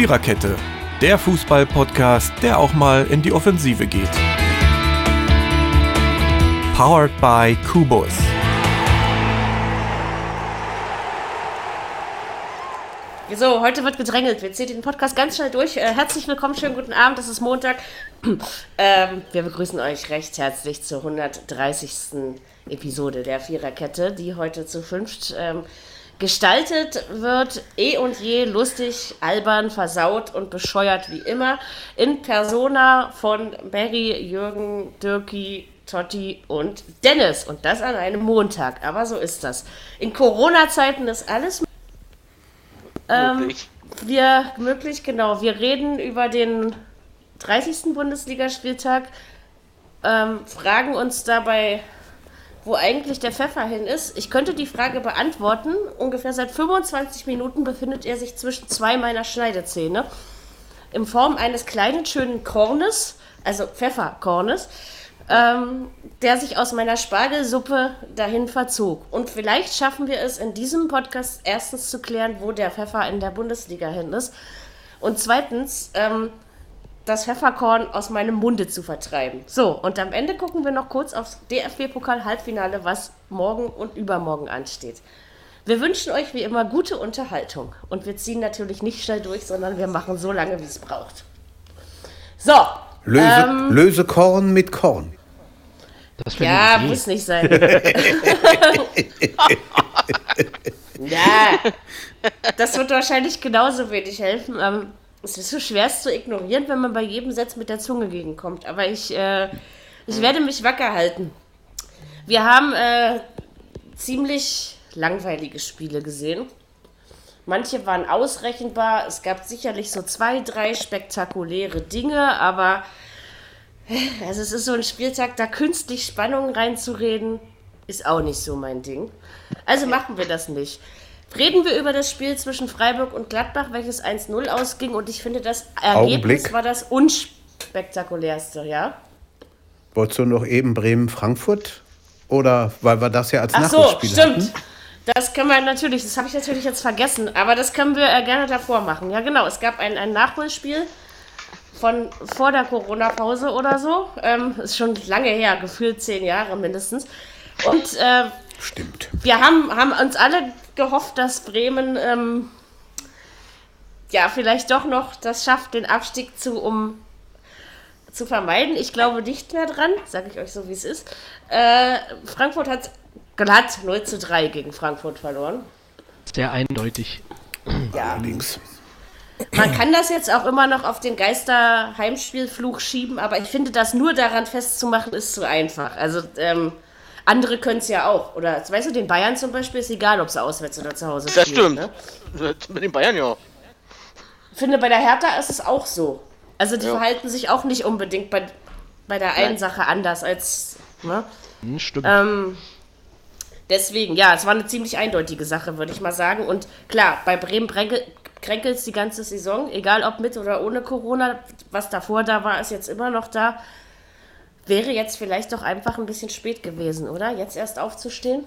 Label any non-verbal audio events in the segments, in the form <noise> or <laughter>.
Viererkette, der Fußball-Podcast, der auch mal in die Offensive geht. Powered by Kubus. So, heute wird gedrängelt. Wir ziehen den Podcast ganz schnell durch. Äh, herzlich willkommen, schönen guten Abend. Das ist Montag. <clears throat> ähm, wir begrüßen euch recht herzlich zur 130. Episode der Viererkette, die heute zu fünft ähm, gestaltet wird. Eh und je lustig, albern, versaut und bescheuert wie immer. In Persona von Barry, Jürgen, Dirki, Totti und Dennis. Und das an einem Montag. Aber so ist das. In Corona-Zeiten ist alles möglich. Ähm, wir, möglich, genau. Wir reden über den 30. Bundesligaspieltag, ähm, fragen uns dabei, wo eigentlich der Pfeffer hin ist. Ich könnte die Frage beantworten. Ungefähr seit 25 Minuten befindet er sich zwischen zwei meiner Schneidezähne. In Form eines kleinen, schönen Kornes, also Pfefferkornes ähm, der sich aus meiner Spargelsuppe dahin verzog. Und vielleicht schaffen wir es in diesem Podcast erstens zu klären, wo der Pfeffer in der Bundesliga hin ist. Und zweitens, ähm, das Pfefferkorn aus meinem Munde zu vertreiben. So, und am Ende gucken wir noch kurz aufs DFB-Pokal-Halbfinale, was morgen und übermorgen ansteht. Wir wünschen euch wie immer gute Unterhaltung. Und wir ziehen natürlich nicht schnell durch, sondern wir machen so lange, wie es braucht. So. Löse, ähm, Lösekorn mit Korn ja, muss nicht sein. <laughs> <laughs> ja, das wird wahrscheinlich genauso wenig helfen. Ähm, es ist so schwer es zu ignorieren, wenn man bei jedem Satz mit der Zunge gegenkommt. Aber ich, äh, ich werde mich wacker halten. Wir haben äh, ziemlich langweilige Spiele gesehen. Manche waren ausrechenbar. Es gab sicherlich so zwei, drei spektakuläre Dinge, aber also es ist so ein Spieltag, da künstlich Spannung reinzureden, ist auch nicht so mein Ding. Also machen wir das nicht. Reden wir über das Spiel zwischen Freiburg und Gladbach, welches 1-0 ausging und ich finde, das Ergebnis Augenblick. war das unspektakulärste, ja? Wolltest du noch eben Bremen-Frankfurt? Oder weil wir das ja als Ach Nachholspiel so, stimmt. Hatten? Das können wir natürlich, das habe ich natürlich jetzt vergessen, aber das können wir äh, gerne davor machen. Ja, genau, es gab ein, ein Nachholspiel von vor der Corona-Pause oder so. Ähm, ist schon lange her, gefühlt zehn Jahre mindestens. Und äh, Stimmt. wir haben, haben uns alle gehofft, dass Bremen ähm, ja vielleicht doch noch das schafft, den Abstieg zu um zu vermeiden. Ich glaube nicht mehr dran, sage ich euch so, wie es ist. Äh, Frankfurt hat glatt 0 zu 3 gegen Frankfurt verloren. Sehr eindeutig. Ja. Allerdings. Man kann das jetzt auch immer noch auf den Geister-Heimspielfluch schieben, aber ich finde, das nur daran festzumachen, ist zu einfach. Also, ähm, andere können es ja auch. Oder, weißt du, den Bayern zum Beispiel ist egal, ob sie auswärts oder zu Hause das spielen. Das stimmt. Ne? Mit den Bayern ja. Ich finde, bei der Hertha ist es auch so. Also, die ja. verhalten sich auch nicht unbedingt bei, bei der einen Nein. Sache anders als. Ne? Hm, stimmt. Ähm, deswegen, ja, es war eine ziemlich eindeutige Sache, würde ich mal sagen. Und klar, bei Bremen kränkelst die ganze Saison, egal ob mit oder ohne Corona. Was davor da war, ist jetzt immer noch da. Wäre jetzt vielleicht doch einfach ein bisschen spät gewesen, oder? Jetzt erst aufzustehen?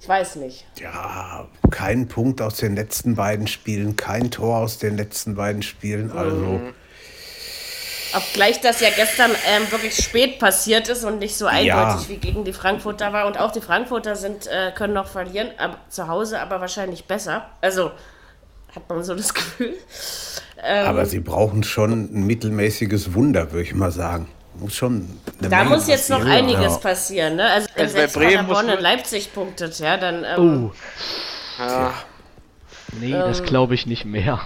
Ich weiß nicht. Ja, kein Punkt aus den letzten beiden Spielen, kein Tor aus den letzten beiden Spielen. Also. Mhm. Obgleich das ja gestern ähm, wirklich spät passiert ist und nicht so eindeutig ja. wie gegen die Frankfurter war. Und auch die Frankfurter sind, äh, können noch verlieren, aber, zu Hause aber wahrscheinlich besser. Also hat man so das <laughs> Gefühl. Ähm, Aber sie brauchen schon ein mittelmäßiges Wunder, würde ich mal sagen. Muss schon da Menge muss jetzt noch einiges ja. passieren. Ne? Also wenn selbst Paderborn in Leipzig punktet, ja, dann... Ähm, oh. Ja. Nee, ähm, das glaube ich nicht mehr.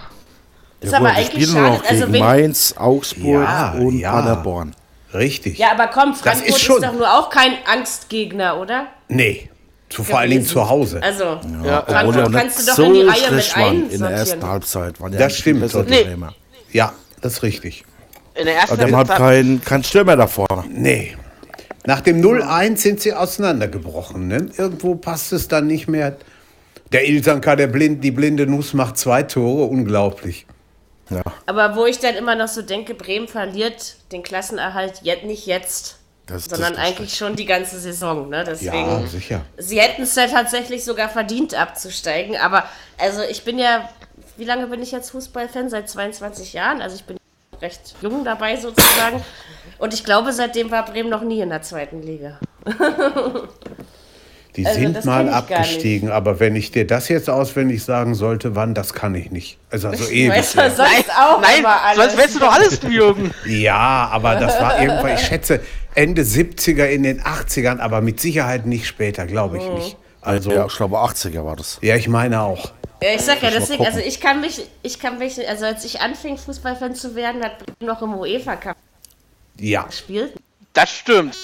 Ist ja, aber eigentlich schade. Noch also gegen Mainz, Augsburg ja, und ja. Paderborn. Richtig. Ja, aber komm, Frankfurt ist, ist, doch nur auch kein Angstgegner, oder? Nee, zu, vor allen Dingen zu Hause. Also, ja, Frankfurt kannst du doch so in die Reihe mit ein. In der ersten Halbzeit waren ja Das stimmt. Nee. Ja, das ist richtig. In der ersten Aber die haben halt keinen kein Stürmer da vorne. Nee. Nach dem 0-1 sind sie auseinandergebrochen. Ne? Irgendwo passt es dann nicht mehr. Der Ilsanka, der Blind, die blinde Nuss macht zwei Tore. Unglaublich. Ja. Aber wo ich dann immer noch so denke, Bremen verliert den Klassenerhalt jetzt, nicht jetzt, Das, sondern das, das eigentlich schon die ganze Saison. Ne? Deswegen, Ja, sicher. sie hätten es ja tatsächlich sogar verdient abzusteigen. Aber also ich bin ja, wie lange bin ich jetzt Fußballfan? Seit 22 Jahren. Also ich bin recht jung dabei sozusagen. Und ich glaube, seitdem war Bremen noch nie in der zweiten Liga. Die Also, sind mal abgestiegen, aber wenn ich dir das jetzt auswendig sagen sollte, wann, das kann ich nicht. Also, also <laughs> ewig. Weißt du, sonst auch Nein, immer alles. sonst wärst du doch alles du, Jürgen. Ja, aber das war irgendwann, ich schätze, Ende 70er, in den 80ern, aber mit Sicherheit nicht später, glaube ich nicht. Also, ja, ja. ich glaube 80er war das. ich meine auch. Ja, ich sag ja, deswegen, also ich kann mich, ich kann mich, also als ich anfing, Fußballfan zu werden, hat noch im UEFA Cup Ja, gespielt. Das stimmt.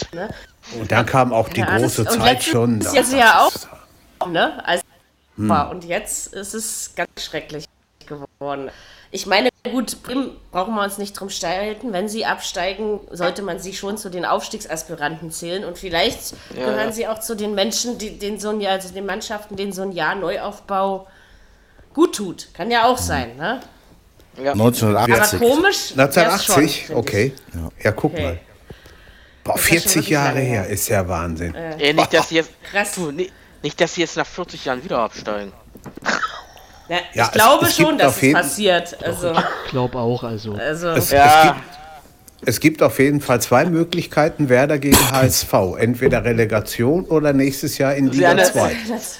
und dann kam auch die Ja, das- große und Zeit schon. Jahr ist ja auch- Das- Ne? Also, Hm. Und jetzt ist es ganz schrecklich geworden. Ich meine, gut, Bremen brauchen wir uns nicht drum streiten. Wenn sie absteigen, sollte man sie schon zu den Aufstiegsaspiranten zählen. Und vielleicht gehören ja. sie auch zu den Menschen, die, denen so ein Jahr, also den Mannschaften, denen so ein Jahr Neuaufbau gut tut. Kann ja auch sein, ne? Ja. 1980. Aber komisch. wär's 1980, schon, okay. Ja, guck Okay. mal. Boah, Das ist ja schon 40 wirklich Jahre her, ist ja Wahnsinn. Ey, nicht, dass sie jetzt. Krass. Du, nicht, nicht, dass sie jetzt nach 40 Jahren wieder absteigen. ich. Ja, Ja, ich glaube es- es schon, dass es jeden- passiert. Also, Ich glaube auch, also. also Es, Ja. es, gibt, es gibt auf jeden Fall zwei Möglichkeiten, Werder gegen HSV. <laughs> Entweder Relegation oder nächstes Jahr in Liga eine- 2. <laughs> das,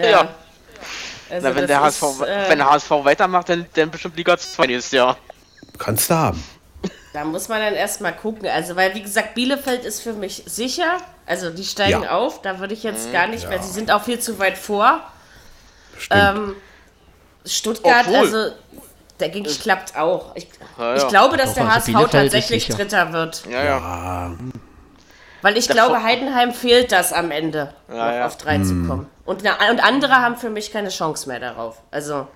Ja. Also Na, wenn, der HSV, ist, äh, wenn der HSV weitermacht, dann, dann bestimmt Liga 2 nächstes Jahr. Kannst du haben. Da muss man dann erstmal gucken. Also, weil, wie gesagt, Bielefeld ist für mich sicher. Also, die steigen Ja. auf. Da würde ich jetzt gar nicht, weil sie sind auch viel zu weit vor. Ähm, Stuttgart, Obwohl- also, dagegen klappt auch. Ich, Ja, ich ja. glaube, dass Doch, der also HSV Bielefeld tatsächlich. Dritter wird. Ja, ja. Ah, Weil ich Davor- glaube, Heidenheim fehlt das am Ende, Ja, noch ja. auf drei zu kommen. Und, na, und andere haben für mich keine Chance mehr darauf. Also,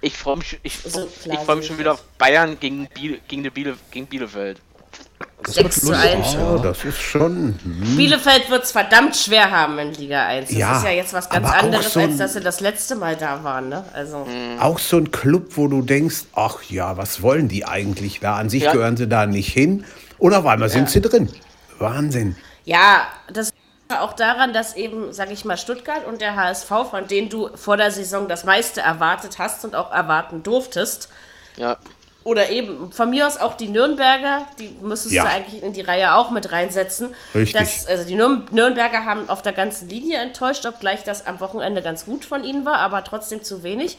Ich freue mich, ich, So ich freu mich schon wieder das. auf Bayern gegen, Biele, gegen, die Biele, gegen Bielefeld. 6 zu 1. oh, das ist schon. Bielefeld wird es verdammt schwer haben in Liga 1. Das Ja, ist ja jetzt was ganz anderes, so ein- als dass sie das letzte Mal da waren. Ne? Also, Auch so ein Club, wo du denkst, ach ja, was wollen die eigentlich da? An sich Ja. gehören sie da nicht hin. Und auf einmal sind sie drin. Wahnsinn. ja, das liegt auch daran, dass eben, sag ich mal, Stuttgart und der HSV, von denen du vor der Saison das meiste erwartet hast und auch erwarten durftest, Ja. oder eben von mir aus auch die Nürnberger, die müsstest Ja. du eigentlich in die Reihe auch mit reinsetzen. Richtig. Das, also die Nürn Nürnberger haben auf der ganzen Linie enttäuscht, obgleich das am Wochenende ganz gut von ihnen war, aber trotzdem zu wenig.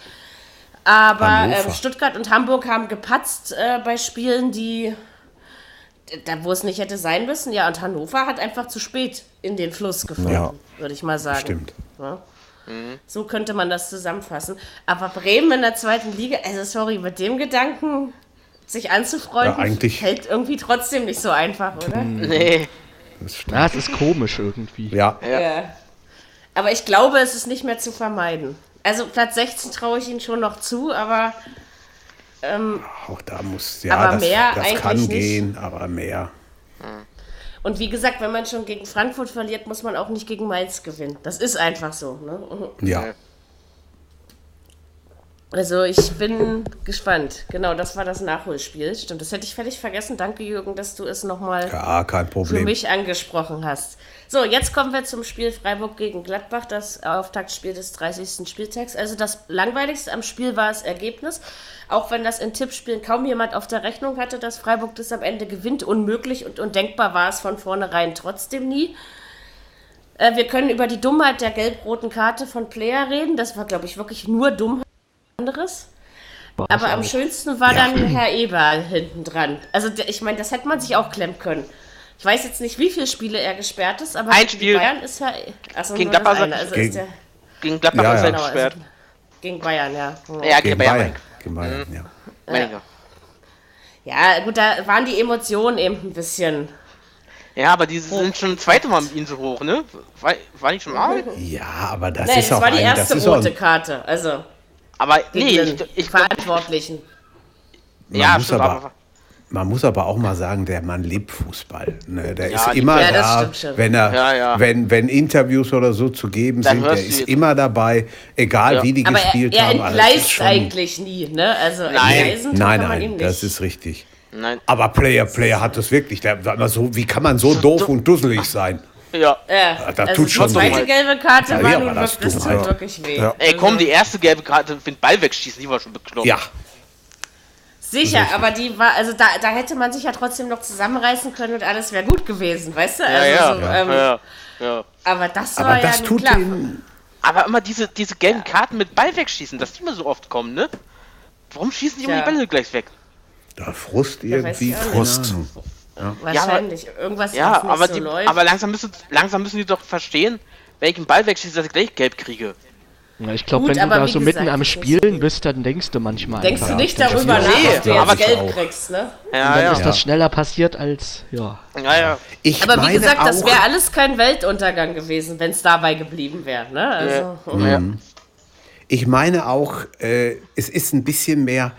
Aber ähm, Stuttgart und Hamburg haben gepatzt äh, bei Spielen, die da wo es nicht hätte sein müssen. Ja, und Hannover hat einfach zu spät in den Fluss gefunden, Ja. würde ich mal sagen. Stimmt. Ja. So könnte man das zusammenfassen. Aber Bremen in der zweiten Liga, also sorry, mit dem Gedanken sich anzufreunden, Ja, eigentlich- hält irgendwie trotzdem nicht so einfach, oder? Nee. Das stimmt. Ja, es ist komisch irgendwie. Ja, Ja. Aber ich glaube, es ist nicht mehr zu vermeiden. Also Platz 16 traue ich ihnen schon noch zu, aber auch da muss, ja, Aber das, mehr das kann nicht. gehen, aber mehr. und wie gesagt, wenn man schon gegen Frankfurt verliert, muss man auch nicht gegen Mainz gewinnen. Das ist einfach so. Ne? Ja. Also ich bin gespannt. Genau, das war das Nachholspiel. Stimmt, das hätte ich völlig vergessen. Danke, Jürgen, dass du es nochmal Ja, für mich angesprochen hast. So, jetzt kommen wir zum Spiel Freiburg gegen Gladbach, das Auftaktspiel des 30. Spieltags. Also das langweiligste am Spiel war das Ergebnis. Auch wenn das in Tippspielen kaum jemand auf der Rechnung hatte, dass Freiburg das am Ende gewinnt. Unmöglich und undenkbar war es von vornherein trotzdem nie. Äh, wir können über die Dummheit der gelb-roten Karte von Player reden. Das war, glaube ich, wirklich nur Dummheit. Anderes. Aber am schönsten war dann Herr Eber hinten dran. Also ich meine, das hätte man sich auch klemmen können. Ich weiß jetzt nicht, wie viele Spiele er gesperrt ist, aber Ein gegen Spiel. Bayern ist E- Achso, Gegen Gladbach eine. Also Gegen- ist der, Gegen Gladbach Ja, ist ja. er genau, gesperrt. also gegen Bayern, ja. Ja, Gegen gegen Bayern. Bayern. Gegen Bayern, ja. Ich. Ja, gut, da waren die Emotionen eben ein bisschen. Ja, aber die sind schon das zweite Mal mit ihnen so hoch, ne? War, war nicht schon mal? Ja, aber das Nein, ist das auch war die ein, erste rote Karte. Also Aber nee, ich, ich glaub, Verantwortlichen. man ja, muss stimmt, aber, aber Man muss aber auch mal sagen, der Mann lebt Fußball. Ne? Der Ja, ist immer Ja, da, wenn er, Ja, ja. Wenn, wenn Interviews oder so zu geben Dann sind, der ist jetzt- immer dabei, egal Ja. wie die Aber er, gespielt er haben. Also das ist entgleist schon- eigentlich nie, ne? Also Nein. Nein, kann man ihm nein, das ist richtig. Nein. Aber Player, Player hat das wirklich. Der so, wie kann man so doof und dusselig sein? Ja. Ja, das also tut schon die zweite weh. gelbe Karte Ja, war ja, nun das wirklich, das tut wirklich weh. Ja. Ey, komm, die erste gelbe Karte, den Ball wegschießen, die war schon bekloppt. Ja, Sicher, aber die war, also da, da hätte man sich ja trotzdem noch zusammenreißen können und alles wäre gut gewesen, weißt du? Ja, Also ja, so, ja, ähm, ja, ja. Aber das war aber ja das nun tut klar. ihm. Aber immer diese, diese gelben Karten mit Ball wegschießen, dass die immer so oft kommen, ne? Warum schießen die immer die Bälle gleich weg? Da Frust irgendwie. nicht. Frust. Ahnung. Wahrscheinlich. Irgendwas, Ja, aber, so die, läuft. aber langsam, müssen, langsam müssen die doch verstehen, wenn ich einen Ball wegschieße, dass ich gleich gelb kriege. Ja, ich glaube, wenn du da so gesagt, mitten am Spielen bist, dann denkst du manchmal Denkst du einfach, nicht dann- darüber nach, Nee, ob du aber jetzt Geld auch. kriegst, ne? Ja, Dann ja. ist das schneller passiert als, ja. Ja, ja. Ich Aber wie gesagt, das wäre alles kein Weltuntergang gewesen, wenn es dabei geblieben wäre, ne? Also, ja. Ich meine auch, äh, es ist ein bisschen mehr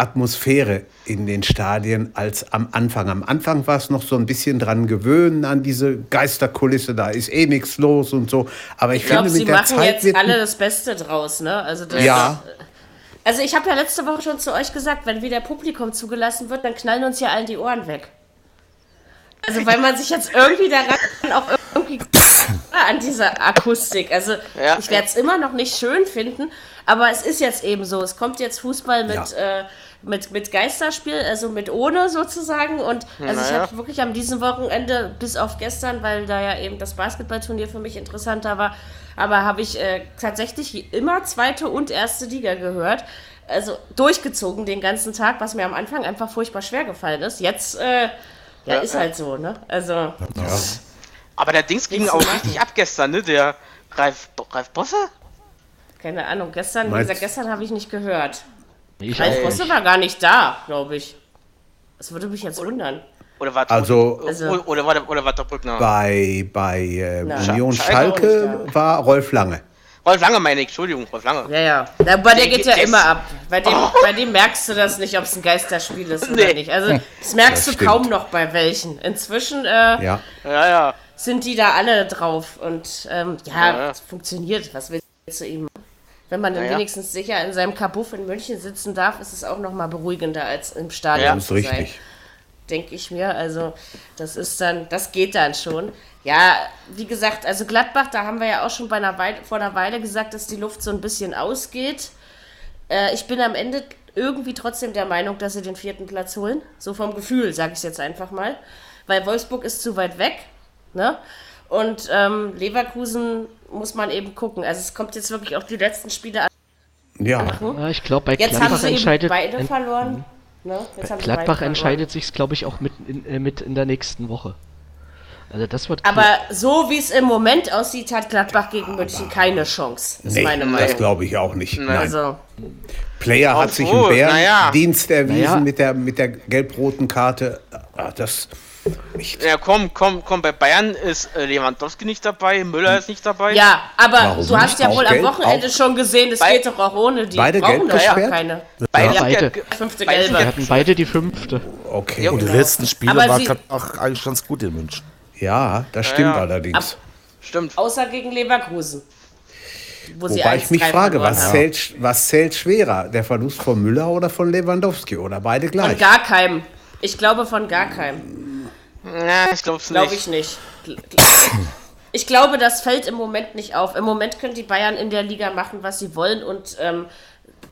Atmosphäre in den Stadien als am Anfang. Am Anfang war es noch so ein bisschen dran gewöhnen an diese Geisterkulisse, da ist eh nichts los und so. Aber ich, ich glaube, finde, sie mit der machen Zeit jetzt wird alle das Beste draus, ne? Also das, Ja. Also ich habe ja letzte Woche schon zu euch gesagt, wenn wieder Publikum zugelassen wird, dann knallen uns ja allen die Ohren weg. Also weil man sich jetzt irgendwie daran auch irgendwie <laughs> an dieser Akustik. Also Ja. ich werde es immer noch nicht schön finden, aber es ist jetzt eben so. Es kommt jetzt Fußball mit, Ja. äh, mit, mit Geisterspiel, also mit ohne sozusagen. Und also ich Naja. habe wirklich am diesem Wochenende, bis auf gestern, weil da ja eben das Basketballturnier für mich interessanter war, aber habe ich äh, tatsächlich immer zweite und erste Liga gehört. Also durchgezogen den ganzen Tag, was mir am Anfang einfach furchtbar schwer gefallen ist. Jetzt, äh, ja, ist halt so, ne? Also, Aber der Dings ging auch richtig ab gestern, ne? Der Ralf, Ralf Bosse? keine Ahnung. Gestern, wie Meinst- gesagt, gestern habe ich nicht gehört. Ich Ralf Bosse war gar nicht da, glaube ich. Das würde mich jetzt wundern. Oder war Also- Also- oder, war, oder war der Brückner? bei, bei äh, Union Schalke Schalke war Rolf Lange. Rolf Lange meine ich, Entschuldigung, Rolf Lange. Ja, ja. Na, Bei der Der geht ja immer ab. Bei dem, bei dem merkst du das nicht, ob es ein Geisterspiel ist oder Nee. nicht. Also, das merkst Das du kaum noch bei welchen. Inzwischen äh, Ja. Ja, ja. sind die da alle drauf. Und ähm, ja, Ja, ja. es funktioniert. Was willst du ihm? Wenn man dann Ja, ja. wenigstens sicher in seinem Kabuff in München sitzen darf, ist es auch noch mal beruhigender als im Stadion Ja. Das ist sein. richtig. denke ich mir. Also das ist dann, das geht dann schon. Ja, wie gesagt, also Gladbach, da haben wir ja auch schon bei einer Weile, vor einer Weile gesagt, dass die Luft so ein bisschen ausgeht. Äh, ich bin am Ende irgendwie trotzdem der Meinung, dass sie den vierten Platz holen. So vom Gefühl, sage ich es jetzt einfach mal. Weil Wolfsburg ist zu weit weg. Ne? Und ähm, Leverkusen muss man eben gucken. Also es kommt jetzt wirklich auf die letzten Spiele an. Ja. Ja, ich glaube, bei Jetzt haben Gladbach sie eben entscheidet, beide en- verloren. Ne? Jetzt haben sie beide Gladbach entscheidet sich, glaube ich, auch mit in, äh, mit in der nächsten Woche. Also das wird Aber so wie es im Moment aussieht, hat Gladbach gegen München keine Chance. Ist Nee, meine das Meinung. glaube ich auch nicht. Nein. Also, Player hat sich Obwohl, einen naja. Bärendienst erwiesen Naja. mit der, mit der gelb-roten Karte. Ah, Das, nicht. Ja, komm, komm, komm, bei Bayern ist äh, Lewandowski nicht dabei, Müller ist nicht dabei. ja, aber Warum du hast nicht? ja Auch wohl am gelb? Wochenende Auch- schon gesehen, es geht doch auch ohne die. Beide brauchen ja gesperrt? keine. Beide, Ja, beide. Fünfte beide Wir hatten beide die fünfte. Okay. Ja, Und die genau. letzten Spiele Aber war sie- Gladbach eigentlich ganz gut in München. Ja, das stimmt ja. allerdings. Stimmt. Außer gegen Leverkusen. Wo sie Wobei ich mich 1-3 frage, was zählt, was zählt schwerer? Der Verlust von Müller oder von Lewandowski? Oder beide Von gleich? gar keinem. Ich glaube von gar keinem. Ja, ich glaub's nicht. Glaube ich nicht. <coughs> Ich glaube, das fällt im Moment nicht auf. Im Moment können die Bayern in der Liga machen, was sie wollen und ähm,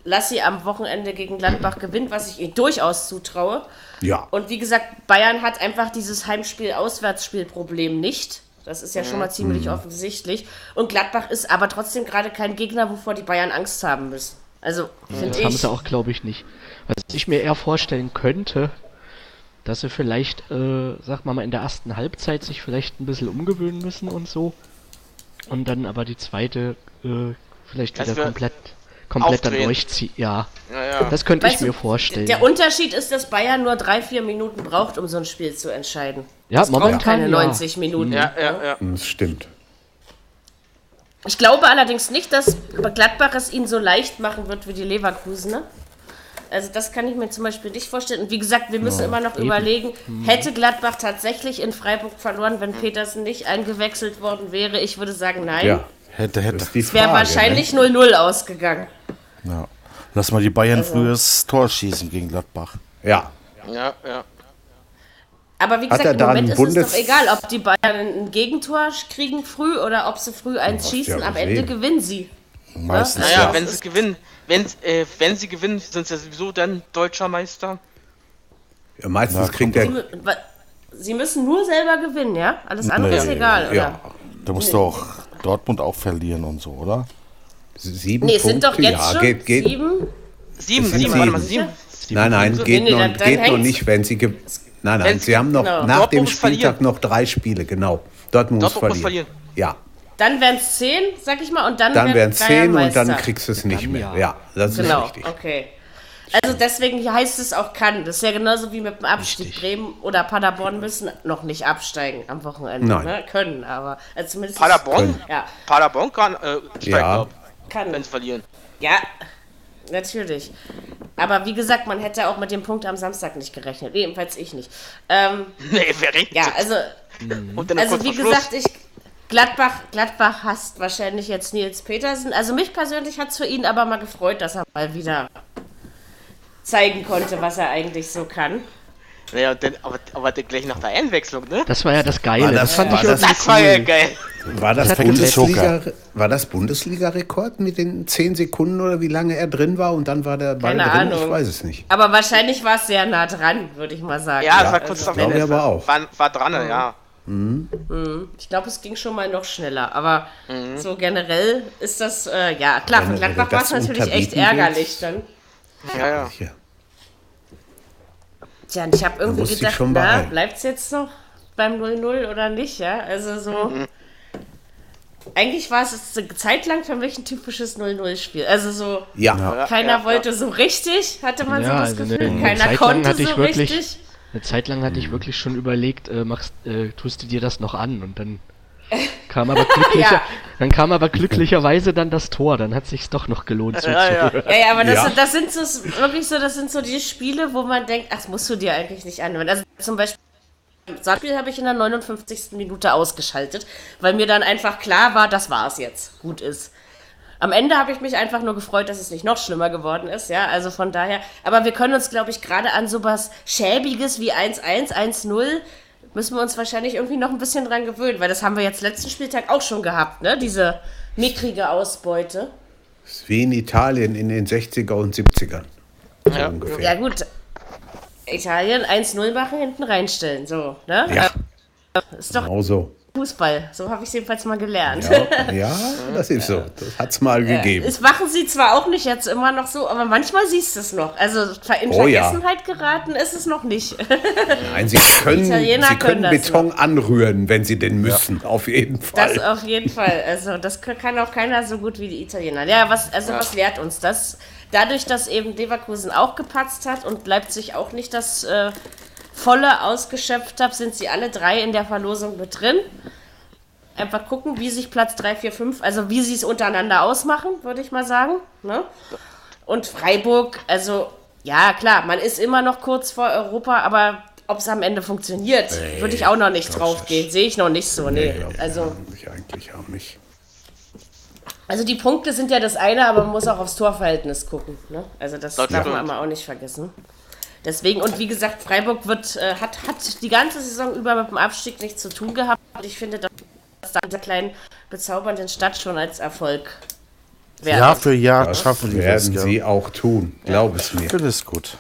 lass sie am Wochenende gegen Gladbach gewinnen, was ich ihnen durchaus zutraue. Ja. Und wie gesagt, Bayern hat einfach dieses Heimspiel-Auswärtsspiel-Problem nicht. Das ist ja schon mal ziemlich Mhm. offensichtlich. Und Gladbach ist aber trotzdem gerade kein Gegner, wovor die Bayern Angst haben müssen. Also, finde Das haben ich. sie auch, glaube ich, nicht. Was ich mir eher vorstellen könnte, dass sie vielleicht, äh, sag mal, mal in der ersten Halbzeit sich vielleicht ein bisschen umgewöhnen müssen und so. Und dann aber die zweite äh, vielleicht Das wieder komplett, komplett dann aufdrehen. durchziehen. Ja, Ja, ja. das könnte ich Weißt du, mir vorstellen. Der Unterschied ist, dass Bayern nur drei, vier Minuten braucht, um so ein Spiel zu entscheiden. ja, Es braucht momentan keine ja. 90 Minuten. ja, ja, ja. Das stimmt. Ich glaube allerdings nicht, dass Gladbach es ihnen so leicht machen wird wie die Leverkusener. Also das kann ich mir zum Beispiel nicht vorstellen. Und wie gesagt, wir müssen immer noch überlegen, hätte Gladbach tatsächlich in Freiburg verloren, wenn Petersen nicht eingewechselt worden wäre? Ich würde sagen, nein. Ja. Hätte, hätte. Es wäre wahrscheinlich 0-0 ausgegangen. Ja. Lass mal die Bayern frühes Tor schießen gegen Gladbach. Ne? Ja. Ja, ja. Aber wie gesagt, im Moment ist es doch egal, ob die Bayern ein Gegentor kriegen früh oder ob sie früh eins schießen. ja Am Ende gewinnen sie. Meistens Naja, ja. wenn sie gewinnen, wenn, äh, wenn sie gewinnen, sind sie ja sowieso dann deutscher Meister. Ja, meistens Na, kriegt er. wa- sie müssen nur selber gewinnen, ja? Alles andere Nee, ist egal, oder? Ja, Da muss doch Dortmund auch verlieren und so, oder? sieben Nee, es sind Punkte. doch jetzt ja, schon geht, geht. sieben. Sieben, sind sieben, warte mal, sieben. sieben. Nein, nein, Punkte. geht, Nee, nee, noch, dann- dann geht noch hängt's. nicht, wenn sie. Nein, nein, Wenn- sie haben noch genau. nach Dortmund dem verlieren. Spieltag noch drei Spiele, genau. Dortmund muss Dortmund muss verlieren. Ja, Dann wären es zehn, sag ich mal, und dann, dann wären es zehn und dann kriegst du es nicht Dann mehr. ja. Ja, das ist Genau, richtig. okay. Also deswegen heißt es auch kann. Das ist ja genauso wie mit dem Abstieg. Richtig. Bremen oder Paderborn müssen noch nicht absteigen am Wochenende. Nein. Ne? Können, aber also zumindest. Paderborn? Ja, Paderborn kann, äh, Ja. ab, kann. wenn sie verlieren. Ja, natürlich. Aber wie gesagt, man hätte auch mit dem Punkt am Samstag nicht gerechnet. Jedenfalls ich nicht. Ähm, <laughs> Nee, wer regt ja, also, Und dann also wie gesagt, ich. Gladbach, Gladbach hasst wahrscheinlich jetzt Nils Petersen. Also mich persönlich hat es für ihn aber mal gefreut, dass er mal wieder zeigen konnte, was er eigentlich so kann. Naja, und dann, aber, aber dann gleich nach der Einwechslung, ne? Das war ja das Geile. War das- das, fand war ich das- Das war ja cool. geil. War das, Bundesliga, war das Bundesliga-Rekord mit den zehn Sekunden oder wie lange er drin war und dann war der Ball Keine drin? Ich Ahnung. weiß es nicht. Aber wahrscheinlich war es sehr nah dran, würde ich mal sagen. Ja, es war kurz also, ich aber auch. War, war dran, ja. Ich glaube, es ging schon mal noch schneller. Aber so generell ist das, äh, ja, klar, für du Gladbach war es natürlich echt ärgerlich willst. dann. Ja, ja. Hier. Tja, und ich habe irgendwie gedacht, na, bleibt es jetzt noch beim 0-0 oder nicht, ja? Also so. Eigentlich war es jetzt eine Zeit lang für mich ein typisches 0-0-Spiel. Also so, Ja, keiner ja, wollte so richtig, hatte man so Ja, das also Gefühl. eine, eine keiner Zeit lang konnte so wirklich, richtig. Eine Zeit lang hatte ich wirklich schon überlegt, äh, machst, äh, tust du dir das noch an und dann <laughs> kam aber glücklicher, Ja. dann kam aber glücklicherweise dann das Tor, dann hat sich's doch noch gelohnt Ja, ja. zuzuhören. Ja, ja, aber das, das sind so wirklich so, das sind so die Spiele, wo man denkt, ach, das musst du dir eigentlich nicht anhören. Also zum Beispiel Sandspiel habe ich in der 59. Minute ausgeschaltet, weil mir dann einfach klar war, das war's jetzt, gut ist. Am Ende habe ich mich einfach nur gefreut, dass es nicht noch schlimmer geworden ist, ja, also von daher, aber wir können uns, glaube ich, gerade an sowas Schäbiges wie 1-1, 1-0 müssen wir uns wahrscheinlich irgendwie noch ein bisschen dran gewöhnen, weil das haben wir jetzt letzten Spieltag auch schon gehabt, ne, diese mickrige Ausbeute. ist wie in Italien in den 60er und 70ern. So Ja. ungefähr. Ja gut, Italien 1-0 machen, hinten reinstellen, so, ne? Ja, Ist doch genau so. Fußball, so habe ich es jedenfalls mal gelernt. Ja, <laughs> ja, das ist so. Das hat es mal gegeben. Es machen sie zwar auch nicht jetzt immer noch so, aber manchmal siehst du es noch. Also in Oh ja. Vergessenheit geraten ist es noch nicht. Nein, <laughs> sie können, Italiener sie können können das Beton anrühren, wenn sie denn müssen, auf jeden Fall. Das auf jeden Fall. Also das kann auch keiner so gut wie die Italiener. Ja, was, also was lehrt uns das? Dadurch, dass eben Leverkusen auch gepatzt hat und Leipzig auch nicht das äh, volle ausgeschöpft hat, sind sie alle drei in der Verlosung mit drin. Einfach gucken, wie sich Platz 3, 4, 5, also wie sie es untereinander ausmachen, würde ich mal sagen. Ne? Und Freiburg, also ja klar, man ist immer noch kurz vor Europa, aber ob es am Ende funktioniert, würde ich auch noch nicht drauf gehen. Sehe ich noch nicht so. Nee. Also. ich eigentlich auch nicht. Also die Punkte sind ja das eine, aber man muss auch aufs Torverhältnis gucken. Ne? Also das Das darf stimmt. man immer auch nicht vergessen. Deswegen, und wie gesagt, Freiburg wird, äh, hat, hat die ganze Saison über mit dem Abstieg nichts zu tun gehabt. Und ich finde, dass da in dieser kleinen bezaubernden Stadt schon als Erfolg wert Jahr für Jahr Das schaffen die das. werden gell? sie auch tun, glaub es mir. Das ist gut.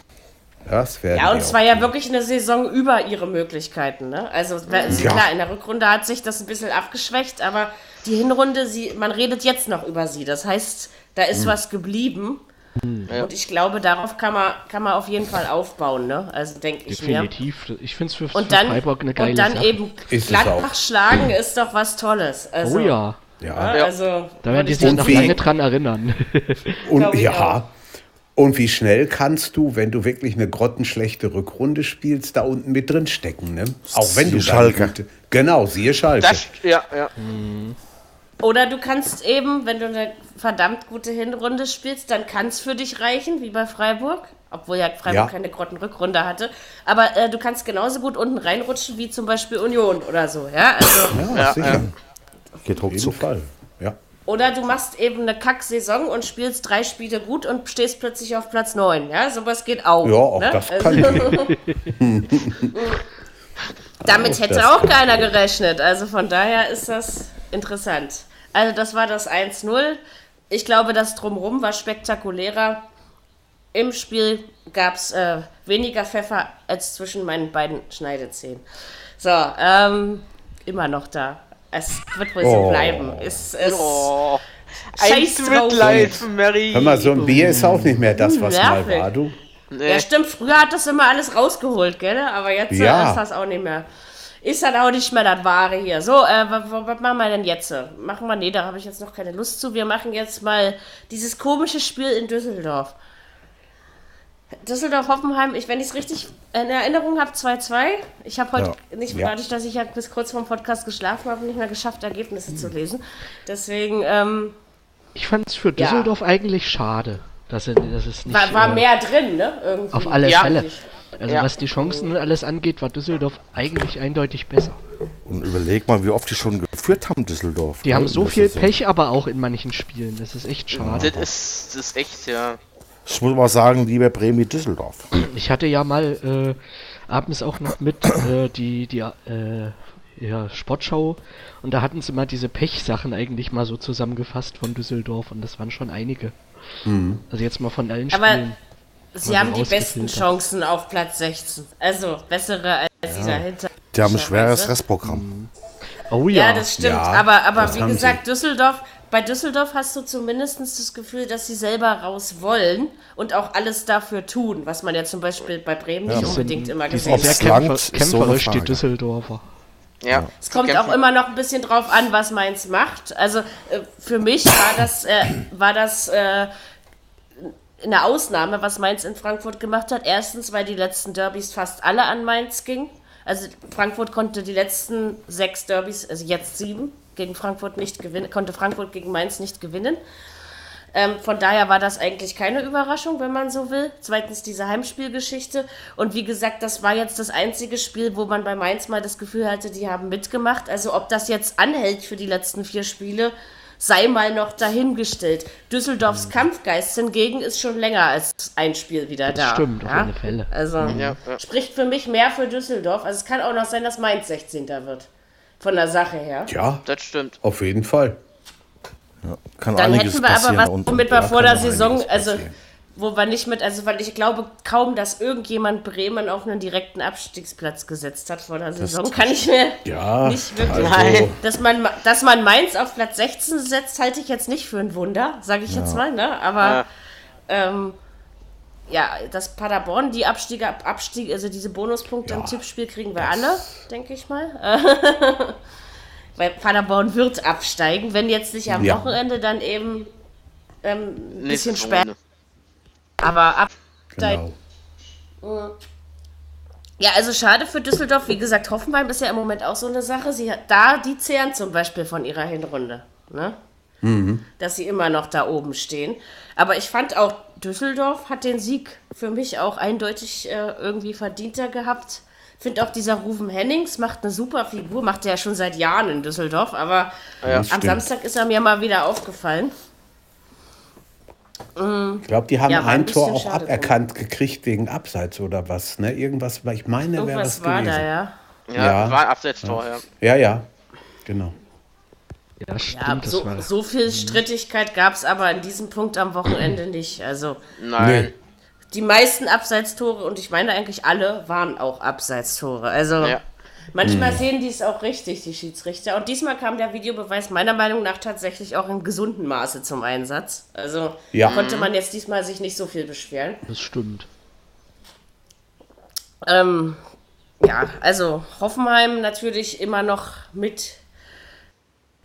Das werden Ja, und es war ja tun. wirklich eine Saison über ihre Möglichkeiten. Ne? Also Ja. klar, in der Rückrunde hat sich das ein bisschen abgeschwächt, aber die Hinrunde, sie, man redet jetzt noch über sie. Das heißt, da ist was geblieben. Und ich glaube, darauf kann man, kann man auf jeden Fall aufbauen, ne? Also denke ich mir. Definitiv. Ich finde es für, Und für dann, Freiburg eine geile und dann Sache. eben Ist es Gladbach schlagen ist doch was Tolles. Also, oh ja, Ja. Also, da werden die ich sich Und noch lange dran erinnern. <laughs> Und ja. Und wie schnell kannst du, wenn du wirklich eine grottenschlechte Rückrunde spielst, da unten mit drin stecken, ne? Auch wenn du Siehe eine Schalke. gute- Genau, siehe Schalke. Das, ja, ja. Oder du kannst eben, wenn du eine verdammt gute Hinrunde spielst, dann kann es für dich reichen, wie bei Freiburg. Obwohl ja Freiburg Ja. keine Grottenrückrunde hatte. Aber äh, du kannst genauso gut unten reinrutschen wie zum Beispiel Union oder so. Ja, also ja, Ja, sicher. ja. Geht ruckzuck. Fall. Ja. Oder du machst eben eine Kack-Saison und spielst drei Spiele gut und stehst plötzlich auf Platz 9. Ja, sowas geht auch. Ja, auch ne? das Also- kann gehen. <laughs> <laughs> Damit hätte auch keiner gerechnet. Also von daher ist das interessant. Also das war das 1-0. Ich glaube, das Drumrum war spektakulärer. Im Spiel gab es äh, weniger Pfeffer als zwischen meinen beiden Schneidezähnen. So, ähm, immer noch da. Es wird wohl so Oh. bleiben. Es, es, Oh. Ein Scheiß. Mitleid, Mary. Hör mal, so ein Bier ist auch nicht mehr das, was mal Nervig. war, du. Nee. Ja, stimmt. Früher hat das immer alles rausgeholt, gell? Aber jetzt Ja. ist das auch nicht mehr. Ist dann auch nicht mehr das Wahre hier. So, äh, was, was machen wir denn jetzt? Machen wir, nee, da habe ich jetzt noch keine Lust zu. Wir machen jetzt mal dieses komische Spiel in Düsseldorf. Düsseldorf-Hoffenheim, ich, wenn ich es richtig in Erinnerung habe, 2-2. Ich habe heute nicht, Ja. dadurch, dass ich ja bis kurz vorm Podcast geschlafen habe, nicht mehr geschafft, Ergebnisse zu lesen. Deswegen ähm, Ich fand es für Ja. Düsseldorf eigentlich schade, dass, er, dass es nicht. war, war äh, mehr drin, ne? Irgendwie. Auf alle Ja. Fälle. Also Ja. was die Chancen und alles angeht, war Düsseldorf eigentlich eindeutig besser. Und überleg mal, wie oft die schon geführt haben, Düsseldorf. Die haben so Das viel so- Pech, aber auch in manchen Spielen. Das ist echt schade. Das ist, das ist echt, ja. Ich muss mal sagen, lieber Bremen wie Düsseldorf. Ich hatte ja mal äh, abends auch noch mit äh, die, die äh, ja, Sportschau und da hatten sie mal diese Pechsachen eigentlich mal so zusammengefasst von Düsseldorf und das waren schon einige. Also jetzt mal von allen Aber Spielen. Sie haben die besten rausgefiltert. Chancen auf Platz 16. Also bessere als die dahinter. Die haben ein schweres? Restprogramm. Oh Ja, ja, das stimmt. Ja, aber aber das wie gesagt, Düsseldorf, bei Düsseldorf hast du zumindest das Gefühl, dass sie selber raus wollen und auch alles dafür tun, was man ja zum Beispiel bei Bremen nicht das unbedingt sind, immer gesehen sehr hat. langt, kämpfer, ist so kämpferisch, die. Düsseldorfer. Ja. Es kommt auch immer noch ein bisschen drauf an, was Mainz macht. Also äh, für mich war das, äh, war das äh, eine Ausnahme, was Mainz in Frankfurt gemacht hat. Erstens, weil die letzten Derbys fast alle an Mainz gingen. Also Frankfurt konnte die letzten sechs Derbys, also jetzt sieben, gegen Frankfurt nicht gewinnen, konnte Frankfurt gegen Mainz nicht gewinnen. Ähm, von daher war das eigentlich keine Überraschung, wenn man so will. Zweitens diese Heimspielgeschichte. Und wie gesagt, das war jetzt das einzige Spiel, wo man bei Mainz mal das Gefühl hatte, die haben mitgemacht. Also ob das jetzt anhält für die letzten vier Spiele, sei mal noch dahingestellt. Düsseldorfs Kampfgeist hingegen ist schon länger als ein Spiel wieder da. stimmt, auf ja? alle Fälle. Also Ja, ja. spricht für mich mehr für Düsseldorf. Also es kann auch noch sein, dass Mainz 16. wird. Von der Sache her. Ja, Das stimmt. auf jeden Fall. Kann Dann einiges hätten wir aber was, womit wir vor der Saison, also passieren. Wo wir nicht mit, also weil ich glaube kaum, dass irgendjemand Bremen auf einen direkten Abstiegsplatz gesetzt hat vor der Saison. Kann ich mir Ja, nicht wirklich. also, Dass man, dass man Mainz auf Platz 16 setzt, halte ich jetzt nicht für ein Wunder, sage ich jetzt mal, ne? Aber Ja. ähm, ja, dass Paderborn die Abstiege, Abstieg, also diese Bonuspunkte im Ja, Tippspiel kriegen wir alle, denke ich mal. <laughs> Weil Paderborn wird absteigen, wenn jetzt nicht am Ja. Wochenende, dann eben ähm, ein bisschen später. Aber absteigen. genau. Ja, also schade für Düsseldorf. Wie gesagt, Hoffenheim ist ja im Moment auch so eine Sache. Sie hat, da, die zehren zum Beispiel von ihrer Hinrunde. Ne? Dass sie immer noch da oben stehen. Aber ich fand auch, Düsseldorf hat den Sieg für mich auch eindeutig äh, irgendwie verdienter gehabt. Finde auch dieser Rufen Hennings macht eine super Figur, macht er ja schon seit Jahren in Düsseldorf, aber am stimmt. Samstag ist er mir mal wieder aufgefallen. Ich glaube, die haben Ja, ein ein Tor auch aberkannt gekriegt wegen Abseits oder was. Ne? Irgendwas, ich meine, wäre das war gewesen. da, ja. Ja, Ja. war ein Abseitstor, ja. Ja, ja, genau. Ja, stimmt, Ja, das so, war. so viel Strittigkeit gab es aber an diesem Punkt am Wochenende nicht. Also Nein. Nee. die meisten Abseitstore, und ich meine eigentlich alle, waren auch Abseitstore. Also Ja. Manchmal sehen die es auch richtig, die Schiedsrichter. Und diesmal kam der Videobeweis meiner Meinung nach tatsächlich auch in gesundem Maße zum Einsatz. Also Ja. konnte man jetzt diesmal sich nicht so viel beschweren. Das stimmt. Ähm, ja, also Hoffenheim natürlich immer noch mit,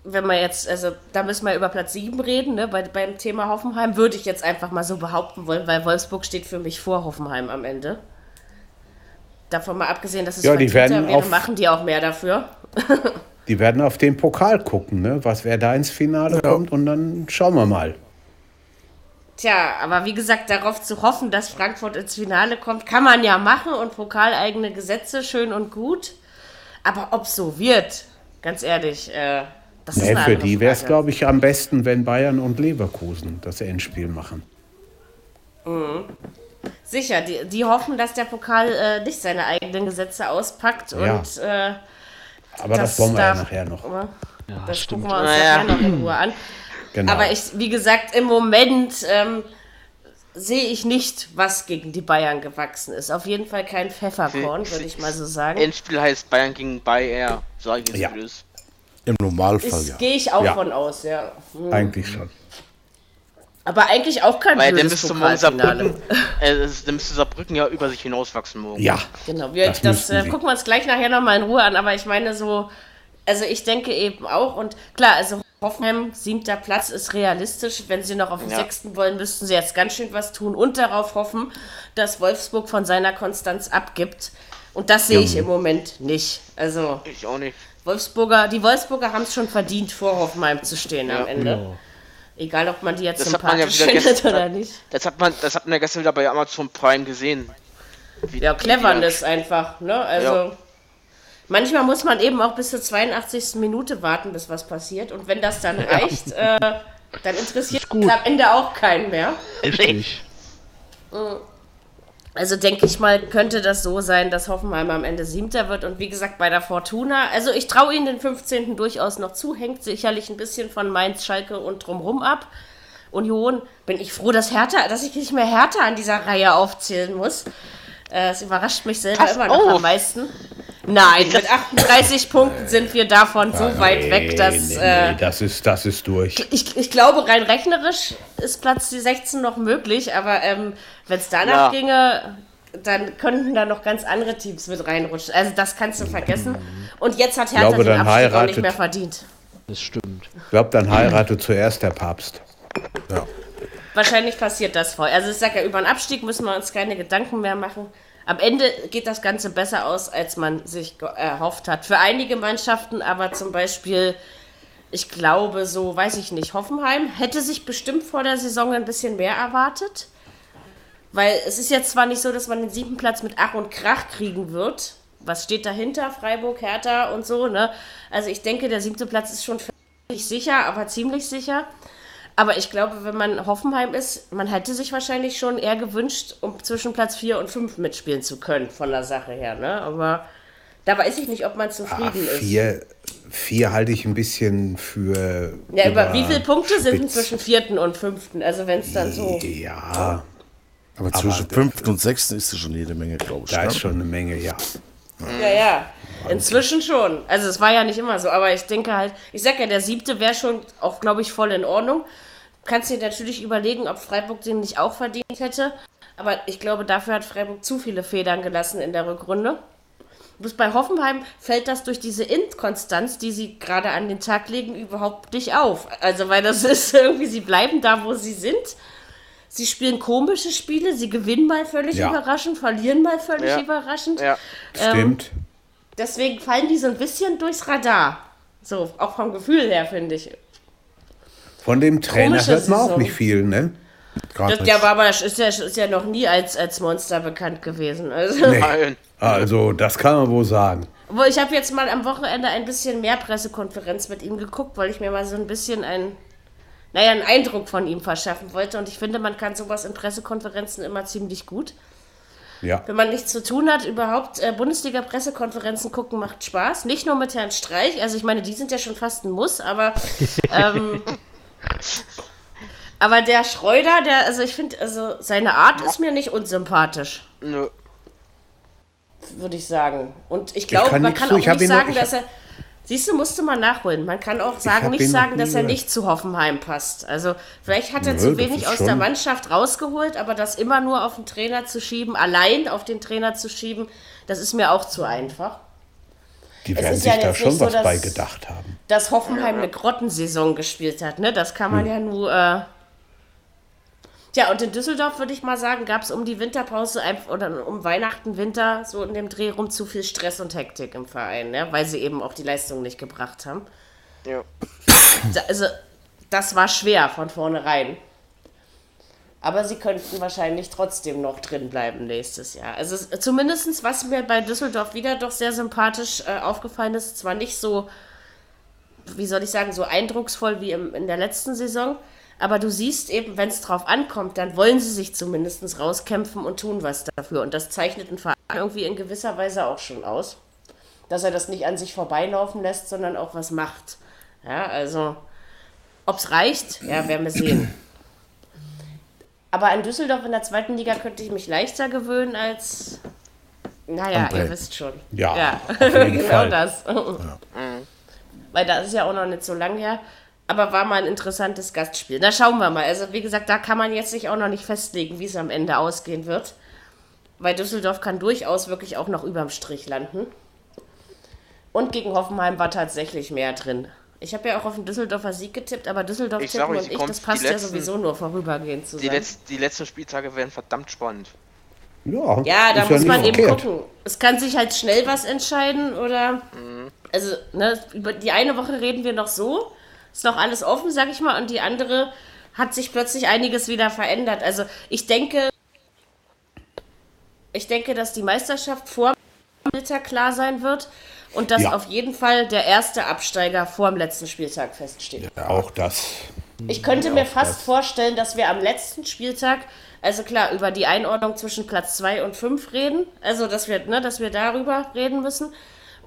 wenn wir jetzt, also da müssen wir über Platz 7 reden, ne, bei, beim Thema Hoffenheim, würde ich jetzt einfach mal so behaupten wollen, weil Wolfsburg steht für mich vor Hoffenheim am Ende. Davon mal abgesehen, dass es Ja, die werden wäre, auf- machen die auch mehr dafür. <laughs> Die werden auf den Pokal gucken, ne? was wer da ins Finale kommt und dann schauen wir mal. Tja, aber wie gesagt, darauf zu hoffen, dass Frankfurt ins Finale kommt, kann man ja machen und pokaleigene Gesetze, schön und gut. Aber ob so wird, ganz ehrlich, äh, Das ist Nee, eine für die wäre es, glaube ich, am besten, wenn Bayern und Leverkusen das Endspiel machen. Sicher, die, die hoffen, dass der Pokal äh, nicht seine eigenen Gesetze auspackt Ja. und äh, Aber das, wollen wir ja darf- nachher noch. Ja, Das stimmt. gucken wir uns Naja. nachher noch in Ruhe an. Genau. Aber ich, wie gesagt, im Moment ähm, sehe ich nicht, was gegen die Bayern gewachsen ist. Auf jeden Fall kein Pfefferkorn, würde ich mal so sagen. Endspiel heißt Bayern gegen Bayer, sage ich Ja. es ist. Im Normalfall, Ist, ja. Gehe ich auch Ja. von aus, ja. Hm. Eigentlich schon. Aber eigentlich auch kein Weil dann morgen Pokalfinale. Saarbrücken, äh, dann müsste Saarbrücken ja über sich hinauswachsen morgen. Ja. Genau, wir, Das das, äh, gucken wir uns gleich nachher nochmal in Ruhe an, aber ich meine so, also ich denke eben auch und klar, also Hoffenheim, siebter Platz ist realistisch. Wenn sie noch auf den Ja. sechsten wollen, müssten sie jetzt ganz schön was tun und darauf hoffen, dass Wolfsburg von seiner Konstanz abgibt. Und das sehe ich im Moment nicht. Also Ich auch nicht. Wolfsburger, die Wolfsburger haben es schon verdient, vor Hoffenheim zu stehen am Ende. Genau. Egal, ob man die jetzt Das ja sympathisch wieder <laughs> findet gestern- oder nicht. Das hat man, das hat man ja gestern wieder bei Amazon Prime gesehen. Wie- Ja, Cleverness einfach, ne? Also Ja. manchmal muss man eben auch bis zur 82. Minute warten, bis was passiert. Und wenn das dann reicht, äh, dann interessiert es am Ende auch keinen mehr. Richtig. Also denke ich mal, könnte das so sein, dass Hoffenheim am Ende Siebter wird. Und wie gesagt, bei der Fortuna, also ich traue ihnen den 15. durchaus noch zu, hängt sicherlich ein bisschen von Mainz, Schalke und drumrum ab. Union, bin ich froh, dass Hertha, dass ich nicht mehr Hertha an dieser Reihe aufzählen muss. Äh, Es überrascht mich selber Pass immer noch auf. am meisten. Nein, mit 38 Punkten sind wir davon so weit weg, dass. nee, äh, nee, das, ist, das ist durch. ich, ich glaube, rein rechnerisch ist Platz die 16 noch möglich, aber ähm, wenn es danach Ja. ginge, dann könnten da noch ganz andere Teams mit reinrutschen. Also das kannst du vergessen. Und jetzt hat Hertha glaube, den Abstieg auch nicht mehr verdient. Das stimmt. Ich glaube, dann heiratet zuerst der Papst. Wahrscheinlich passiert das voll. Also ich sage ja, über den Abstieg müssen wir uns keine Gedanken mehr machen. Am Ende geht das Ganze besser aus, als man sich erhofft hat. Für einige Mannschaften, aber zum Beispiel, ich glaube, so, weiß ich nicht, Hoffenheim hätte sich bestimmt vor der Saison ein bisschen mehr erwartet. Weil es ist jetzt zwar nicht so, dass man den siebten Platz mit Ach und Krach kriegen wird. Was steht dahinter? Freiburg, Hertha und so, ne? Also ich denke, der siebte Platz ist schon nicht sicher, aber ziemlich sicher. Aber ich glaube, wenn man Hoffenheim ist, man hätte sich wahrscheinlich schon eher gewünscht, um zwischen Platz 4 und 5 mitspielen zu können, von der Sache her. Ne? Aber da weiß ich nicht, ob man Ah, zufrieden ist. vier, vier halte ich ein bisschen für. Ja, über wie viele Punkte sind überspitzt. zwischen vierten und fünften? Also wenn es dann so. Ja, Aber zwischen fünften und sechsten ist es schon jede Menge, glaube ich. da ne? ist schon eine Menge, ja. Ja, ja. Inzwischen schon. Also es war ja nicht immer so, aber ich denke halt, ich sag ja, der siebte wäre schon auch, glaube ich, voll in Ordnung. Kannst dir natürlich überlegen, ob Freiburg den nicht auch verdient hätte. Aber ich glaube, dafür hat Freiburg zu viele Federn gelassen in der Rückrunde. Bis bei Hoffenheim fällt das durch diese Inkonstanz, die sie gerade an den Tag legen, überhaupt nicht auf. Also, weil das <laughs> ist irgendwie, sie bleiben da, wo sie sind. Sie spielen komische Spiele, sie gewinnen mal völlig Ja. überraschend, verlieren mal völlig Ja. überraschend. Ja. Stimmt. Deswegen fallen die so ein bisschen durchs Radar. So, auch vom Gefühl her, finde ich. Von dem Trainer Komische hört man auch Saison. nicht viel, ne? Das, der war aber ist ja, ist ja noch nie als, als Monster bekannt gewesen. Also, Nee. Nein. Also, das kann man wohl sagen. Obwohl, ich habe jetzt mal am Wochenende ein bisschen mehr Pressekonferenz mit ihm geguckt, weil ich mir mal so ein bisschen ein, naja, einen Eindruck von ihm verschaffen wollte. Und ich finde, man kann sowas in Pressekonferenzen immer ziemlich gut. Ja. Wenn man nichts zu tun hat, überhaupt äh, Bundesliga-Pressekonferenzen gucken macht Spaß. Nicht nur mit Herrn Streich, also ich meine, die sind ja schon fast ein Muss, aber <laughs> ähm, aber der Schreuder, der, also ich finde, also seine Art ist mir nicht unsympathisch, Nö. würde ich sagen. Und ich glaube, kann man kann auch nicht sagen, ich dass er Siehst du, musste man nachholen. Man kann auch sagen, nicht sagen, dass er nicht zu Hoffenheim passt. Also vielleicht hat er Nö, zu wenig aus der Mannschaft rausgeholt, aber das immer nur auf den Trainer zu schieben, allein auf den Trainer zu schieben, das ist mir auch zu einfach. Die werden sich ja da schon nicht so, was dass- bei gedacht haben. Dass Hoffenheim eine Grottensaison gespielt hat, ne? Das kann Hm. man ja nur. Äh Tja, und in Düsseldorf würde ich mal sagen, gab es um die Winterpause oder um Weihnachten, Winter so in dem Dreh rum zu viel Stress und Hektik im Verein, ne? weil sie eben auch die Leistung nicht gebracht haben. Ja. Also, das war schwer von vornherein. Aber sie könnten wahrscheinlich trotzdem noch drin bleiben nächstes Jahr. Also es- zumindestens, was mir bei Düsseldorf wieder doch sehr sympathisch äh, aufgefallen ist, zwar nicht so wie soll ich sagen, so eindrucksvoll wie im, in der letzten Saison. Aber du siehst eben, wenn es drauf ankommt, dann wollen sie sich zumindest rauskämpfen und tun was dafür. Und das zeichnet ein Verein irgendwie in gewisser Weise auch schon aus. Dass er das nicht an sich vorbeilaufen lässt, sondern auch was macht. Ja, also, ob es reicht, ja, werden wir sehen. Aber an Düsseldorf in der zweiten Liga könnte ich mich leichter gewöhnen als. Naja, André. ihr wisst schon. Ja, jeden <laughs> genau Fall. das. Weil das ist ja auch noch nicht so lang her. Aber war mal ein interessantes Gastspiel. Na, schauen wir mal. Also, wie gesagt, da kann man jetzt sich auch noch nicht festlegen, wie es am Ende ausgehen wird. Weil Düsseldorf kann durchaus wirklich auch noch überm Strich landen. Und gegen Hoffenheim war tatsächlich mehr drin. Ich habe ja auch auf den Düsseldorfer Sieg getippt, aber Düsseldorf Ich tippen euch, und die ich, kommt- das die passt ja letzten- sowieso nur vorübergehend Die, zusammen. letz, die letzten Spieltage werden verdammt spannend. Ja, Ja, da muss nicht man eben verkehrt. gucken. Es kann sich halt schnell was entscheiden oder. Also, ne, über die eine Woche reden wir noch so, ist noch alles offen, sag ich mal, und die andere hat sich plötzlich einiges wieder verändert. Also, ich denke, ich denke, dass die Meisterschaft vor Mittag klar sein wird und dass Ja. auf jeden Fall der erste Absteiger vor dem letzten Spieltag feststeht. Auch das. Ich könnte mir auch fast das. vorstellen, dass wir am letzten Spieltag, also klar, über die Einordnung zwischen Platz 2 und 5 reden. Also, dass wir, ne, dass wir darüber reden müssen.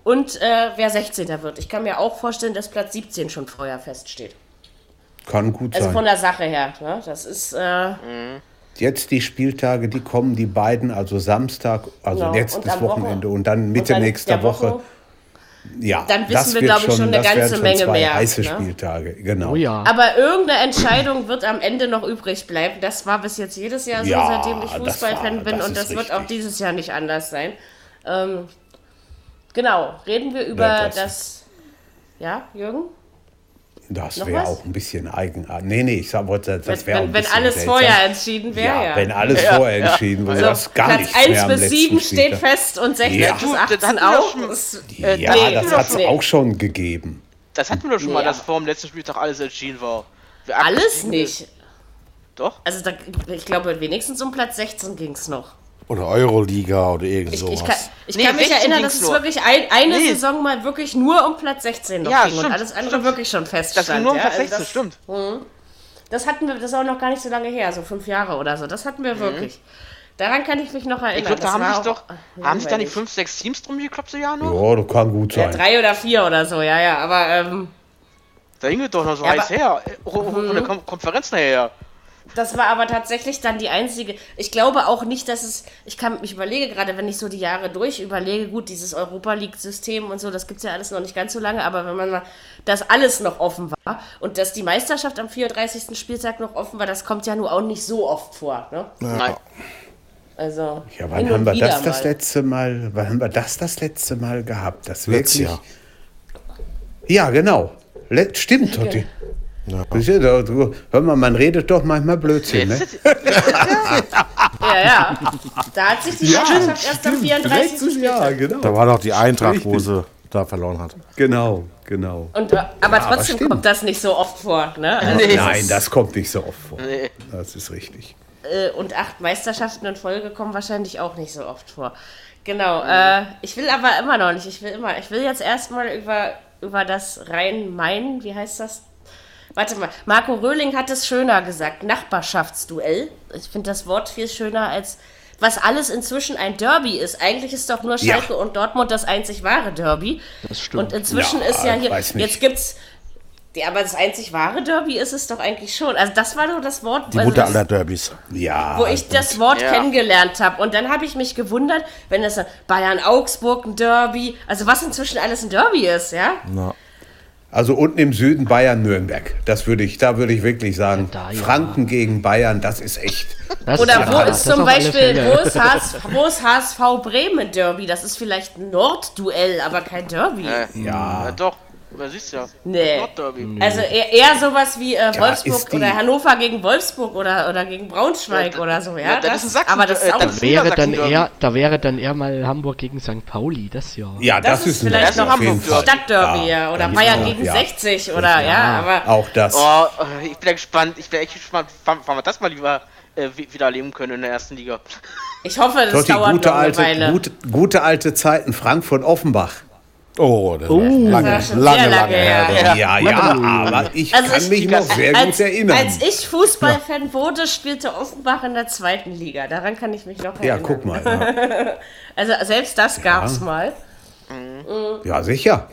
Und äh, wer 16. wird. Ich kann mir auch vorstellen, dass Platz 17 schon vorher feststeht. Kann gut Also sein. von der Sache her. Ne? Das ist. Äh, Jetzt die Spieltage, die kommen, die beiden, also Samstag, also Genau. Wochen- Wochenende und dann Mitte und dann nächster der Woche. Ja, Dann wissen das wir, wird glaub ich, schon eine ganze schon Menge zwei mehr, heiße ne? Spieltage, genau. Oh ja. aber irgendeine Entscheidung wird am Ende noch übrig bleiben. Das war bis jetzt jedes Jahr so, Ja, seitdem ich Fußballfan bin. das und das wird auch richtig. dieses Jahr nicht anders sein. Ähm, genau. Reden wir über Ja, das, das- Ja, Jürgen? Das wäre auch ein bisschen eigenartig. Nee, nee, ich sag, wollte, das Wenn, wäre wenn, wenn alles seltsam. vorher entschieden wäre, Ja, ja. wenn alles vorher entschieden wurde, Also das gar Platz nichts 1 mehr am bis letzten 7 steht Spieltag. fest und 16 Ja. bis Du, das 18 hatten wir auch. Das, Ja, äh, nee, das hat es nicht. auch schon gegeben. Das hatten wir doch schon mal, Nee, dass aber- vor dem letzten Spieltag alles entschieden war. Alles nicht. Doch? Also da, ich glaube, wenigstens um Platz 16 ging es noch. Oder Euroliga oder irgend Ich, sowas. ich kann, ich Nee, kann mich 16 erinnern, dass es nur. wirklich ein, eine Nee. Saison mal wirklich nur um Platz 16 noch Ja, ging und stimmt, alles andere stimmt. wirklich schon Das feststand. ging nur um ja? Platz Also 16, das, stimmt. Das hatten wir, das ist auch noch gar nicht so lange her, so fünf Jahre oder so. Das hatten wir wirklich. Daran kann ich mich noch erinnern. Mhm. Ich glaube, da Das haben sich doch. Ach, haben sich da nicht fünf, sechs Teams drum gekloppt, so Jahr noch? Ja, das kann gut Ja, sein. drei oder vier oder so, ja, ja. Aber ähm, Da ging es doch noch so Ja, heiß aber- her. Äh, oh, oh, Das war aber tatsächlich dann die einzige. Ich glaube auch nicht, dass es. Ich kann, ich überlege gerade, wenn ich so die Jahre durch überlege, gut, dieses Europa League-System und so, das gibt es ja alles noch nicht ganz so lange, aber wenn man mal, dass alles noch offen war und dass die Meisterschaft am 34. Spieltag noch offen war, das kommt ja nur auch nicht so oft vor. Ne? Nein. Also. Ja, hin wann und haben wir das das letzte Mal, wann haben wir das das letzte Mal gehabt? Das wirklich. Ja, genau. Let, stimmt, Totti. Ja, Hör mal, man redet doch manchmal Blödsinn, ne? Ja, ja. Da hat sich die Meisterschaft erst am 34. Letztes Jahr, Spieltag. genau. Da war doch die Eintracht, wo sie da verloren hat. Genau, genau. Und, äh, aber aber trotzdem stimmt. kommt das nicht so oft vor. Ne? Also Nee. Nein, das kommt nicht so oft vor. Nee. Das ist richtig. äh, und acht Meisterschaften in Folge kommen wahrscheinlich auch nicht so oft vor. Genau. Äh, ich will aber immer noch nicht. Ich will immer. Ich will jetzt erstmal über, über das Rhein-Main, wie heißt das? Warte mal, Marco Röhling hat es schöner gesagt. Nachbarschaftsduell. Ich finde das Wort viel schöner als was alles inzwischen ein Derby ist. Eigentlich ist doch nur Ja. Schalke und Dortmund das einzig wahre Derby. Das stimmt. Und inzwischen Ja, ist ja hier. Jetzt gibt's. Ja, aber das einzig wahre Derby ist es doch eigentlich schon. Also das war so das Wort. Die also Mutter aller Derbys. Ja. wo ich das Wort Ja. kennengelernt habe. Und dann habe ich mich gewundert, wenn das Bayern-Augsburg ein Derby, also was inzwischen alles ein Derby ist, ja? Na, Also unten im Süden Bayern Nürnberg. Das würde ich, da würde ich wirklich sagen, Ja, da, ja. Franken gegen Bayern, das ist echt. Das Oder ja, wo ist zum Beispiel, wo ist, HS, wo ist HSV Bremen Derby? Das ist vielleicht ein Nordduell, aber kein Derby. Äh, Ja. ja, doch. Man siehst ja. Nee. Nordderby. Also eher, eher sowas wie äh, Wolfsburg ist die- oder Hannover gegen Wolfsburg oder, oder gegen Braunschweig Ja, oder so, ja? ja, das ist Sachsen- aber das ist äh, auch das- Wäre dann eher, da wäre dann eher mal Hamburg gegen St. Pauli, das ja. Ja, Das das, ist ein vielleicht noch Hamburg-. Stadtderby, ja. Oder Bayern gegen noch- 60 oder, ja, aber... Auch das. Oh, äh, ich bin ja gespannt. Ich bin echt gespannt, wann, wir das mal lieber äh, wi- wieder erleben können in der ersten Liga. Ich hoffe, das Totti, dauert gute noch eine alte, Weile. gute, gute alte Zeiten, Frankfurt-Offenbach. Oh, das Oh. war lange, Das war schon lange, sehr lange, lange her. her. Ja, ja, aber ich Also kann ich- mich noch sehr gut als, erinnern. Als ich Fußballfan wurde, spielte Offenbach in der zweiten Liga. Daran kann ich mich noch ja, erinnern. guck mal. <laughs> Ja, Also selbst das gab's mal. ja sicher.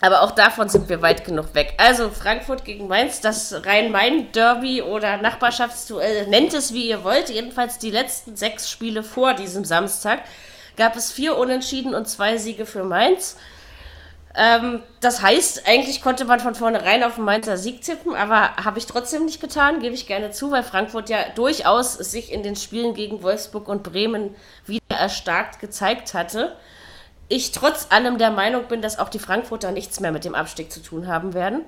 Aber auch davon sind wir weit genug weg. Also Frankfurt gegen Mainz, das Rhein-Main-Derby oder Nachbarschaftsduell, nennt es wie ihr wollt. Jedenfalls die letzten sechs Spiele vor diesem Samstag gab es vier Unentschieden und zwei Siege für Mainz. Ähm, das heißt, eigentlich konnte man von vornherein auf den Mainzer Sieg tippen, aber habe ich trotzdem nicht getan, gebe ich gerne zu, weil Frankfurt ja durchaus sich in den Spielen gegen Wolfsburg und Bremen wieder erstarkt gezeigt hatte ich trotz allem der Meinung bin, dass auch die Frankfurter nichts mehr mit dem Abstieg zu tun haben werden.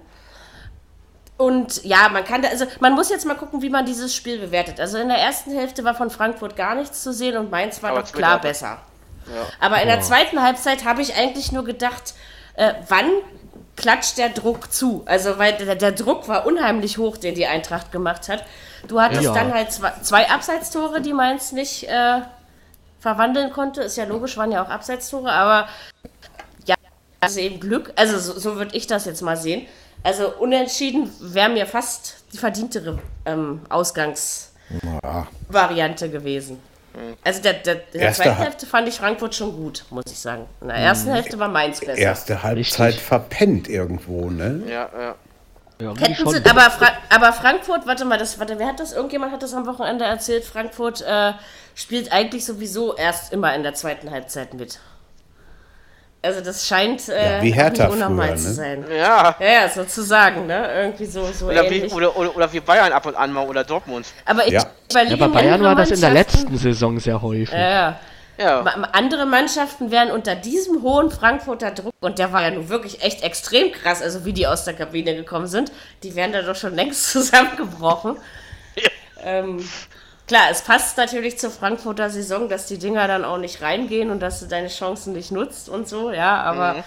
Und ja, man kann da, also man muss jetzt mal gucken, wie man dieses Spiel bewertet. Also in der ersten Hälfte war von Frankfurt gar nichts zu sehen und Mainz war Aber doch klar zweite- Aber in der zweiten Halbzeit habe ich eigentlich nur gedacht, äh, wann klatscht der Druck zu? Also weil der, der Druck war unheimlich hoch, den die Eintracht gemacht hat. Du hattest Ja. dann halt zwei, zwei Abseitstore, die Mainz nicht äh, verwandeln konnte. Ist ja logisch, waren ja auch Abseitstore, aber ja, also eben Glück. Also so, so würde ich das jetzt mal sehen. Also unentschieden wäre mir fast die verdientere ähm, Ausgangsvariante gewesen. Also der, der, in der Erste zweiten Ha- Hälfte fand ich Frankfurt schon gut, muss ich sagen. In der ersten Hälfte war Mainz besser. Erste Halbzeit Richtig. verpennt irgendwo, ne? Ja, ja. Irgendwie Hätten sie, aber, Fra aber Frankfurt, warte mal, das, warte, wer hat das? Irgendjemand hat das am Wochenende erzählt. Frankfurt äh, spielt eigentlich sowieso erst immer in der zweiten Halbzeit mit. Also das scheint äh, Ja, wie Hertha unnormal früher, zu ne? sein. Ja. Ja, ja, sozusagen, ne? Irgendwie so, so Oder wie, ähnlich. oder, oder, oder wie Bayern ab und an mal oder Dortmund. aber ich Ja. überlege ja, bei Bayern war das in der letzten Saison sehr häufig. Ja, ja. Ja. Andere Mannschaften wären unter diesem hohen Frankfurter Druck, und der war ja nun wirklich echt extrem krass, also wie die aus der Kabine gekommen sind, die wären da doch schon <laughs> längst zusammengebrochen. ähm, klar, es passt natürlich zur Frankfurter Saison, dass die Dinger dann auch nicht reingehen und dass du deine Chancen nicht nutzt und so, ja, aber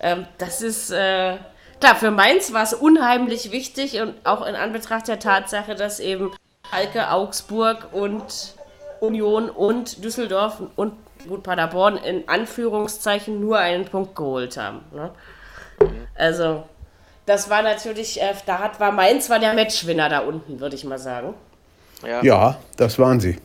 ähm, das ist, äh, klar, für Mainz war es unheimlich wichtig und auch in Anbetracht der Tatsache, dass eben Schalke, Augsburg und Union und Düsseldorf und gut Paderborn in Anführungszeichen nur einen Punkt geholt haben. Ne? Also, das war natürlich, äh, da hat, war Mainz war der Matchwinner da unten, würde ich mal sagen. Ja, das waren sie.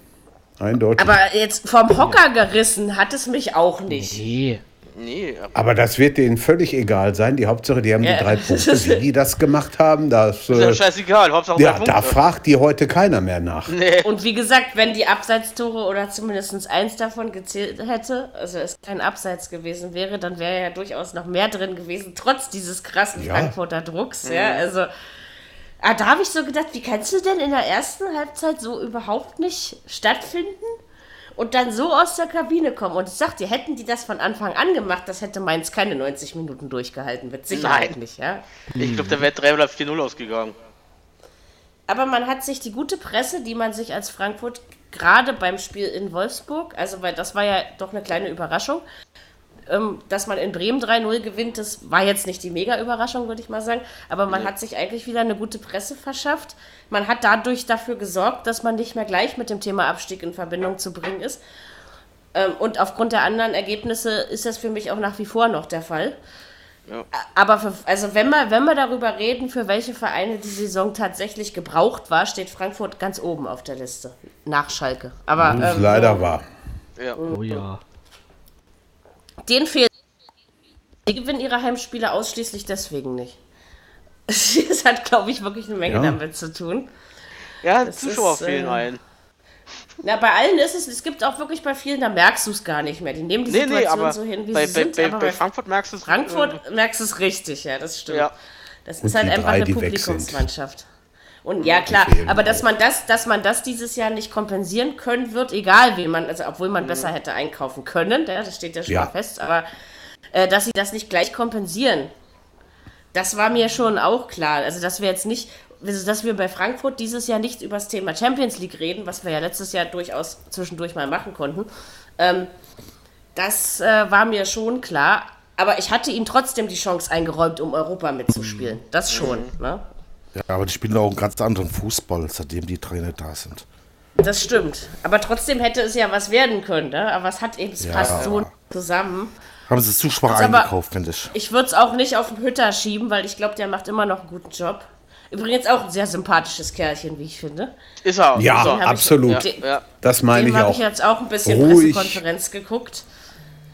Eindeutig. Aber jetzt vom Hocker gerissen hat es mich auch nicht. Nee. Nee, Aber das wird denen völlig egal sein. Die Hauptsache, die haben Ja. die drei <laughs> Punkte. Wie die das gemacht haben, das. ist ja Äh, scheißegal. Hauptsache ja, da fragt die heute keiner mehr nach. Und wie gesagt, wenn die Abseitstore oder zumindest eins davon gezählt hätte, also es kein Abseits gewesen wäre, dann wäre ja durchaus noch mehr drin gewesen, trotz dieses krassen Ja. Frankfurter Drucks. Ja, also ah, da habe ich so gedacht, wie kannst du denn in der ersten Halbzeit so überhaupt nicht stattfinden und dann so aus der Kabine kommen? Und ich sag dir, hätten die das von Anfang an gemacht, das hätte Mainz keine 90 Minuten durchgehalten, mit Sicherheit Nein. nicht, ja. Ich glaube, da wäre 3 oder 4-0 ausgegangen. Aber man hat sich die gute Presse, die man sich als Frankfurt gerade beim Spiel in Wolfsburg, also weil das war ja doch eine kleine Überraschung, dass man in Bremen 3-0 gewinnt, das war jetzt nicht die Mega-Überraschung, würde ich mal sagen, aber man hat sich eigentlich wieder eine gute Presse verschafft. Man hat dadurch dafür gesorgt, dass man nicht mehr gleich mit dem Thema Abstieg in Verbindung zu bringen ist. Ähm, und aufgrund der anderen Ergebnisse ist das für mich auch nach wie vor noch der Fall. Aber für, also wenn wir, wenn wir darüber reden, für welche Vereine die Saison tatsächlich gebraucht war, steht Frankfurt ganz oben auf der Liste. Nach Schalke. Aber Das ist ähm, leider wahr. Ja. Oh ja. Denen fehlt. Die gewinnen ihre Heimspiele ausschließlich deswegen nicht. <laughs> Das hat, glaube ich, wirklich eine Menge Ja. damit zu tun. Ja, Das Zuschauer ist, fehlen äh, ein. Na, bei allen ist es, es gibt auch wirklich bei vielen, da merkst du es gar nicht mehr. Die nehmen die Nee, Situation nee, aber so hin, wie bei, sie bei, sind. bei, aber bei Frankfurt merkst du es. Frankfurt merkst du es richtig, ja, das stimmt. Ja. Das Und ist halt einfach drei, eine. Publikumsmannschaft. Und ja, klar, aber dass auch. man das, dass man das dieses Jahr nicht kompensieren können wird, egal wie man, also obwohl Mhm. man besser hätte einkaufen können, das steht ja schon Ja. mal fest, aber äh, dass sie das nicht gleich kompensieren, das war mir schon auch klar. Also dass wir jetzt nicht, also, dass wir bei Frankfurt dieses Jahr nicht über das Thema Champions League reden, was wir ja letztes Jahr durchaus zwischendurch mal machen konnten. Ähm, das äh, war mir schon klar. Aber ich hatte ihnen trotzdem die Chance eingeräumt, um Europa mitzuspielen. Das schon. Ne? Ja, aber die spielen auch einen ganz anderen Fußball, seitdem die Trainer da sind. Das stimmt. Aber trotzdem hätte es ja was werden können. Ne? Aber es hat eben, es Ja. passt so zusammen. Haben sie zu schwach aber- eingekauft, finde ich. Ich würde es auch nicht auf den Hütter schieben, weil ich glaube, der macht immer noch einen guten Job. Übrigens auch ein sehr sympathisches Kerlchen, wie ich finde. Ist er. Ja, ist er. hab ich- absolut. Ja, ja. Das meine Dem ich habe auch. ich jetzt auch ein bisschen Ruhig. Pressekonferenz geguckt.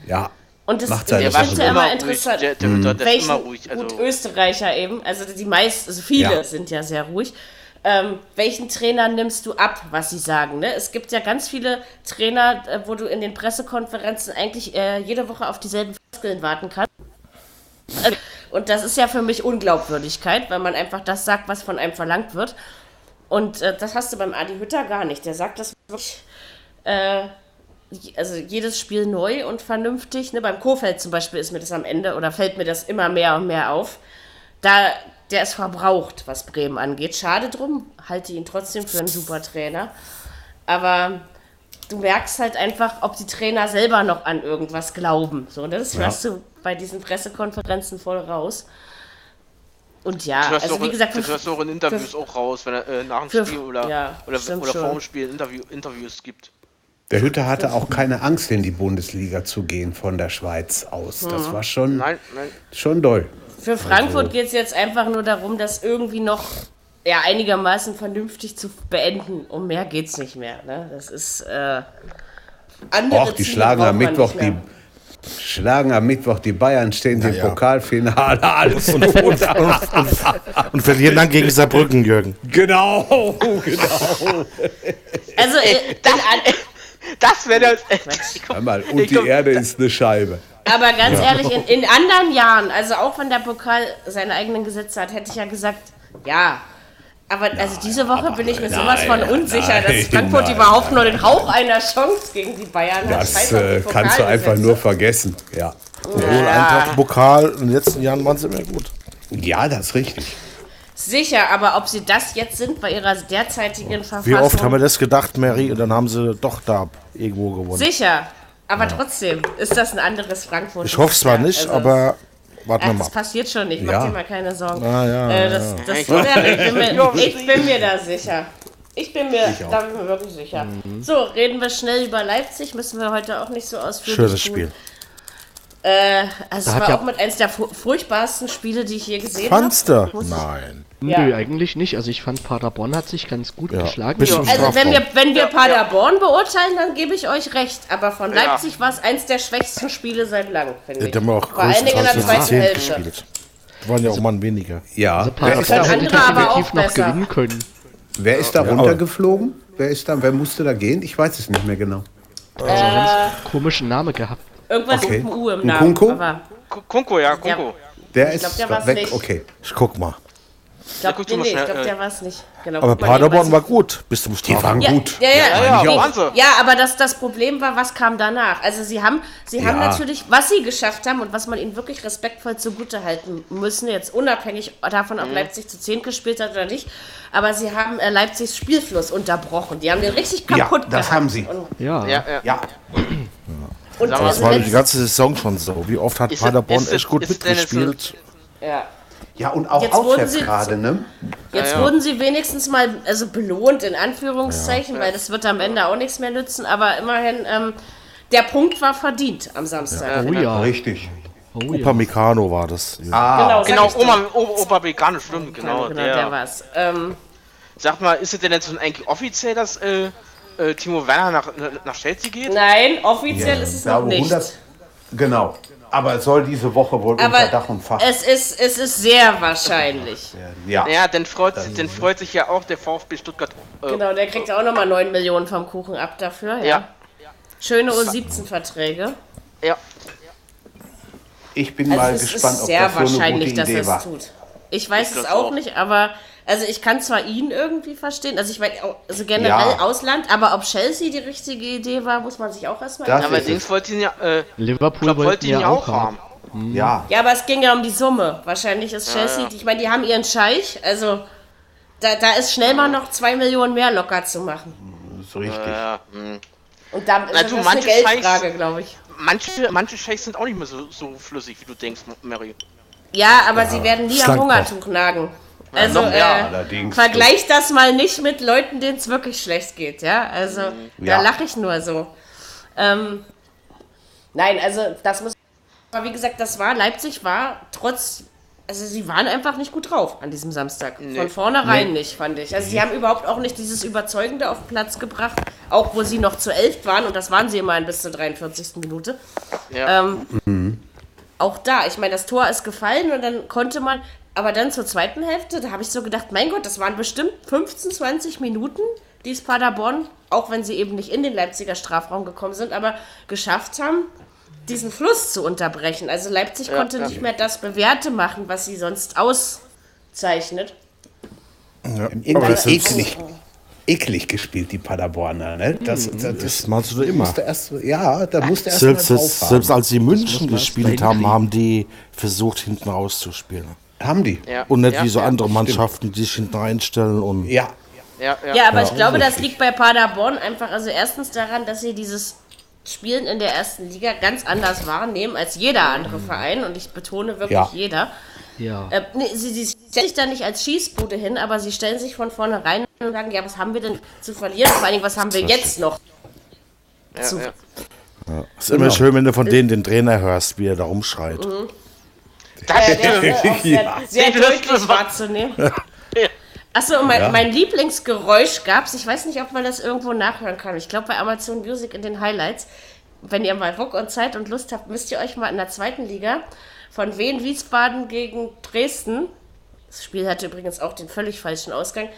Ja, Und das Macht seine ich finde immer interessant. Der, der, der, der ist welchen immer ruhig. Also, gut Österreicher eben, also die meisten, also viele Ja. sind ja sehr ruhig. Ähm, welchen Trainer nimmst du ab, was sie sagen? Ne? Es gibt ja ganz viele Trainer, äh, wo du in den Pressekonferenzen eigentlich äh, jede Woche auf dieselben Floskeln warten kannst. Äh, Und das ist ja für mich Unglaubwürdigkeit, weil man einfach das sagt, was von einem verlangt wird. Und äh, das hast du beim Adi Hütter gar nicht. Der sagt das wirklich, äh, also jedes Spiel neu und vernünftig. Ne? Beim Kofeld zum Beispiel ist mir das am Ende oder fällt mir das immer mehr und mehr auf. Da, der ist verbraucht, was Bremen angeht. Schade drum, halte ihn trotzdem für einen super Trainer. Aber du merkst halt einfach, ob die Trainer selber noch an irgendwas glauben. So, und das hörst du bei diesen Pressekonferenzen voll raus. Und ja, das also du wie auch, gesagt, das für, hörst du auch in Interviews auch raus, wenn er äh, nach dem für- Spiel oder, ja, oder, oder vor dem Spiel Interview, Interviews gibt. Der Hütte hatte auch keine Angst, in die Bundesliga zu gehen von der Schweiz aus. Mhm. Das war schon, Nein, nein. schon doll. Für Frankfurt geht es jetzt einfach nur darum, das irgendwie noch ja, einigermaßen vernünftig zu beenden. Um mehr geht es nicht mehr. Ne? Das ist. Äh, andere Och, die Ziele schlagen am Mittwoch die schlagen am Mittwoch die Bayern, stehen im ja. Pokalfinale, alles Und, und, und, und, und verlieren dann gegen Saarbrücken, Jürgen. genau, <laughs> genau. Also, äh, Das, in, das wäre das. Einmal, und die Erde ist eine Scheibe. aber ganz ehrlich, in, in anderen Jahren, also auch wenn der Pokal seine eigenen Gesetze hat, hätte ich ja gesagt, ja. Aber also diese Woche bin ich mir sowas von unsicher, dass nein, Frankfurt nein, überhaupt nur den Hauch einer Chance gegen die Bayern hat. Das äh, kannst du einfach nur vergessen. Ja. Obwohl Eintracht Pokal in den letzten Jahren waren sie immer gut. ja, das ist richtig. Sicher, aber ob sie das jetzt sind bei ihrer derzeitigen Verfassung. Wie oft haben wir das gedacht, Mary, und dann haben sie doch da irgendwo gewonnen. Sicher, aber trotzdem ist das ein anderes Frankfurt. Ich hoffe zwar nicht, Also, aber warten wir Ach, mal. das passiert schon nicht, mach Ja. dir mal keine Sorgen. Ah, ja, äh, ja, das, das, Ich- ja, ich, bin mir, ich bin mir da sicher. Ich bin mir, da bin ich mir wirklich sicher. Mhm. So, reden wir schnell über Leipzig, müssen wir heute auch nicht so ausführlich Schönes tun. Spiel. Äh, also es hat war ja- auch mit eins der fu- furchtbarsten Spiele, die ich je gesehen habe. Fandst du? Nein. Ja. Nö, eigentlich nicht. Also ich fand Paderborn hat sich ganz gut Ja. geschlagen. Bisschen Also wenn wir, wenn wir Ja, Paderborn beurteilen, dann gebe ich euch recht. Aber von Ja. Leipzig war es eins der schwächsten Spiele seit langem, finde Ja, ich. die haben auch Vor allen Dingen in der zweiten mit 10 Hälfte. gespielt. Waren ja auch Mann weniger. Ja. Wer Paderborn da, hätte andere aber auch definitiv noch besser. gewinnen können. wer ist da runtergeflogen? Wer ist da? Wer musste da gehen? Ich weiß es nicht mehr genau. Komischen Name gehabt. Irgendwas Okay. mit einem U im Namen. Kunku? Aber Ku- Kunko, ja, Kunko. Der glaub, ist der war's weg. nicht. Okay. Ich guck mal. ich glaube, nee, nee, ich glaub, äh, der war es nicht. Genau, Aber Paderborn war gut bis zum Die waren. Ja, gut. ja, ja, Ja, ja, ja, aber das, das Problem war, was kam danach? Also sie haben, sie haben Ja. natürlich, was sie geschafft haben und was man ihnen wirklich respektvoll zugute halten müssen, jetzt unabhängig davon, Mhm. ob Leipzig zu 10 gespielt hat oder nicht, aber sie haben äh, Leipzigs Spielfluss unterbrochen. Die haben den richtig Ja, kaputt das gehabt. haben sie. Und, Ja. Ja, ja. Ja. und Das war die ganze Saison schon so. Wie oft hat Ist Paderborn ist es- echt gut ist mitgespielt? ja. Ja, und auch Jetzt auswärts gerade, ne? Jetzt Ja, ja. wurden sie wenigstens mal also belohnt, in Anführungszeichen, weil das wird am Ende auch nichts mehr nützen, aber immerhin, ähm, der Punkt war verdient am Samstag. Oh ja. Richtig. Oh ja. Upamecano war das. Ah, Genau, Genau, Oma, o- Opa Vegane, stimmt, doch. genau. genau der. der war's. Ähm, Sag mal, ist es denn jetzt eigentlich offiziell, dass äh, äh, Timo Werner nach, nach Chelsea geht? nein, offiziell ist es Ja, noch nicht. 100 Genau. Aber es soll diese Woche wohl unter Aber Dach und Fach es ist, es ist sehr wahrscheinlich. Ja. Ja, dann freut, dann freut sich ja auch der VfB Stuttgart. Äh, Genau, der kriegt auch nochmal 9 Millionen vom Kuchen ab dafür. Ja. Ja, Schöne U17-Verträge. ja. Ich bin Also mal es gespannt, ob sehr das so eine wahrscheinlich, gute dass er Idee es war. tut. Ich weiß Ich es auch auch. nicht, aber also ich kann zwar ihn irgendwie verstehen, also ich weiß auch, also generell Ja. Ausland, aber ob Chelsea die richtige Idee war, muss man sich auch erstmal Das Aber ist Dings wollte ihn ja, äh, Liverpool glaub, wollte ihn ja auch haben. Ja, Ja, aber es ging ja um die Summe. Wahrscheinlich ist Chelsea, ja. ich meine, die haben ihren Scheich, also da, da ist schnell mal noch 2 Millionen mehr locker zu machen. das ist richtig. ja, hm. Und dann ist Na, das du, eine manche Geldfrage, Scheichs- glaube ich. manche, manche Sheiks sind auch nicht mehr so, so flüssig, wie du denkst, Mary. Ja, aber sie werden nie am Hungertuch nagen. Also, noch- ja, äh, allerdings. vergleich das mal nicht mit Leuten, denen es wirklich schlecht geht, ja? Also, da Ja. lache ich nur so. Ähm, nein, also, das muss Aber wie gesagt, das war, Leipzig war trotz, also sie waren einfach nicht gut drauf an diesem Samstag. Von vornherein nicht, fand ich. Also sie haben überhaupt auch nicht dieses Überzeugende auf den Platz gebracht, auch wo sie noch zu elf waren und das waren sie immerhin bis zur 43. Minute. Ja. Ähm, Auch da, ich meine, das Tor ist gefallen und dann konnte man, aber dann zur zweiten Hälfte, da habe ich so gedacht, mein Gott, das waren bestimmt 15, 20 Minuten, die es Paderborn, auch wenn sie eben nicht in den Leipziger Strafraum gekommen sind, aber geschafft haben, diesen Fluss zu unterbrechen. Also Leipzig konnte ja. nicht mehr das Bewährte machen, was sie sonst auszeichnet. Ja. Irgendwie das ist- eklig, eklig gespielt, die Paderborner. Ne? Das, das, das, Das meinst du immer. musste erst, ja, da musste erst Selbst, mal selbst, selbst als sie München gespielt haben, haben die versucht, hinten rauszuspielen. Haben die? Ja. Und nicht ja, wie so ja. andere Mannschaften, die sich hinten einstellen und Ja. Ja, ja. Ja, aber Ja, ich glaube, das liegt bei Paderborn einfach, also erstens daran, dass sie dieses Spielen in der ersten Liga ganz anders wahrnehmen als jeder andere Verein und ich betone wirklich Ja. jeder. Ja. Äh, nee, sie, sie stellen sich da nicht als Schießbude hin, aber sie stellen sich von vornherein und sagen, ja, was haben wir denn zu verlieren? Vor allen Dingen, was haben wir jetzt noch? ja, zu- ja. es ist immer Genau. schön, wenn du von denen den Trainer hörst, wie er da rumschreit. Das Äh, der ist auch sehr, Ja. sehr deutlich wahrzunehmen. Achso, mein, mein Lieblingsgeräusch gab's. Ich weiß nicht, ob man das irgendwo nachhören kann. Ich glaube bei Amazon Music in den Highlights. Wenn ihr mal Bock und Zeit und Lust habt, müsst ihr euch mal in der zweiten Liga von Wien Wiesbaden gegen Dresden, das Spiel hatte übrigens auch den völlig falschen Ausgang,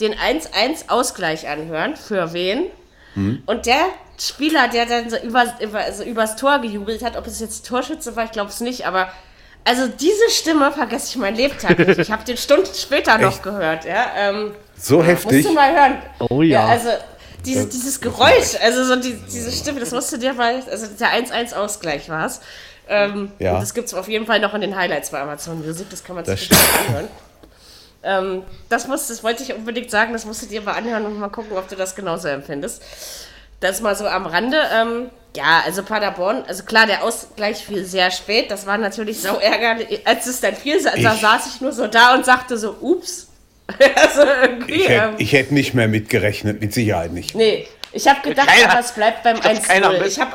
den 1-1 Ausgleich anhören für Wien. Und der Spieler, der dann so, über, über, also übers Tor gejubelt hat, ob es jetzt Torschütze war, ich glaube es nicht, aber also diese Stimme vergesse ich mein Lebtag nicht. Ich habe den Stunden später noch gehört. Ja, ähm, So musst heftig. du mal hören. Oh ja. also diese, dieses Geräusch, also so die, diese Stimme, das musst du dir mal, also der 1-1-Ausgleich war es. Ähm, Ja. Und das gibt es auf jeden Fall noch in den Highlights bei Amazon Music, das kann man sich anhören. Ähm, das, muss, das wollte ich unbedingt sagen, das musst du dir mal anhören und mal gucken, ob du das genauso empfindest. Das mal so am Rande. Ähm, ja, also Paderborn, also klar, der Ausgleich fiel sehr spät. Das war natürlich sau ärgerlich. Als es dann fiel, da Ich- saß ich nur so da und sagte so, ups. <laughs> also. Ich ähm, hätte ich hätt nicht mehr mitgerechnet, mit Sicherheit nicht. Nee, ich habe gedacht, Keiner- aber es bleibt beim glaub, keiner 1-0. mit. Ich habe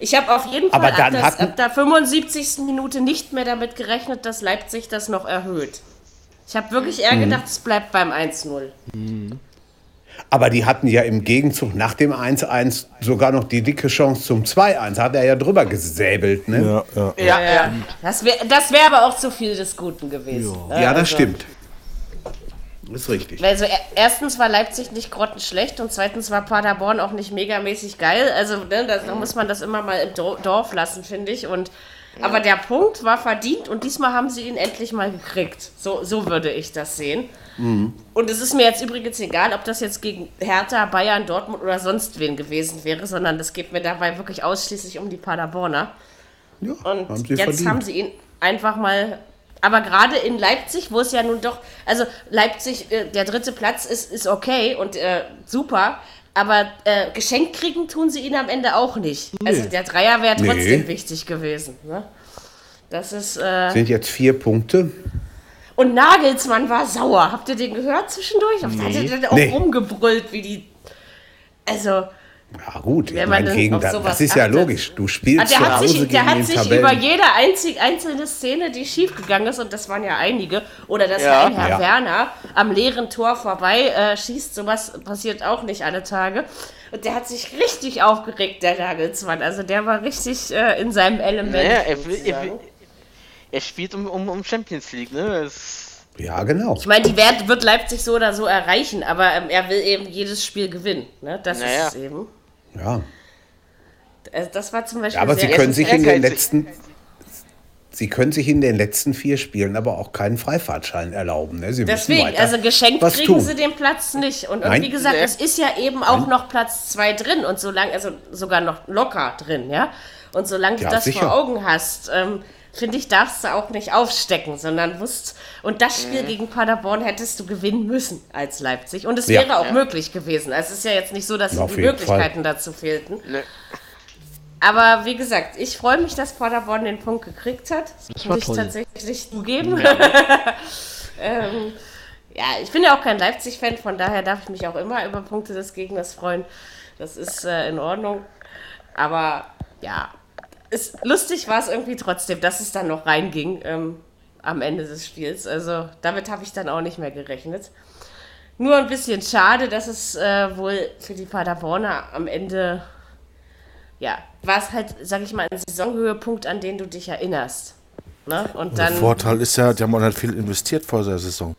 ich hab auf jeden Fall Aber ab, das, hatten- ab der 75. Minute nicht mehr damit gerechnet, dass Leipzig das noch erhöht. Ich habe wirklich eher gedacht, es bleibt beim 1-0. Aber die hatten ja im Gegenzug nach dem 1-1 sogar noch die dicke Chance zum 2-1. Hat er ja drüber gesäbelt, ne? Ja, ja. Ja, ja. Das wäre das wär aber auch zu viel des Guten gewesen. ne? Ja, das Also- stimmt. Ist richtig. Also er- erstens war Leipzig nicht grottenschlecht und zweitens war Paderborn auch nicht megamäßig geil. Also ne, da, da muss man das immer mal im Dor- Dorf lassen, finde ich. Und aber der Punkt war verdient und diesmal haben sie ihn endlich mal gekriegt. So, so würde ich das sehen. Und es ist mir jetzt übrigens egal, ob das jetzt gegen Hertha, Bayern, Dortmund oder sonst wen gewesen wäre, sondern es geht mir dabei wirklich ausschließlich um die Paderborner. Ja, Und haben jetzt verdient. haben sie ihn einfach mal. Aber gerade in Leipzig, wo es ja nun doch, also Leipzig, äh, der dritte Platz ist, ist okay und äh, super, aber äh, geschenkt kriegen tun sie ihn am Ende auch nicht. Also der Dreier wäre Nee. trotzdem wichtig gewesen. Ne? Das ist. Äh, Sind jetzt vier Punkte. und Nagelsmann war sauer. Habt ihr den gehört zwischendurch? Hat er dann auch Nee. rumgebrüllt, wie die. Also. Ja gut, ich Wenn man gegen, das, das ist ja achtet. logisch. Du spielst Ah, der zu hat Hause sich, der hat sich Tabellen. über jede einzig, einzelne Szene, die schiefgegangen ist, und das waren ja einige, oder dass Ja. ein Herr Ja. Werner am leeren Tor vorbei äh, schießt, sowas passiert auch nicht alle Tage. Und der hat sich richtig aufgeregt, der Nagelsmann. Also der war richtig äh, in seinem Element. Naja, er, will, er, er spielt um, um, um Champions League, ne? Das, Ja, genau. ich meine, die Wert wird Leipzig so oder so erreichen, aber ähm, er will eben jedes Spiel gewinnen. Ne? Das Naja. ist es eben. Ja. Also das war zum Beispiel Ja, aber sie können sich in den letzten Sie können sich in den letzten vier Spielen aber auch keinen Freifahrtschein erlauben. Ne? Sie Deswegen, also geschenkt was kriegen tun. sie den Platz nicht. Und, und Nein. wie gesagt, Nee. es ist ja eben auch noch Platz zwei drin und solange, also sogar noch locker drin, ja. Und solange Ja, du das sicher. vor Augen hast, ähm, finde ich, darfst du auch nicht aufstecken, sondern musst. Und das Spiel gegen Paderborn hättest du gewinnen müssen als Leipzig. Und es Ja. wäre auch Ja. möglich gewesen. Also es ist ja jetzt nicht so, dass Auf die Möglichkeiten dazu fehlten. ne. Aber wie gesagt, ich freue mich, dass Paderborn den Punkt gekriegt hat. Das muss ich toll. tatsächlich zugeben. <laughs> ähm, ja, ich bin ja auch kein Leipzig-Fan, von daher darf ich mich auch immer über Punkte des Gegners freuen. Das ist äh, in Ordnung. Aber ja, ist, lustig war es irgendwie trotzdem, dass es dann noch reinging ähm, am Ende des Spiels. Also damit habe ich dann auch nicht mehr gerechnet. Nur ein bisschen schade, dass es äh, wohl für die Paderborner am Ende, ja, war es halt, sag ich mal, ein Saisonhöhepunkt, an den du dich erinnerst. Ne? Und Der dann, Vorteil ist ja, die haben nicht viel investiert vor der Saison.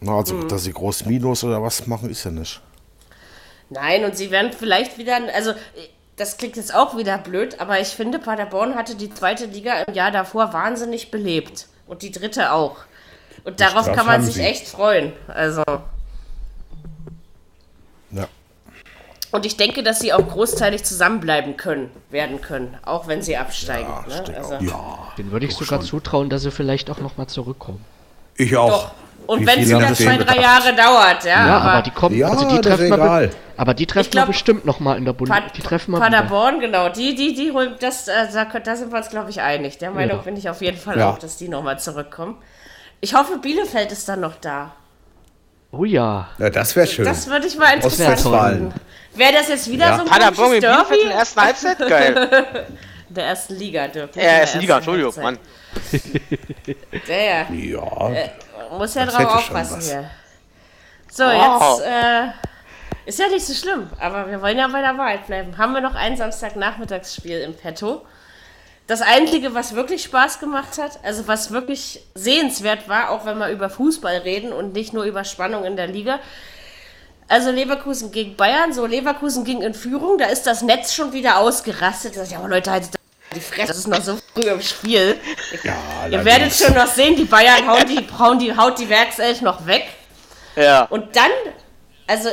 Na, also, Mhm. dass sie groß Minus oder was machen, ist ja nicht. nein, und sie werden vielleicht wieder, also das klingt jetzt auch wieder blöd, aber ich finde, Paderborn hatte die zweite Liga im Jahr davor wahnsinnig belebt. Und die dritte auch. Und darauf kann man sich sie. echt freuen. Also. Ja. Und ich denke, dass sie auch großteilig zusammenbleiben können, werden können, auch wenn sie absteigen. ich ne? also, auch. Den würde ich sogar zutrauen, dass sie vielleicht auch nochmal zurückkommen. Ich auch. Doch. Und wenn es wieder haben zwei, drei Jahre dauert, ja. Ja, aber, aber, die kommen, Ja, also die treffen egal. aber die treffen glaub, wir bestimmt nochmal in der Bund. Pa die treffen wir wieder. Paderborn, genau, die, die, die holen, das, äh, da, da sind wir uns, glaube ich, einig. Der Meinung Ja. bin ich auf jeden Fall Ja. auch, dass die nochmal zurückkommen. Ich hoffe, Bielefeld ist dann noch da. Oh ja. Ja, das wäre schön. Das würde ich mal interessant finden. Wäre das jetzt wieder Ja. so ein Paderborn mit komisches Bielefeld in der ersten Halbzeit? Geil. <laughs> In der ersten Liga, Dirk. in Ja, der erste Liga, ersten Entschuldigung, Halbzeit. Mann. <laughs> Ja, ja. Ja, Muss ja Das drauf aufpassen hier. So, Wow. jetzt äh, ist ja nicht so schlimm, aber wir wollen ja bei der Wahrheit bleiben. Haben wir noch ein Samstagnachmittagsspiel im Petto? Das Einzige, was wirklich Spaß gemacht hat, also was wirklich sehenswert war, auch wenn wir über Fußball reden und nicht nur über Spannung in der Liga. Also Leverkusen gegen Bayern, so Leverkusen ging in Führung, da ist das Netz schon wieder ausgerastet. Da sag ich, aber Leute, haltet die Fresse, das ist noch so früh im Spiel. ja Ihr werdet schon noch sehen, die Bayern hauen die, hauen die, haut die Werkself noch weg. Ja. Und dann, also,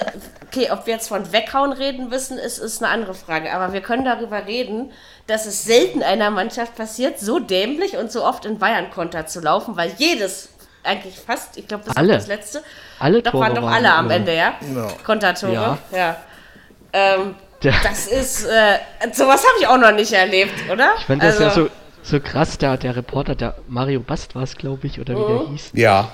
okay, ob wir jetzt von weghauen reden müssen, ist, ist eine andere Frage. Aber wir können darüber reden, dass es selten einer Mannschaft passiert, so dämlich und so oft in Bayern-Konter zu laufen, weil jedes, eigentlich fast, ich glaube, das Alle. war das letzte. Alle Doch Tore waren doch waren, alle am äh, Ende, ja? Kontertore. Ja. Ja. Ähm, das ist, äh, sowas habe ich auch noch nicht erlebt, oder? Ich fand das Also, ja so, so krass, der, der Reporter, der Mario Bast war es, glaube ich, oder wie Mhm. der hieß. Ja,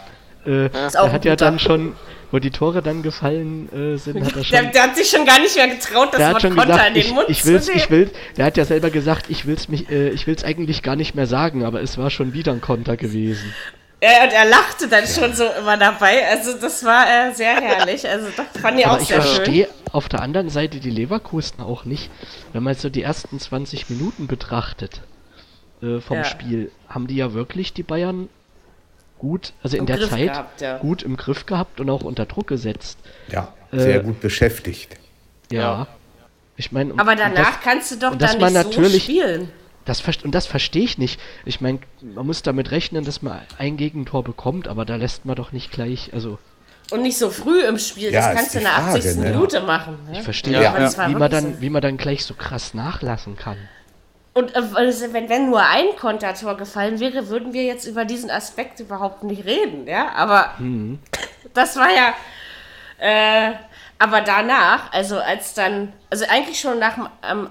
Äh, ein hat ja dann schon, wo die Tore dann gefallen äh, sind, hat er schon. Der, der hat sich schon gar nicht mehr getraut, das Wort Konter gesagt, in den ich, Mund ich zu will's, nehmen. ich will, der hat ja selber gesagt, ich will's mich, äh, ich will's eigentlich gar nicht mehr sagen, aber es war schon wieder ein Konter gewesen. Ja, und er lachte dann schon so immer dabei. Also das war äh, sehr herrlich. Also das fand ich Aber auch ich sehr schön. verstehe auf der anderen Seite die Leverkusen auch nicht, wenn man so die ersten 20 Minuten betrachtet äh, vom Ja. Spiel, haben die ja wirklich die Bayern gut, also in Im der Griff Zeit gehabt, ja. gut im Griff gehabt und auch unter Druck gesetzt. ja, sehr Äh, gut beschäftigt. Ja. Ja. Ich meine, Aber danach das, kannst du doch dann man nicht so natürlich- spielen. Das und das verstehe ich nicht. Ich meine, man muss damit rechnen, dass man ein Gegentor bekommt, aber da lässt man doch nicht gleich, also Und nicht so früh im Spiel. Ja, das kannst du in der Frage, 80. ne? Minute machen. Ne? ich verstehe Ja, ja, wie, man dann, wie man dann gleich so krass nachlassen kann. Und äh, also wenn, wenn nur ein Kontertor gefallen wäre, würden wir jetzt über diesen Aspekt überhaupt nicht reden. Ja, aber Mhm. das war ja. Äh, aber danach, also als dann, also eigentlich schon nach dem, ähm,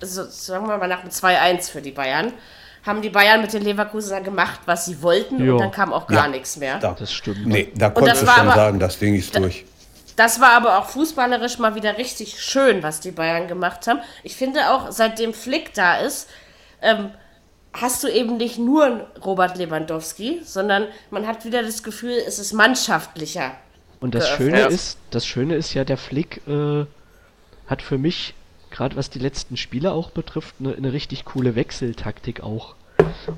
so, sagen wir mal nach dem 2-1 für die Bayern, haben die Bayern mit den Leverkusener gemacht, was sie wollten Jo. und dann kam auch gar Ja. nichts mehr. Da, Das stimmt. nee, da konntest du schon aber- sagen, das Ding ist durch. Das war aber auch fußballerisch mal wieder richtig schön, was die Bayern gemacht haben. Ich finde auch, seitdem Flick da ist, ähm, hast du eben nicht nur einen Robert Lewandowski, sondern man hat wieder das Gefühl, es ist mannschaftlicher. Und das geöffnet. Schöne ist, das Schöne ist ja, der Flick äh, hat für mich, gerade was die letzten Spiele auch betrifft, eine ne richtig coole Wechseltaktik auch.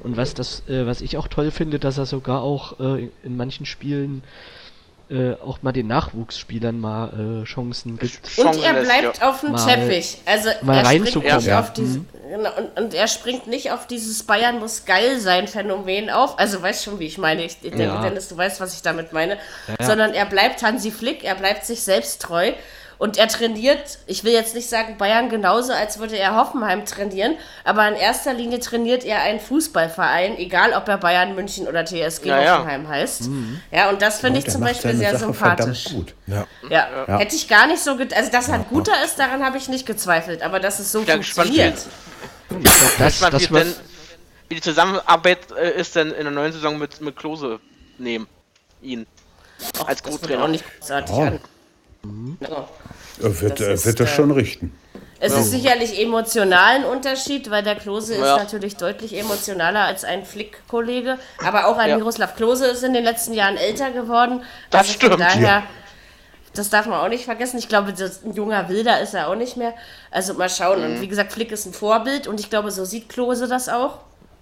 Und was das, äh, was ich auch toll finde, dass er sogar auch äh, in manchen Spielen äh, auch mal den Nachwuchsspielern mal äh, Chancen gibt. Und Chancen er bleibt ja. auf dem Mal- Teppich. Also mal er springt nicht Ja. auf diese, genau, und, und er springt nicht auf dieses Bayern muss geil sein Phänomen auf. Also weißt schon, wie ich meine. Ich denke, Ja. Dennis, du weißt, was ich damit meine. Sondern er bleibt Hansi Flick, er bleibt sich selbst treu. Und er trainiert, ich will jetzt nicht sagen Bayern genauso, als würde er Hoffenheim trainieren, aber in erster Linie trainiert er einen Fußballverein, egal ob er Bayern München oder TSG Ja, ja. Hoffenheim heißt. Ja, und das finde ich zum Beispiel sehr Sache sympathisch. gut. Ja. Ja, Ja. hätte ich gar nicht so, also dass er ein guter ist, daran habe ich nicht gezweifelt, aber dass es so gespannt, funktioniert. Das, das wie, was, denn, wie die Zusammenarbeit äh, ist denn in der neuen Saison mit, mit Klose nehmen. Ihn. Ach, Als das Co-Trainer. auch nicht großartig Oh. an. Mhm. Ja. Er wird, Das er ist, wird das äh, schon richten. Es ist sicherlich emotional ein Unterschied, weil der Klose Ja. ist natürlich deutlich emotionaler als ein Flick-Kollege. Aber auch ein Ja. Miroslav Klose ist in den letzten Jahren älter geworden. Das Also stimmt, Von daher, ja. das darf man auch nicht vergessen. Ich glaube, das, ein junger Wilder ist er auch nicht mehr. Also mal schauen. Mhm. Und wie gesagt, Flick ist ein Vorbild und ich glaube, so sieht Klose das auch.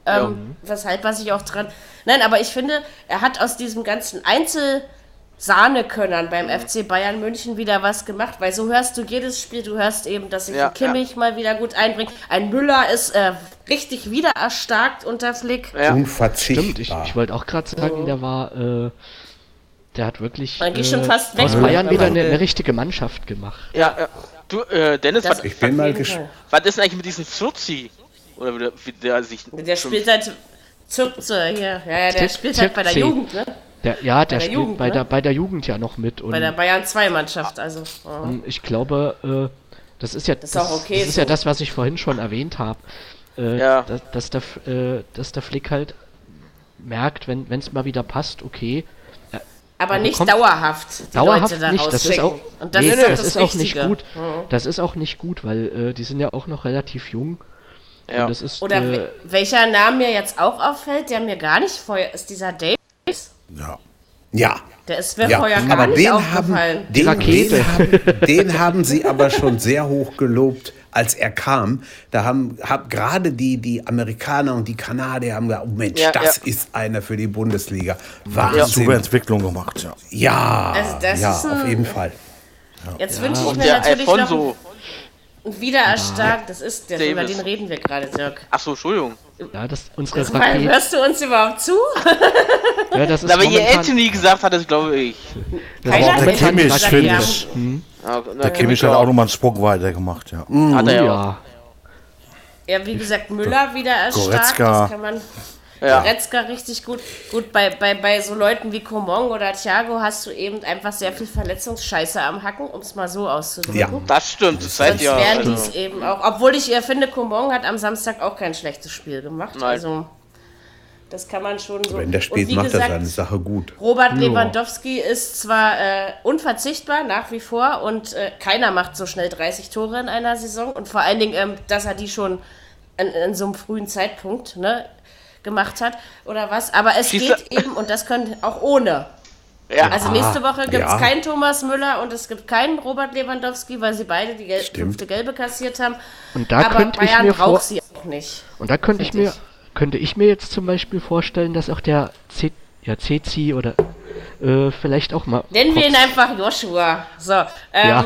Ähm, weshalb was ich auch dran. Nein, aber ich finde, er hat aus diesem ganzen Einzel. Sahnekönnern beim Mhm. FC Bayern München wieder was gemacht, weil so hörst du jedes Spiel, du hörst eben, dass sich Ja, Kimmich mal wieder gut einbringt. Ein Müller ist äh, richtig wieder erstarkt unter Flick. Ja. Unverzichtbar. Stimmt, ich, ich wollte auch gerade sagen, der war, äh, der hat wirklich Man geht äh, schon fast weg, aus Bayern wieder eine, eine richtige Mannschaft gemacht. Ja, ja. Du, äh, Dennis, Das- was, Ich bin mal gespannt. Fall. was ist denn eigentlich mit diesem Fürzi? Oder wie der, wie der sich. Der spielt halt Zürze hier. Ja, ja, der Zir- spielt halt bei der. Jugend, ne? Der, ja, der der spielt Jugend, bei, ne? der, bei der Jugend ja noch mit. Und, Bei der Bayern 2 Mannschaft, also. oh. und ich glaube, äh, das ist ja das, ist auch okay das, ist so. ja das, was ich vorhin schon erwähnt habe. Äh, Ja. dass, dass, der, äh, dass der Flick halt merkt, wenn es mal wieder passt, okay. Aber nicht bekommt- dauerhaft. Die Dauerhaft Leute da nicht, das ist auch. Und das nee, ist das das ist auch nicht gut. Das ist auch nicht gut, weil äh, die sind ja auch noch relativ jung. Ja. Das ist, Oder äh, we- welcher Name mir jetzt auch auffällt, der mir gar nicht vorher ist, dieser Davis. Ja. Ja. Der ist Ja, vorher gar aber nicht den haben, den, Rakete. den, haben, den haben sie aber schon sehr hoch gelobt, als er kam. Da haben hab gerade die, die Amerikaner und die Kanadier haben gesagt, oh Mensch, Ja, das ja. ist einer für die Bundesliga. Super Wahnsinn. Entwicklung gemacht, ja. Ja, Also das ja, auf jeden Fall. Jetzt wünsche ich mir der natürlich Alfonso. noch wieder erstarkt. Das ist der, Davis. über den reden wir gerade, Dirk. Achso, Entschuldigung. Ja, das unsere Mal, Rakete. hörst du uns überhaupt zu? <laughs> Ja, das ist Aber ihr Anthony gesagt hat, das glaube ich. das Keiner hat der Kimmich, dass finde ich. haben- Ja, Der Kimmich hat auch nochmal einen Sprung weitergemacht, ja. Hat Oh, er ja. Ja, wie gesagt, Müller wieder erstarkt. Goretzka. Das kann man. Ja. Goretzka richtig gut. Gut, bei, bei, bei so Leuten wie Coman oder Thiago hast du eben einfach sehr viel Verletzungsscheiße am Hacken, um es mal so auszudrücken. Ja. Das stimmt, das seid ja. wären die Also, es eben auch. Obwohl ich äh, finde, Coman hat am Samstag auch kein schlechtes Spiel gemacht. Nein. Also, das kann man schon so. Wenn der Und spielt, wie macht er seine Sache gut. Robert Lewandowski ist zwar äh, unverzichtbar nach wie vor und äh, keiner macht so schnell 30 Tore in einer Saison und vor allen Dingen, ähm, dass er die schon in, in so einem frühen Zeitpunkt ne, gemacht hat oder was. Aber es Schießt geht eben und das können auch ohne. ja, Also nächste Woche gibt es ja. keinen Thomas Müller und es gibt keinen Robert Lewandowski, weil sie beide die Gel Stimmt. fünfte Gelbe kassiert haben. Und da Aber könnte ich Bayern mir braucht vor, sie auch nicht. und da könnte ich mir, könnte ich mir jetzt zum Beispiel vorstellen, dass auch der C, ja, CC oder äh, vielleicht auch mal, Nennen wir ihn einfach Joshua. So, ähm, Ja.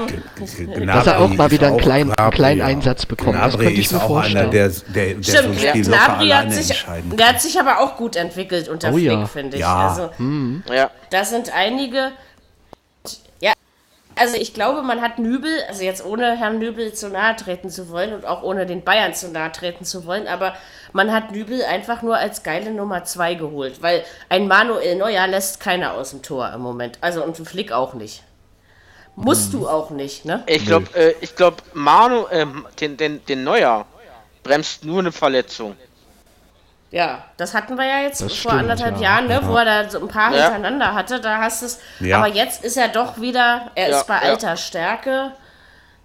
dass er auch mal wieder einen kleinen, einen kleinen Einsatz bekommt. das Gnabry könnte ich ist mir auch einer, vorstellen. der, der, der so Stimmt, ein ja, Spiel Gnabry hat sich, entscheiden der hat sich aber auch gut entwickelt unter Oh Flick, ja. finde ich. Ja. Also, ja. da sind einige. Also ich glaube, man hat Nübel, also jetzt ohne Herrn Nübel zu nahe treten zu wollen und auch ohne den Bayern zu nahe treten zu wollen, aber man hat Nübel einfach nur als geile Nummer zwei geholt, weil ein Manuel Neuer lässt keiner aus dem Tor im Moment. Also und ein Flick auch nicht. Musst du auch nicht, ne? Ich glaube, äh, ich glaube, Manu, ähm, den, den, den Neuer bremst nur eine Verletzung. Ja, das hatten wir ja jetzt Das vor stimmt, anderthalb ja. Jahren, ne, wo er da so ein paar Ja. hintereinander hatte. Da hast du es. Ja. Aber jetzt ist er doch wieder, er Ja, ist bei ja. alter Stärke.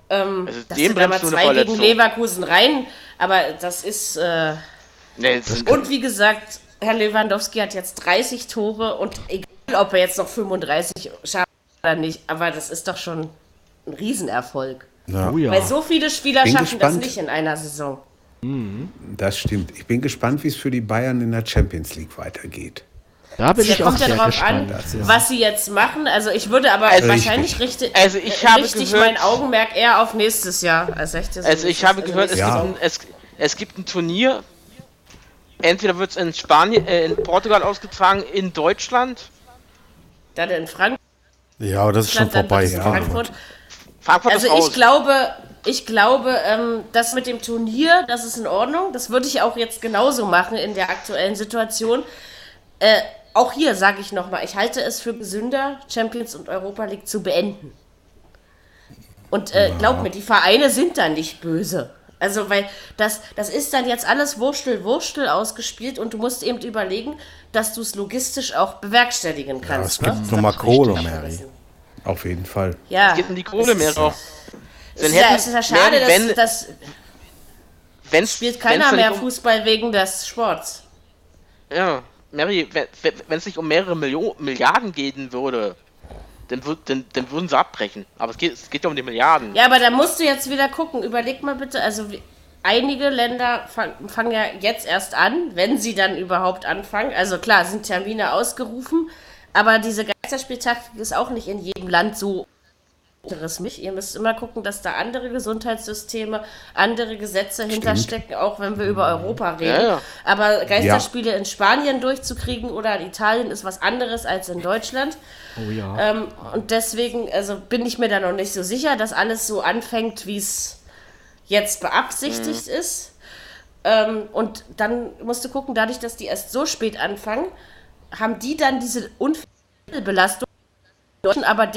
Ähm, Also dass dem du da mal bremst du eine zwei gegen. Leverkusen rein, aber das ist. Äh, Nee, das und wie gesagt, Herr Lewandowski hat jetzt 30 Tore und egal, ob er jetzt noch 35 schafft oder nicht, aber das ist doch schon ein Riesenerfolg. ja. ja. Weil so viele Spieler Bin schaffen das gespannt. nicht in einer Saison. Das stimmt. Ich bin gespannt, wie es für die Bayern in der Champions League weitergeht. da bin Ja, ich auch kommt ja sehr drauf gespannt. an, was sie jetzt machen. Also ich würde aber Also wahrscheinlich richtig, Also ich habe richtig gehört- mein Augenmerk eher auf nächstes Jahr als nächstes Also ich habe gehört, es, Ja. gibt ein, es, es gibt ein Turnier. Entweder wird es in Spanien, äh, in Portugal ausgetragen, in Deutschland. dann in Frankfurt, ja, aber das ist schon vorbei. Ja. Frankfurt. Frankfurt Also ich glaube, ich glaube, ähm, das mit dem Turnier, das ist in Ordnung. Das würde ich auch jetzt genauso machen in der aktuellen Situation. Äh, auch hier sage ich nochmal, ich halte es für gesünder, Champions und Europa League zu beenden. Und äh, glaub mir, die Vereine sind da nicht böse. Also, weil das, das ist dann jetzt alles Wurstel, Wurstel ausgespielt und du musst eben überlegen, dass du es logistisch auch bewerkstelligen Ja, kannst. es gibt ne? nochmal Kohle, Mary. Auf jeden Fall. Ja, Geht in die Kohle es mehr ist- drauf. Es ist, ja, es ist ja schade, dass, wenn, dass wenn's, spielt keiner mehr um, Fußball wegen des Sports. Ja, Mary, wenn es nicht um mehrere Millionen, Milliarden gehen würde, dann, dann, dann, würden sie abbrechen. Aber es geht, es geht ja um die Milliarden. Ja, aber da musst du jetzt wieder gucken. Überleg mal bitte, also einige Länder fangen fang ja jetzt erst an, wenn sie dann überhaupt anfangen. Also klar, sind Termine ausgerufen, aber diese Geisterspieltaktik ist auch nicht in jedem Land so mich. Ihr müsst immer gucken, dass da andere Gesundheitssysteme, andere Gesetze Stimmt. hinterstecken, auch wenn wir über Europa reden. Ja, ja. Aber Geisterspiele ja. in Spanien durchzukriegen oder in Italien ist was anderes als in Deutschland. Oh ja. Ähm, und deswegen also bin ich mir da noch nicht so sicher, dass alles so anfängt, wie es jetzt beabsichtigt mhm. ist. Ähm, und dann musst du gucken, dadurch, dass die erst so spät anfangen, haben die dann diese Unfallbelastung, aber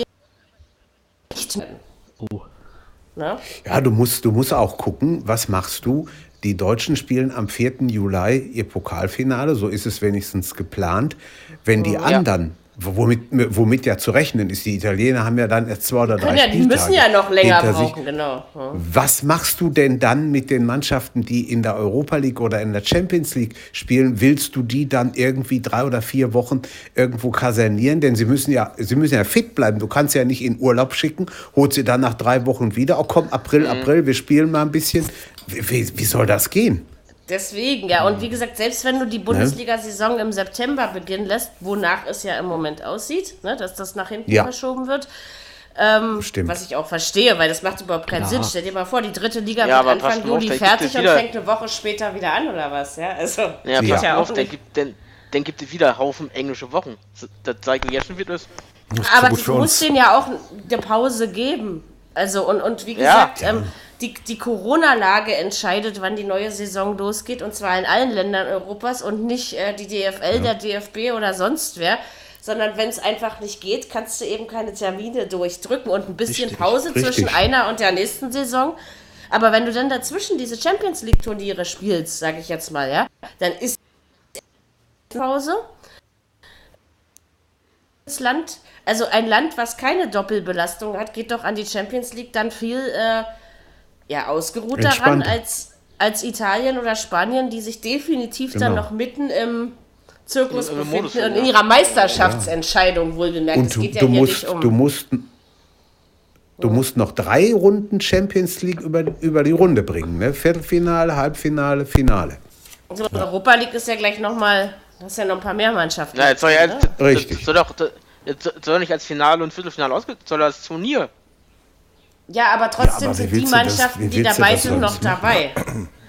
nicht. Oh. Na? Ja, du musst, du musst auch gucken, was machst du? Die Deutschen spielen am 4. Juli ihr Pokalfinale, so ist es wenigstens geplant. Wenn die ja. anderen Womit, womit ja zu rechnen ist. Die Italiener haben ja dann erst zwei oder drei ja, Die müssen ja noch länger brauchen, genau. Ja. Was machst du denn dann mit den Mannschaften, die in der Europa League oder in der Champions League spielen? Willst du die dann irgendwie drei oder vier Wochen irgendwo kasernieren? Denn sie müssen ja, sie müssen ja fit bleiben. Du kannst ja nicht in Urlaub schicken, holst sie dann nach drei Wochen wieder. Oh komm, April, mhm. April, wir spielen mal ein bisschen. Wie, wie soll das gehen? Deswegen, ja. Und wie gesagt, selbst wenn du die Bundesliga-Saison im September beginnen lässt, wonach es ja im Moment aussieht, ne, dass das nach hinten ja. verschoben wird. Ähm, was ich auch verstehe, weil das macht überhaupt keinen ja. Sinn. Stell dir mal vor, die dritte Liga ja, wird Anfang Juli auf, fertig und fängt eine Woche später wieder an, oder was? Ja, also, ja, ja. ja auch auf, dann gibt, dann, dann gibt es wieder Haufen englische Wochen. Das zeigen jetzt schon wieder. Aber du musst denen ja auch eine Pause geben. Also, und, und wie gesagt, ja. ähm, die, die Corona-Lage entscheidet, wann die neue Saison losgeht, und zwar in allen Ländern Europas und nicht äh, die DFL, ja. der DFB oder sonst wer. Sondern wenn es einfach nicht geht, kannst du eben keine Termine durchdrücken und ein bisschen richtig, Pause richtig. zwischen einer und der nächsten Saison. Aber wenn du dann dazwischen diese Champions League-Turniere spielst, sage ich jetzt mal, ja, dann ist Pause. Das Land, also ein Land, was keine Doppelbelastung hat, geht doch an die Champions League dann viel äh, ja, ausgeruht daran als, als Italien oder Spanien, die sich definitiv genau. dann noch mitten im Zirkus in, befinden Modus, und in ihrer Meisterschaftsentscheidung ja. wohlbemerkt. Und du, es geht ja musst, um du musst Du musst noch drei Runden Champions League über, über die Runde bringen. Ne? Viertelfinale, Halbfinale, Finale. Also ja. Europa League ist ja gleich nochmal, das ist ja noch ein paar mehr Mannschaften. Ja, soll ja, ne? Richtig. Soll, doch, soll nicht als Finale und Viertelfinale ausgehen, soll das Turnier ja, aber trotzdem ja, aber sind die Mannschaften, die dabei sind, noch dabei.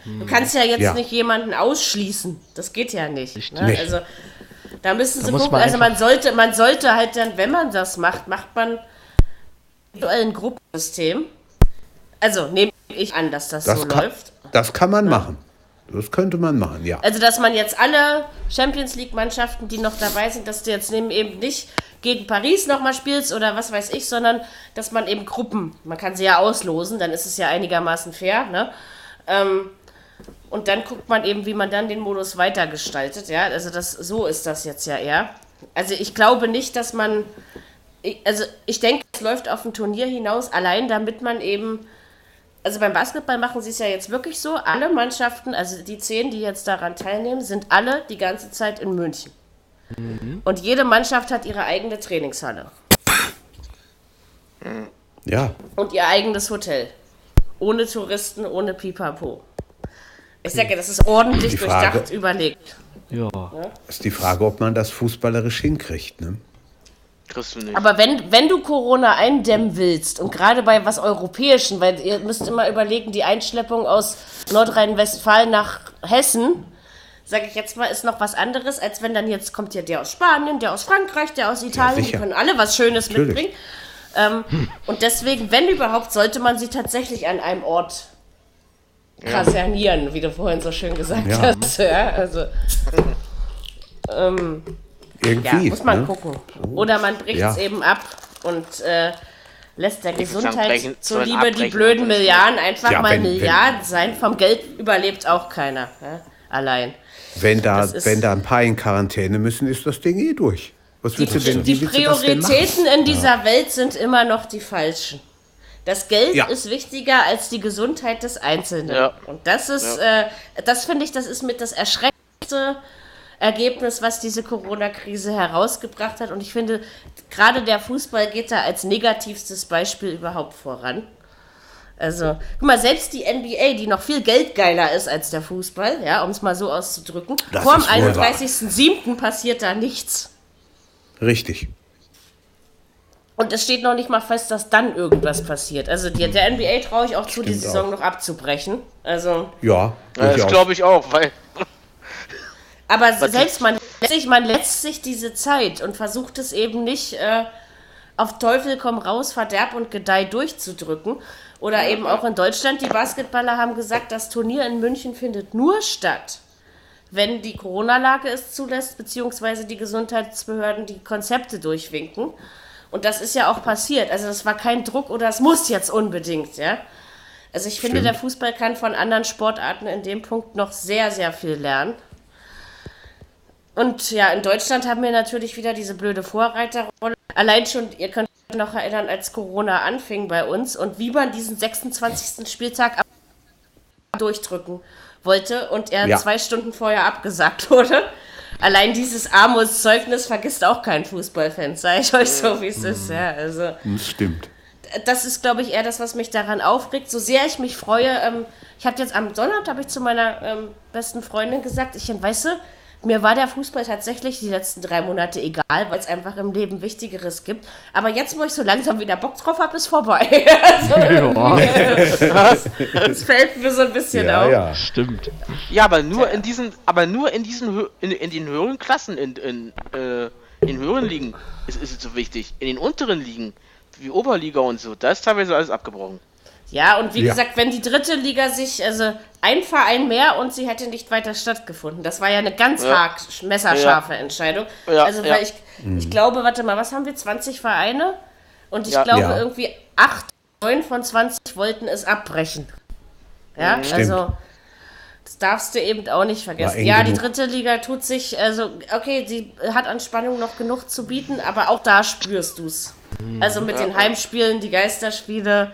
Du kannst ja jetzt ja. nicht jemanden ausschließen. Das geht ja nicht. Ne? Also da müssen da sie gucken. Also man sollte, man sollte halt dann, wenn man das macht, macht man ein Gruppensystem. Also nehme ich an, dass das, das so kann, läuft. Das kann man ja. machen. Das könnte man machen, ja. Also, dass man jetzt alle Champions League-Mannschaften, die noch dabei sind, dass du jetzt eben nicht gegen Paris nochmal spielst oder was weiß ich, sondern dass man eben Gruppen, man kann sie ja auslosen, dann ist es ja einigermaßen fair, ne? Ähm, und dann guckt man eben, wie man dann den Modus weitergestaltet, ja. Also das, so ist das jetzt ja eher. Also ich glaube nicht, dass man, also ich denke, es läuft auf ein Turnier hinaus, allein damit man eben, also beim Basketball machen sie es ja jetzt wirklich so, alle Mannschaften, also die zehn, die jetzt daran teilnehmen, sind alle die ganze Zeit in München. Mhm. Und jede Mannschaft hat ihre eigene Trainingshalle. Ja. Und ihr eigenes Hotel. Ohne Touristen, ohne Pipapo. Ich sage, das ist ordentlich Frage, durchdacht, überlegt. Ja. ja. Ist die Frage, ob man das fußballerisch hinkriegt, ne? Kriegst du nicht. Aber wenn, wenn du Corona eindämmen willst und gerade bei was Europäischen, weil ihr müsst immer überlegen, die Einschleppung aus Nordrhein-Westfalen nach Hessen sage ich jetzt mal, ist noch was anderes, als wenn dann jetzt kommt ja der aus Spanien, der aus Frankreich, der aus Italien, ja, die können alle was Schönes Natürlich. mitbringen. Ähm, hm. Und deswegen, wenn überhaupt, sollte man sie tatsächlich an einem Ort kasernieren, ja. wie du vorhin so schön gesagt ja. hast. Ja, also, ähm, Irgendwie, ja, muss man ne? gucken. Oder man bricht es eben ab und äh, lässt der Gesundheit zuliebe die blöden Milliarden einfach ja, mal wenn, Milliarden wenn, sein. Vom Geld überlebt auch keiner. Ja? Allein. Wenn da, wenn da ein paar in Quarantäne müssen, ist das Ding eh durch. Was willst die, du denn? Die Prioritäten in dieser ja. Welt sind immer noch die falschen. Das Geld Ja. ist wichtiger als die Gesundheit des Einzelnen. Ja. Und das ist, äh, das finde ich, das ist mit das erschreckendste Ergebnis, was diese Corona-Krise herausgebracht hat. Und ich finde, gerade der Fußball geht da als negativstes Beispiel überhaupt voran. Also, guck mal, selbst die NBA, die noch viel geldgeiler ist als der Fußball, ja, um es mal so auszudrücken, Das vor dem ist wohl wahr. 31.07. passiert da nichts. Richtig. Und es steht noch nicht mal fest, dass dann irgendwas passiert. Also die, der NBA traue ich auch zu, die Stimmt Saison auch. noch abzubrechen. Also, Ja, das glaube ich auch, weil. Aber selbst man lässt, sich, man lässt sich diese Zeit und versucht es eben nicht äh, auf Teufel komm raus, Verderb und Gedeih durchzudrücken. Oder eben auch in Deutschland, die Basketballer haben gesagt, das Turnier in München findet nur statt, wenn die Corona-Lage es zulässt, beziehungsweise die Gesundheitsbehörden die Konzepte durchwinken. Und das ist ja auch passiert. Also das war kein Druck oder es muss jetzt unbedingt, ja. Also ich finde, Stimmt. der Fußball kann von anderen Sportarten in dem Punkt noch sehr, sehr viel lernen. Und ja, in Deutschland haben wir natürlich wieder diese blöde Vorreiterrolle. Allein schon, ihr könnt euch noch erinnern, als Corona anfing bei uns und wie man diesen 26. Spieltag durchdrücken wollte und er Ja. zwei Stunden vorher abgesagt wurde. Allein dieses Armutszeugnis vergisst auch kein Fußballfan, sage ich euch so, wie es ist. Ja, also Das stimmt. das ist, glaube ich, eher das, was mich daran aufregt. So sehr ich mich freue, ähm, ich habe jetzt am Sonntag, habe ich zu meiner ähm, besten Freundin gesagt, ich, weißt du, mir war der Fußball tatsächlich die letzten drei Monate egal, weil es einfach im Leben Wichtigeres gibt. Aber jetzt, wo ich so langsam wieder Bock drauf habe, ist vorbei. <laughs> also, das <laughs> fällt mir so ein bisschen Ja, auf. ja. Stimmt. Ja, aber nur in diesen, aber nur in diesen, hö- in, in den höheren Klassen, in, in, äh, in höheren Ligen ist, ist es so wichtig. In den unteren Ligen, wie Oberliga und so, da ist teilweise alles abgebrochen. Ja, und wie Ja. gesagt, wenn die dritte Liga sich, also ein Verein mehr und sie hätte nicht weiter stattgefunden. Das war ja eine ganz Ja. hart, messerscharfe Entscheidung. Ja, also, weil ja. ich, ich glaube, warte mal, was haben wir? 20 Vereine? Und ich Ja. glaube, Ja. irgendwie 8, 9 von 20 wollten es abbrechen. Ja, also. Das darfst du eben auch nicht vergessen. Ja, die genug. dritte Liga tut sich, also, okay, sie hat an Spannung noch genug zu bieten, aber auch da spürst du es. Also mit den Heimspielen, die Geisterspiele,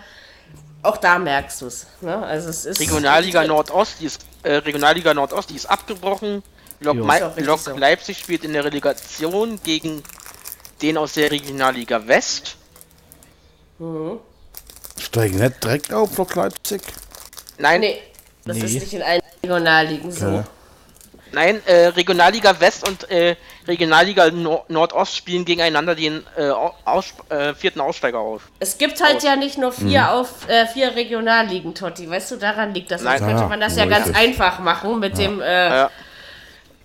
auch da merkst du es. Ne? Also es ist Regionalliga Nordost, die ist, äh, Regionalliga Nordost, die ist abgebrochen. Lok, Ist Lok so. Leipzig spielt in der Relegation gegen den aus der Regionalliga West. Steigen nicht direkt auf, Lok Leipzig? Nein, Nee, das Nee. ist nicht in allen Regionalligen so. Okay. Nein, äh, Regionalliga West und äh, Regionalliga Nor Nordost spielen gegeneinander den äh, Au- aus äh, vierten Aussteiger auf. Es gibt halt ja nicht nur vier auf äh, vier Regionalligen, Totti. Weißt du, daran liegt das. Sonst Nein. könnte Ja, man das ja ist ganz einfach machen mit dem. Äh, Ja.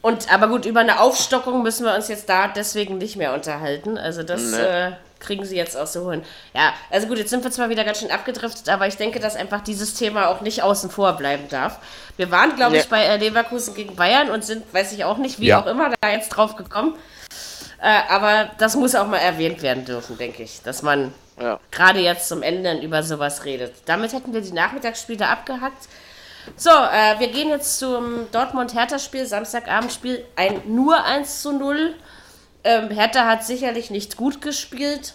Und aber gut, über eine Aufstockung müssen wir uns jetzt da deswegen nicht mehr unterhalten. Also das Nee. Kriegen sie jetzt auch so hin. Ja, also gut, jetzt sind wir zwar wieder ganz schön abgedriftet, aber ich denke, dass einfach dieses Thema auch nicht außen vor bleiben darf. Wir waren, glaube ich, Nee. bei äh, Leverkusen gegen Bayern und sind, weiß ich auch nicht, wie Ja. auch immer, da jetzt drauf gekommen. Äh, aber das muss auch mal erwähnt werden dürfen, denke ich, dass man Ja. gerade jetzt zum Ende über sowas redet. Damit hätten wir die Nachmittagsspiele abgehackt. So, äh, wir gehen jetzt zum Dortmund-Hertha-Spiel, Samstagabendspiel, ein nur 1 zu 0. Ähm, Hertha hat sicherlich nicht gut gespielt.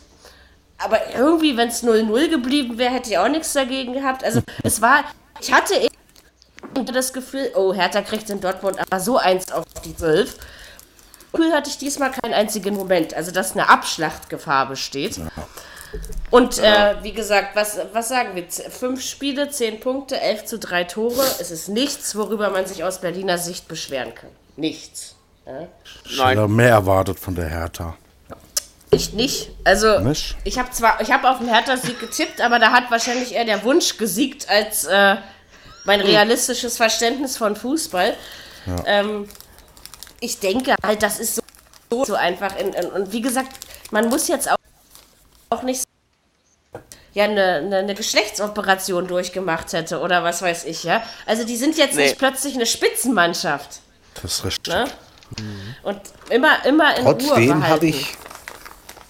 Aber irgendwie, wenn es 0-0 geblieben wäre, hätte ich auch nichts dagegen gehabt. Also, es war, ich hatte das Gefühl, oh, Hertha kriegt in Dortmund aber so eins auf die 12. Gefühl hatte ich diesmal keinen einzigen Moment. Also, dass eine Abschlachtgefahr besteht. Und äh, wie gesagt, was, was sagen wir? Fünf Spiele, zehn Punkte, elf zu drei Tore. Es ist nichts, worüber man sich aus Berliner Sicht beschweren kann. Nichts. Ich Nein. hätte mehr erwartet von der Hertha. Ich nicht. Also, Nicht? ich habe zwar, ich habe auf den Hertha-Sieg getippt, aber da hat wahrscheinlich eher der Wunsch gesiegt als äh, mein realistisches Verständnis von Fußball. Ähm, ich denke halt, das ist so, so einfach. In, in, und wie gesagt, man muss jetzt auch, auch nicht ja eine, eine, eine Geschlechtsoperation durchgemacht hätte oder was weiß ich, ja. Also die sind jetzt Nee. nicht plötzlich eine Spitzenmannschaft. Das ist richtig. Ne? Und immer, immer in Trotzdem habe behalten. ich,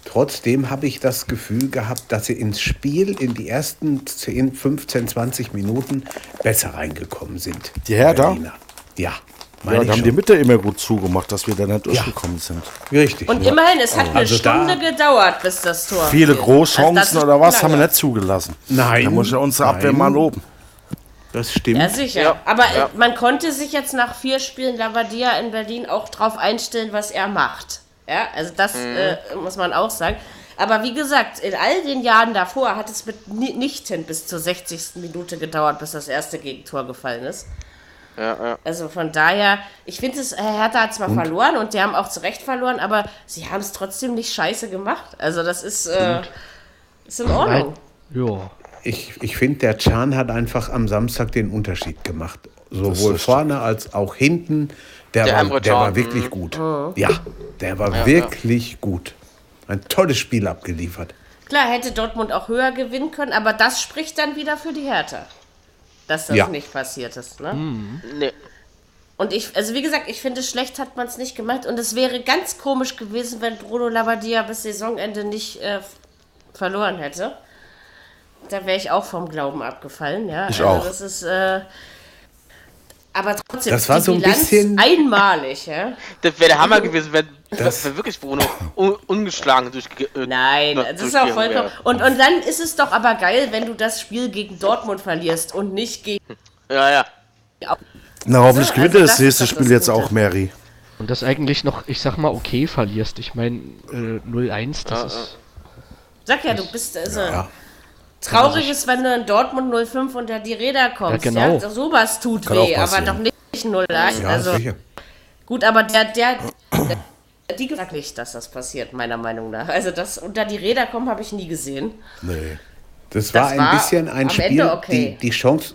trotzdem habe ich das Gefühl gehabt, dass sie ins Spiel in die ersten 10, 15, 20 Minuten besser reingekommen sind. Die Hertha? Berliner. Ja. Meine Ja, da haben schon. die Mitte immer gut zugemacht, dass wir da nicht durchgekommen sind. Richtig. Und immerhin, es hat eine Also da- Stunde gedauert, bis das Tor. Viele. Großchancen Also oder was haben wir lange. nicht zugelassen. Nein, Da muss ja unsere Abwehr nein. mal loben. Das stimmt. Ja, sicher. Ja, Aber ja. äh, man konnte sich jetzt nach vier Spielen Lavadia in Berlin auch drauf einstellen, was er macht. Ja, also das äh, muss man auch sagen. Aber wie gesagt, in all den Jahren davor hat es mitnichten bis zur 60. Minute gedauert, bis das erste Gegentor gefallen ist. Ja, ja. Also von daher, ich finde es, Herr Hertha hat zwar verloren und die haben auch zu Recht verloren, aber sie haben es trotzdem nicht scheiße gemacht. Also das ist, äh, ist in Ordnung. Ja. Ich, ich finde, der Can hat einfach am Samstag den Unterschied gemacht. Sowohl vorne als auch hinten. Der, Der war, der war wirklich gut. Ja, der war wirklich gut. Ein tolles Spiel abgeliefert. Klar, hätte Dortmund auch höher gewinnen können, aber das spricht dann wieder für die Hertha. Dass das Ja. nicht passiert ist. Ne? Nee. Und ich, also wie gesagt, ich finde, schlecht hat man es nicht gemacht. Und es wäre ganz komisch gewesen, wenn Bruno Labbadia bis Saisonende nicht äh, verloren hätte. Da wäre ich auch vom Glauben abgefallen, ja. Ich also auch. Das ist, äh, aber trotzdem, Das war die so ein Bilanz bisschen- einmalig, ja. Das wäre der Hammer gewesen, wenn, Das- wenn wirklich Bruno un ungeschlagen durch. Äh, Nein, das ist auch vollkommen. wäre. Und, und dann ist es doch aber geil, wenn du das Spiel gegen Dortmund verlierst und nicht gegen. Ja, ja. Na, hoffentlich Also, gewinnt er das das nächste doch das Spiel jetzt Gute. auch, Mary. Und das eigentlich noch, ich sag mal, okay verlierst. Ich meine, äh, 0-1, das Ja, ist. Sag ja, du bist also. Ja. Traurig ist, wenn du in Dortmund 05 unter die Räder kommst. Ja, genau. Ja, sowas tut Kann weh, aber doch nicht 08. Ja, also sicher. gut, aber der, der, der die gesagt nicht, dass das passiert, meiner Meinung nach. Also das unter die Räder kommen habe ich nie gesehen. Nee. Das war Das ein war bisschen ein am Spiel, Ende okay. die, die, Chance,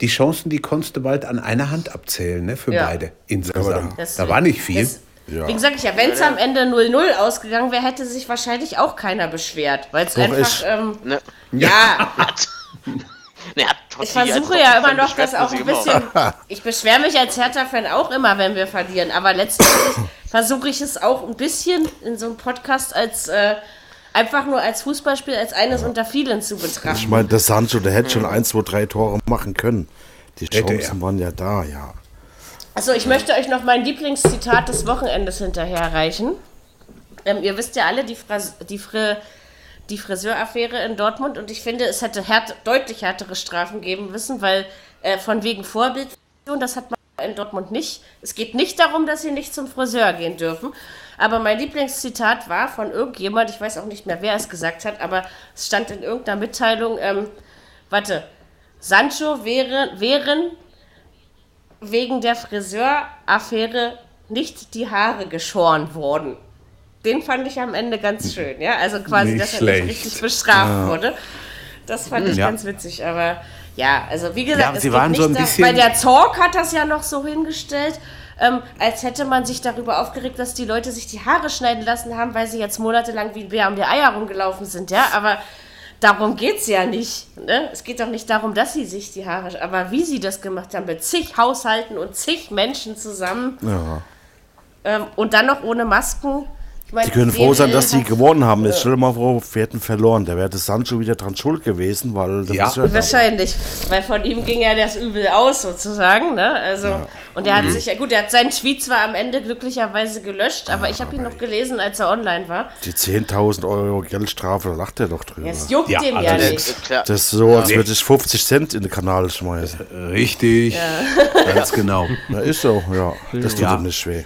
die Chancen, die konntest du bald an einer Hand abzählen, ne, für Ja. beide insgesamt. Das- da war nicht viel. Das, Ja. Wie gesagt, ja, wenn es am Ende 0-0 ausgegangen wäre, hätte sich wahrscheinlich auch keiner beschwert, weil es einfach, ich. ähm, Ne. ja, <laughs> hat ich versuche ja immer noch, das auch ein bisschen. <laughs> Ich beschwere mich als Hertha-Fan auch immer, wenn wir verlieren, aber letztendlich <laughs> versuche ich es auch ein bisschen in so einem Podcast als äh, einfach nur als Fußballspiel, als eines unter vielen zu Ich betrachten. meine, der Sancho, der hätte schon ein, zwei, drei Tore machen können. Die Chancen waren ja da, ja. Also ich möchte euch noch mein Lieblingszitat des Wochenendes hinterherreichen. Ähm, ihr wisst ja alle die, Fras die, Fri die Friseuraffäre in Dortmund und ich finde, es hätte härt deutlich härtere Strafen geben müssen, weil äh, von wegen Vorbild, das hat man in Dortmund nicht. Es geht nicht darum, dass sie nicht zum Friseur gehen dürfen. Aber mein Lieblingszitat war von irgendjemand, ich weiß auch nicht mehr, wer es gesagt hat, aber es stand in irgendeiner Mitteilung, ähm, warte, Sancho wäre, wären wegen der Friseuraffäre nicht die Haare geschoren worden. Den fand ich am Ende ganz schön, ja. Also quasi, Nicht dass er schlecht. nicht richtig bestraft wurde. Das fand ich Ja. ganz witzig, aber ja, also wie gesagt, Ja, es sie waren nicht so ein da- bisschen- Bei der Zorg hat das ja noch so hingestellt, ähm, als hätte man sich darüber aufgeregt, dass die Leute sich die Haare schneiden lassen haben, weil sie jetzt monatelang wie ein Bär um die Eier rumgelaufen sind, ja. Aber darum geht es ja nicht. Ne? Es geht doch nicht darum, dass sie sich die Haare, aber wie sie das gemacht haben, mit zig Haushalten und zig Menschen zusammen ja. ähm, und dann noch ohne Masken. Ich meine, Die können froh sein, dass sie gewonnen haben. Jetzt stell dir mal vor, wir hätten verloren. Da wäre Sancho wieder dran schuld gewesen, weil Ja. War. Wahrscheinlich, weil von ihm ging ja das Übel aus sozusagen, ne? Also und er hat sich ja gut, er hat seinen Tweet zwar am Ende glücklicherweise gelöscht, aber ich habe ihn noch gelesen, als er online war. Die 10.000 Euro Geldstrafe, da lacht er doch drüber. Es juckt Ja, dem also ja das- nicht. Äh. Das ist so, als würde ich 50 Cent in den Kanal schmeißen. Richtig. Ganz genau. Na, ist so, ja. Das tut Ja. ihm nicht weh.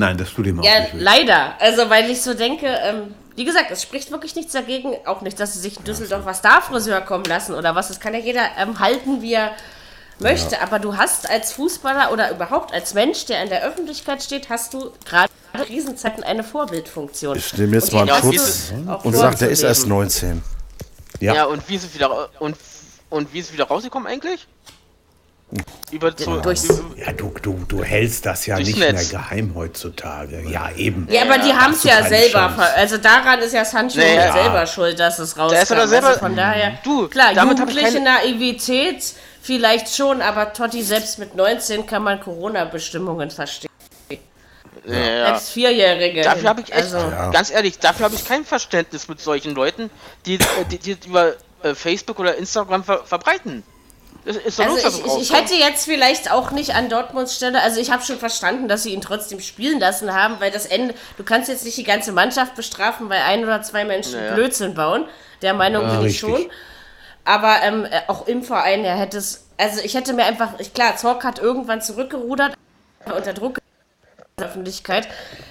Nein, das tut ihm auch Ja, nicht weh. leider. Also, weil ich so denke, ähm, wie gesagt, es spricht wirklich nichts dagegen, auch nicht, dass sie sich in Düsseldorf was da Friseur kommen lassen oder was. Das kann ja jeder ähm, halten, wie er möchte. Aber du hast als Fußballer oder überhaupt als Mensch, der in der Öffentlichkeit steht, hast du gerade in Krisenzeiten eine Vorbildfunktion. Ich nehme jetzt Und mal einen Schutz Und sagt, er ist erst vorzuleben. 19. Ja. Ja, und wie ist es wieder und, und wie ist es wieder rausgekommen eigentlich? Über zu, Durchs- Ja, du, du, du hältst das ja nicht Netz. mehr geheim heutzutage. Ja, eben. Ja, aber die haben es ja selber. Chance. Also daran ist ja Sancho Naja. ja selber schuld, dass es rauskam. ist er doch selber- also von daher. Du, klar, damit jugendliche keine- Naivität vielleicht schon, aber Totti selbst mit 19 kann man Corona-Bestimmungen verstehen. ja, ja. Selbst Vierjährige. Dafür habe ich echt, Also, ganz ehrlich, dafür habe ich kein Verständnis mit solchen Leuten, die, die, die über äh, Facebook oder Instagram ver verbreiten. Ist Also los, ich, ich, hätte jetzt vielleicht auch nicht an Dortmunds Stelle, also ich habe schon verstanden, dass sie ihn trotzdem spielen lassen haben, weil das Ende, du kannst jetzt nicht die ganze Mannschaft bestrafen, weil ein oder zwei Menschen Naja. Blödsinn bauen. Der Meinung Ja, bin ich richtig. schon. Aber ähm, äh, auch im Verein, er hätte es, also ich hätte mir einfach, ich, klar, Zorc hat irgendwann zurückgerudert, unter Druck Öffentlichkeit.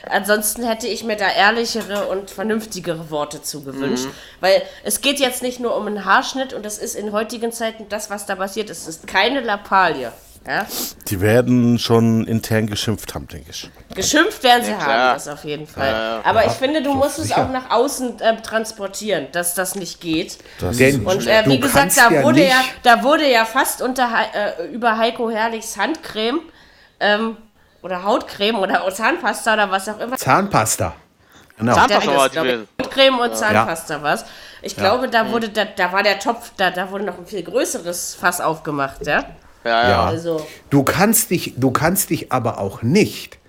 Ansonsten hätte ich mir da ehrlichere und vernünftigere Worte zugewünscht. Mhm. Weil es geht jetzt nicht nur um einen Haarschnitt und das ist in heutigen Zeiten das, was da passiert ist. Es ist keine Lappalie. Ja? Die werden schon intern geschimpft haben, denke ich. Geschimpft werden sie Ja, haben, das auf jeden Fall. Aber ich finde, du musst es sicher. auch nach außen äh, transportieren, dass das nicht geht. Das Denn Und äh, wie gesagt, da ja wurde ja, da wurde ja fast unter äh, über Heiko Herrlichs Handcreme ähm, oder Hautcreme oder Zahnpasta oder was auch immer. Zahnpasta. Genau. Zahnpasta war. Hautcreme und Zahnpasta was. Ich glaube, da wurde, da, da war der Topf, da, da wurde noch ein viel größeres Fass aufgemacht, ja. Ja, ja. Ja. Also, Du kannst dich, du kannst dich aber auch nicht,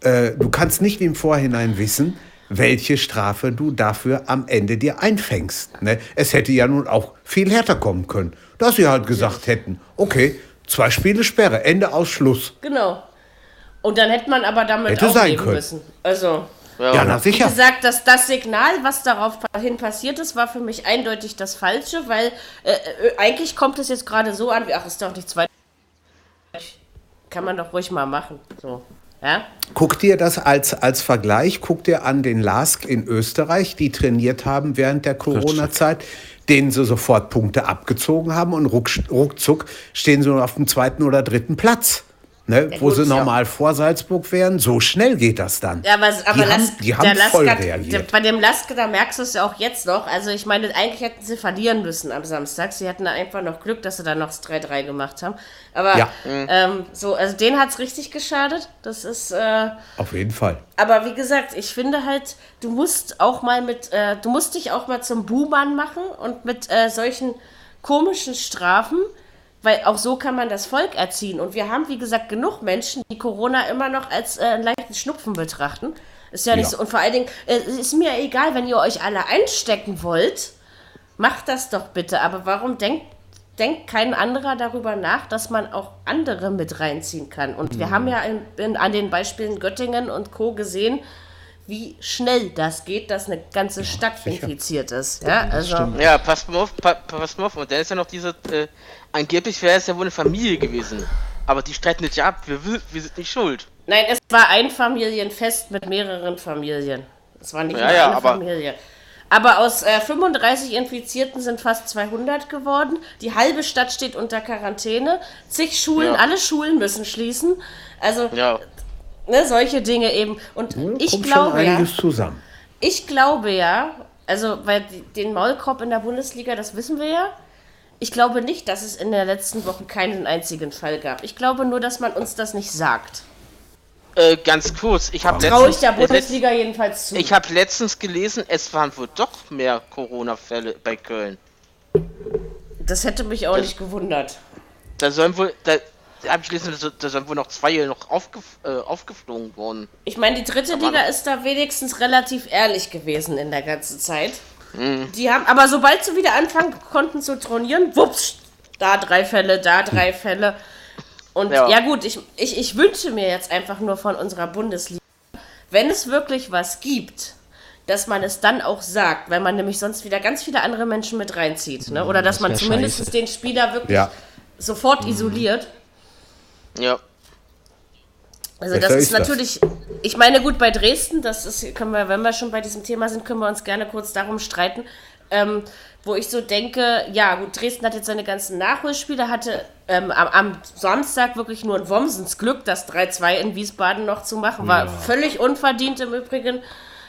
äh, du kannst nicht im Vorhinein wissen, welche Strafe du dafür am Ende dir einfängst. Ne? Es hätte ja nun auch viel härter kommen können, dass sie halt gesagt hätten, okay, zwei Spiele Sperre, Ende aus Schluss. genau. Und dann hätte man aber damit Hätte auch sein leben können. müssen. Also, Ja, na Wie sicher. gesagt, das, das Signal, was daraufhin passiert ist, war für mich eindeutig das Falsche, weil äh, äh, eigentlich kommt es jetzt gerade so an, wie, ach, ist doch nichts weiter. Kann man doch ruhig mal machen. So. Ja? Guck dir das als, als Vergleich, guck dir an den Lask in Österreich, die trainiert haben während der Corona-Zeit, denen sie sofort Punkte abgezogen haben und ruck, ruckzuck stehen sie nur auf dem zweiten oder dritten Platz. Ne, wo gut, sie ja. normal vor Salzburg wären, so schnell geht das dann. Ja, aber, aber die haben, Lask- die haben der voll Lask hat- reagiert. Bei dem Laske, da merkst du es ja auch jetzt noch. Also ich meine, eigentlich hätten sie verlieren müssen am Samstag. Sie hatten einfach noch Glück, dass sie dann noch das 3-3 gemacht haben. Aber Ja. ähm, so, also denen hat es richtig geschadet. Das ist, äh, Auf jeden Fall. aber wie gesagt, ich finde halt, du musst auch mal mit, äh, du musst dich auch mal zum Buhmann machen und mit äh, solchen komischen Strafen, weil auch so kann man das Volk erziehen. Und wir haben, wie gesagt, genug Menschen, die Corona immer noch als äh, einen leichten Schnupfen betrachten. Ist ja nicht Ja. so. Und vor allen Dingen, äh, es ist mir egal, wenn ihr euch alle einstecken wollt, macht das doch bitte. Aber warum denkt, denkt kein anderer darüber nach, dass man auch andere mit reinziehen kann? Und wir haben ja in, in, an den Beispielen Göttingen und Co. gesehen, wie schnell das geht, dass eine ganze Stadt infiziert ist. Ja, also. Ja, passt mal auf, pa, pa- passt mal auf. Und dann ist ja noch diese, äh, angeblich wäre es ja wohl eine Familie gewesen. Aber die streiten ja ab, wir, wi- wir sind nicht schuld. Nein, es war ein Familienfest mit mehreren Familien. Es war nicht Ja, nur ja, eine aber- Familie. Aber aus äh, 35 Infizierten sind fast 200 geworden. Die halbe Stadt steht unter Quarantäne. Zig Schulen, Ja. alle Schulen müssen schließen. Also Ja. ne, solche Dinge eben. Und ich Kommt glaube schon ja, zusammen. ich glaube ja, also weil die- den Maulkorb in der Bundesliga, das wissen wir ja. Ich glaube nicht, dass es in der letzten Woche keinen einzigen Fall gab. Ich glaube nur, dass man uns das nicht sagt. Äh, ganz kurz, ich habe Traue ich letztens, der äh, letzt- Bundesliga jedenfalls zu. ich hab letztens gelesen, es waren wohl doch mehr Corona-Fälle bei Köln. Das hätte mich auch nicht gewundert. Da sollen wohl, da, da habe ich gelesen, da, so- da sollen wohl noch zwei noch aufgef äh, aufgeflogen worden. Ich meine, die dritte Liga ist da wenigstens relativ ehrlich gewesen in der ganzen Zeit. Mhm. Die haben, aber sobald sie wieder anfangen konnten zu trainieren, wups, da drei Fälle, da drei Fälle. Und ja, Ja. gut, ich, ich, ich wünsche mir jetzt einfach nur von unserer Bundesliga, wenn es wirklich was gibt, dass man es dann auch sagt, weil man nämlich sonst wieder ganz viele andere Menschen mit reinzieht. Ne? Oder dass das man zumindest scheiße. den Spieler wirklich Ja. sofort isoliert. Ja. Also Besser das ist ist das. natürlich, ich meine gut, bei Dresden, das ist, können wir, wenn wir schon bei diesem Thema sind, können wir uns gerne kurz darum streiten, ähm, wo ich so denke, ja gut, Dresden hat jetzt seine ganzen Nachholspiele, hatte ähm, am, am Samstag wirklich nur ein Womsens Glück, das 3-2 in Wiesbaden noch zu machen, war völlig unverdient im Übrigen.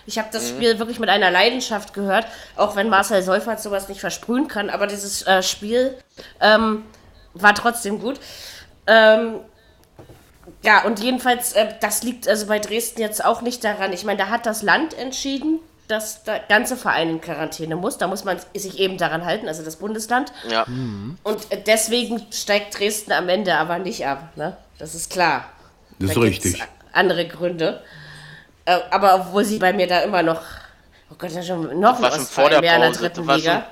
Ich habe das Spiel wirklich mit einer Leidenschaft gehört, auch wenn Marcel Seufert sowas nicht versprühen kann, aber dieses äh, Spiel ähm, war trotzdem gut. Ähm, ja, und jedenfalls, äh, das liegt also bei Dresden jetzt auch nicht daran. Ich meine, da hat das Land entschieden, dass der ganze Verein in Quarantäne muss. Da muss man sich eben daran halten, also das Bundesland. Ja. Und äh, deswegen steigt Dresden am Ende aber nicht ab. Ne? Das ist klar. Das ist Da gibt's richtig. Andere Gründe. Äh, aber obwohl sie bei mir da immer noch, oh Gott, das ist schon noch ein schon vor der mehr in der Pause, dritten Liga. schon-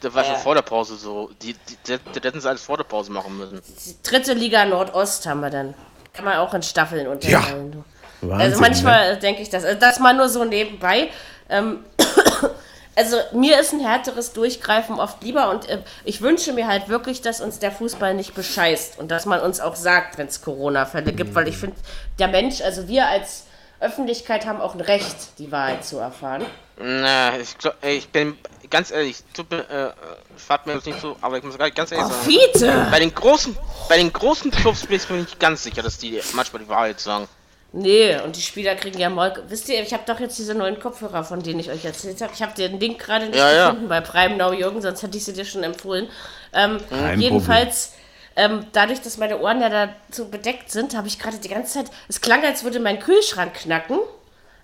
Das war schon vor der Pause so. Die, die, die, die hätten sie alles vor der Pause machen müssen. Die dritte Liga Nordost haben wir dann. Kann man auch in Staffeln unterteilen. du. Wahnsinn, Also ne? manchmal denke ich das. Also das mal nur so nebenbei. Ähm, <coughs> also mir ist ein härteres Durchgreifen oft lieber und äh, ich wünsche mir halt wirklich, dass uns der Fußball nicht bescheißt und dass man uns auch sagt, wenn es Corona-Fälle gibt, weil ich finde, der Mensch, also wir als Öffentlichkeit haben auch ein Recht, die Wahrheit zu erfahren. Na, ich, glaub, ich bin ganz ehrlich, tut mir, äh, fahrt mir jetzt nicht so, aber ich muss ganz ehrlich Oh, sagen. Fiete! Bei den großen, bei den großen Clubs bin ich mir nicht ganz sicher, dass die manchmal die Wahrheit sagen. Nee, und die Spieler kriegen ja mal. Wisst ihr, ich habe doch jetzt diese neuen Kopfhörer, von denen ich euch erzählt habe. Ich habe den Link gerade nicht Ja, ja. gefunden bei Prime Now Jürgen, sonst hätte ich sie dir schon empfohlen. Ähm, jedenfalls, ähm, dadurch, dass meine Ohren ja dazu bedeckt sind, habe ich gerade die ganze Zeit. Es klang, als würde mein Kühlschrank knacken.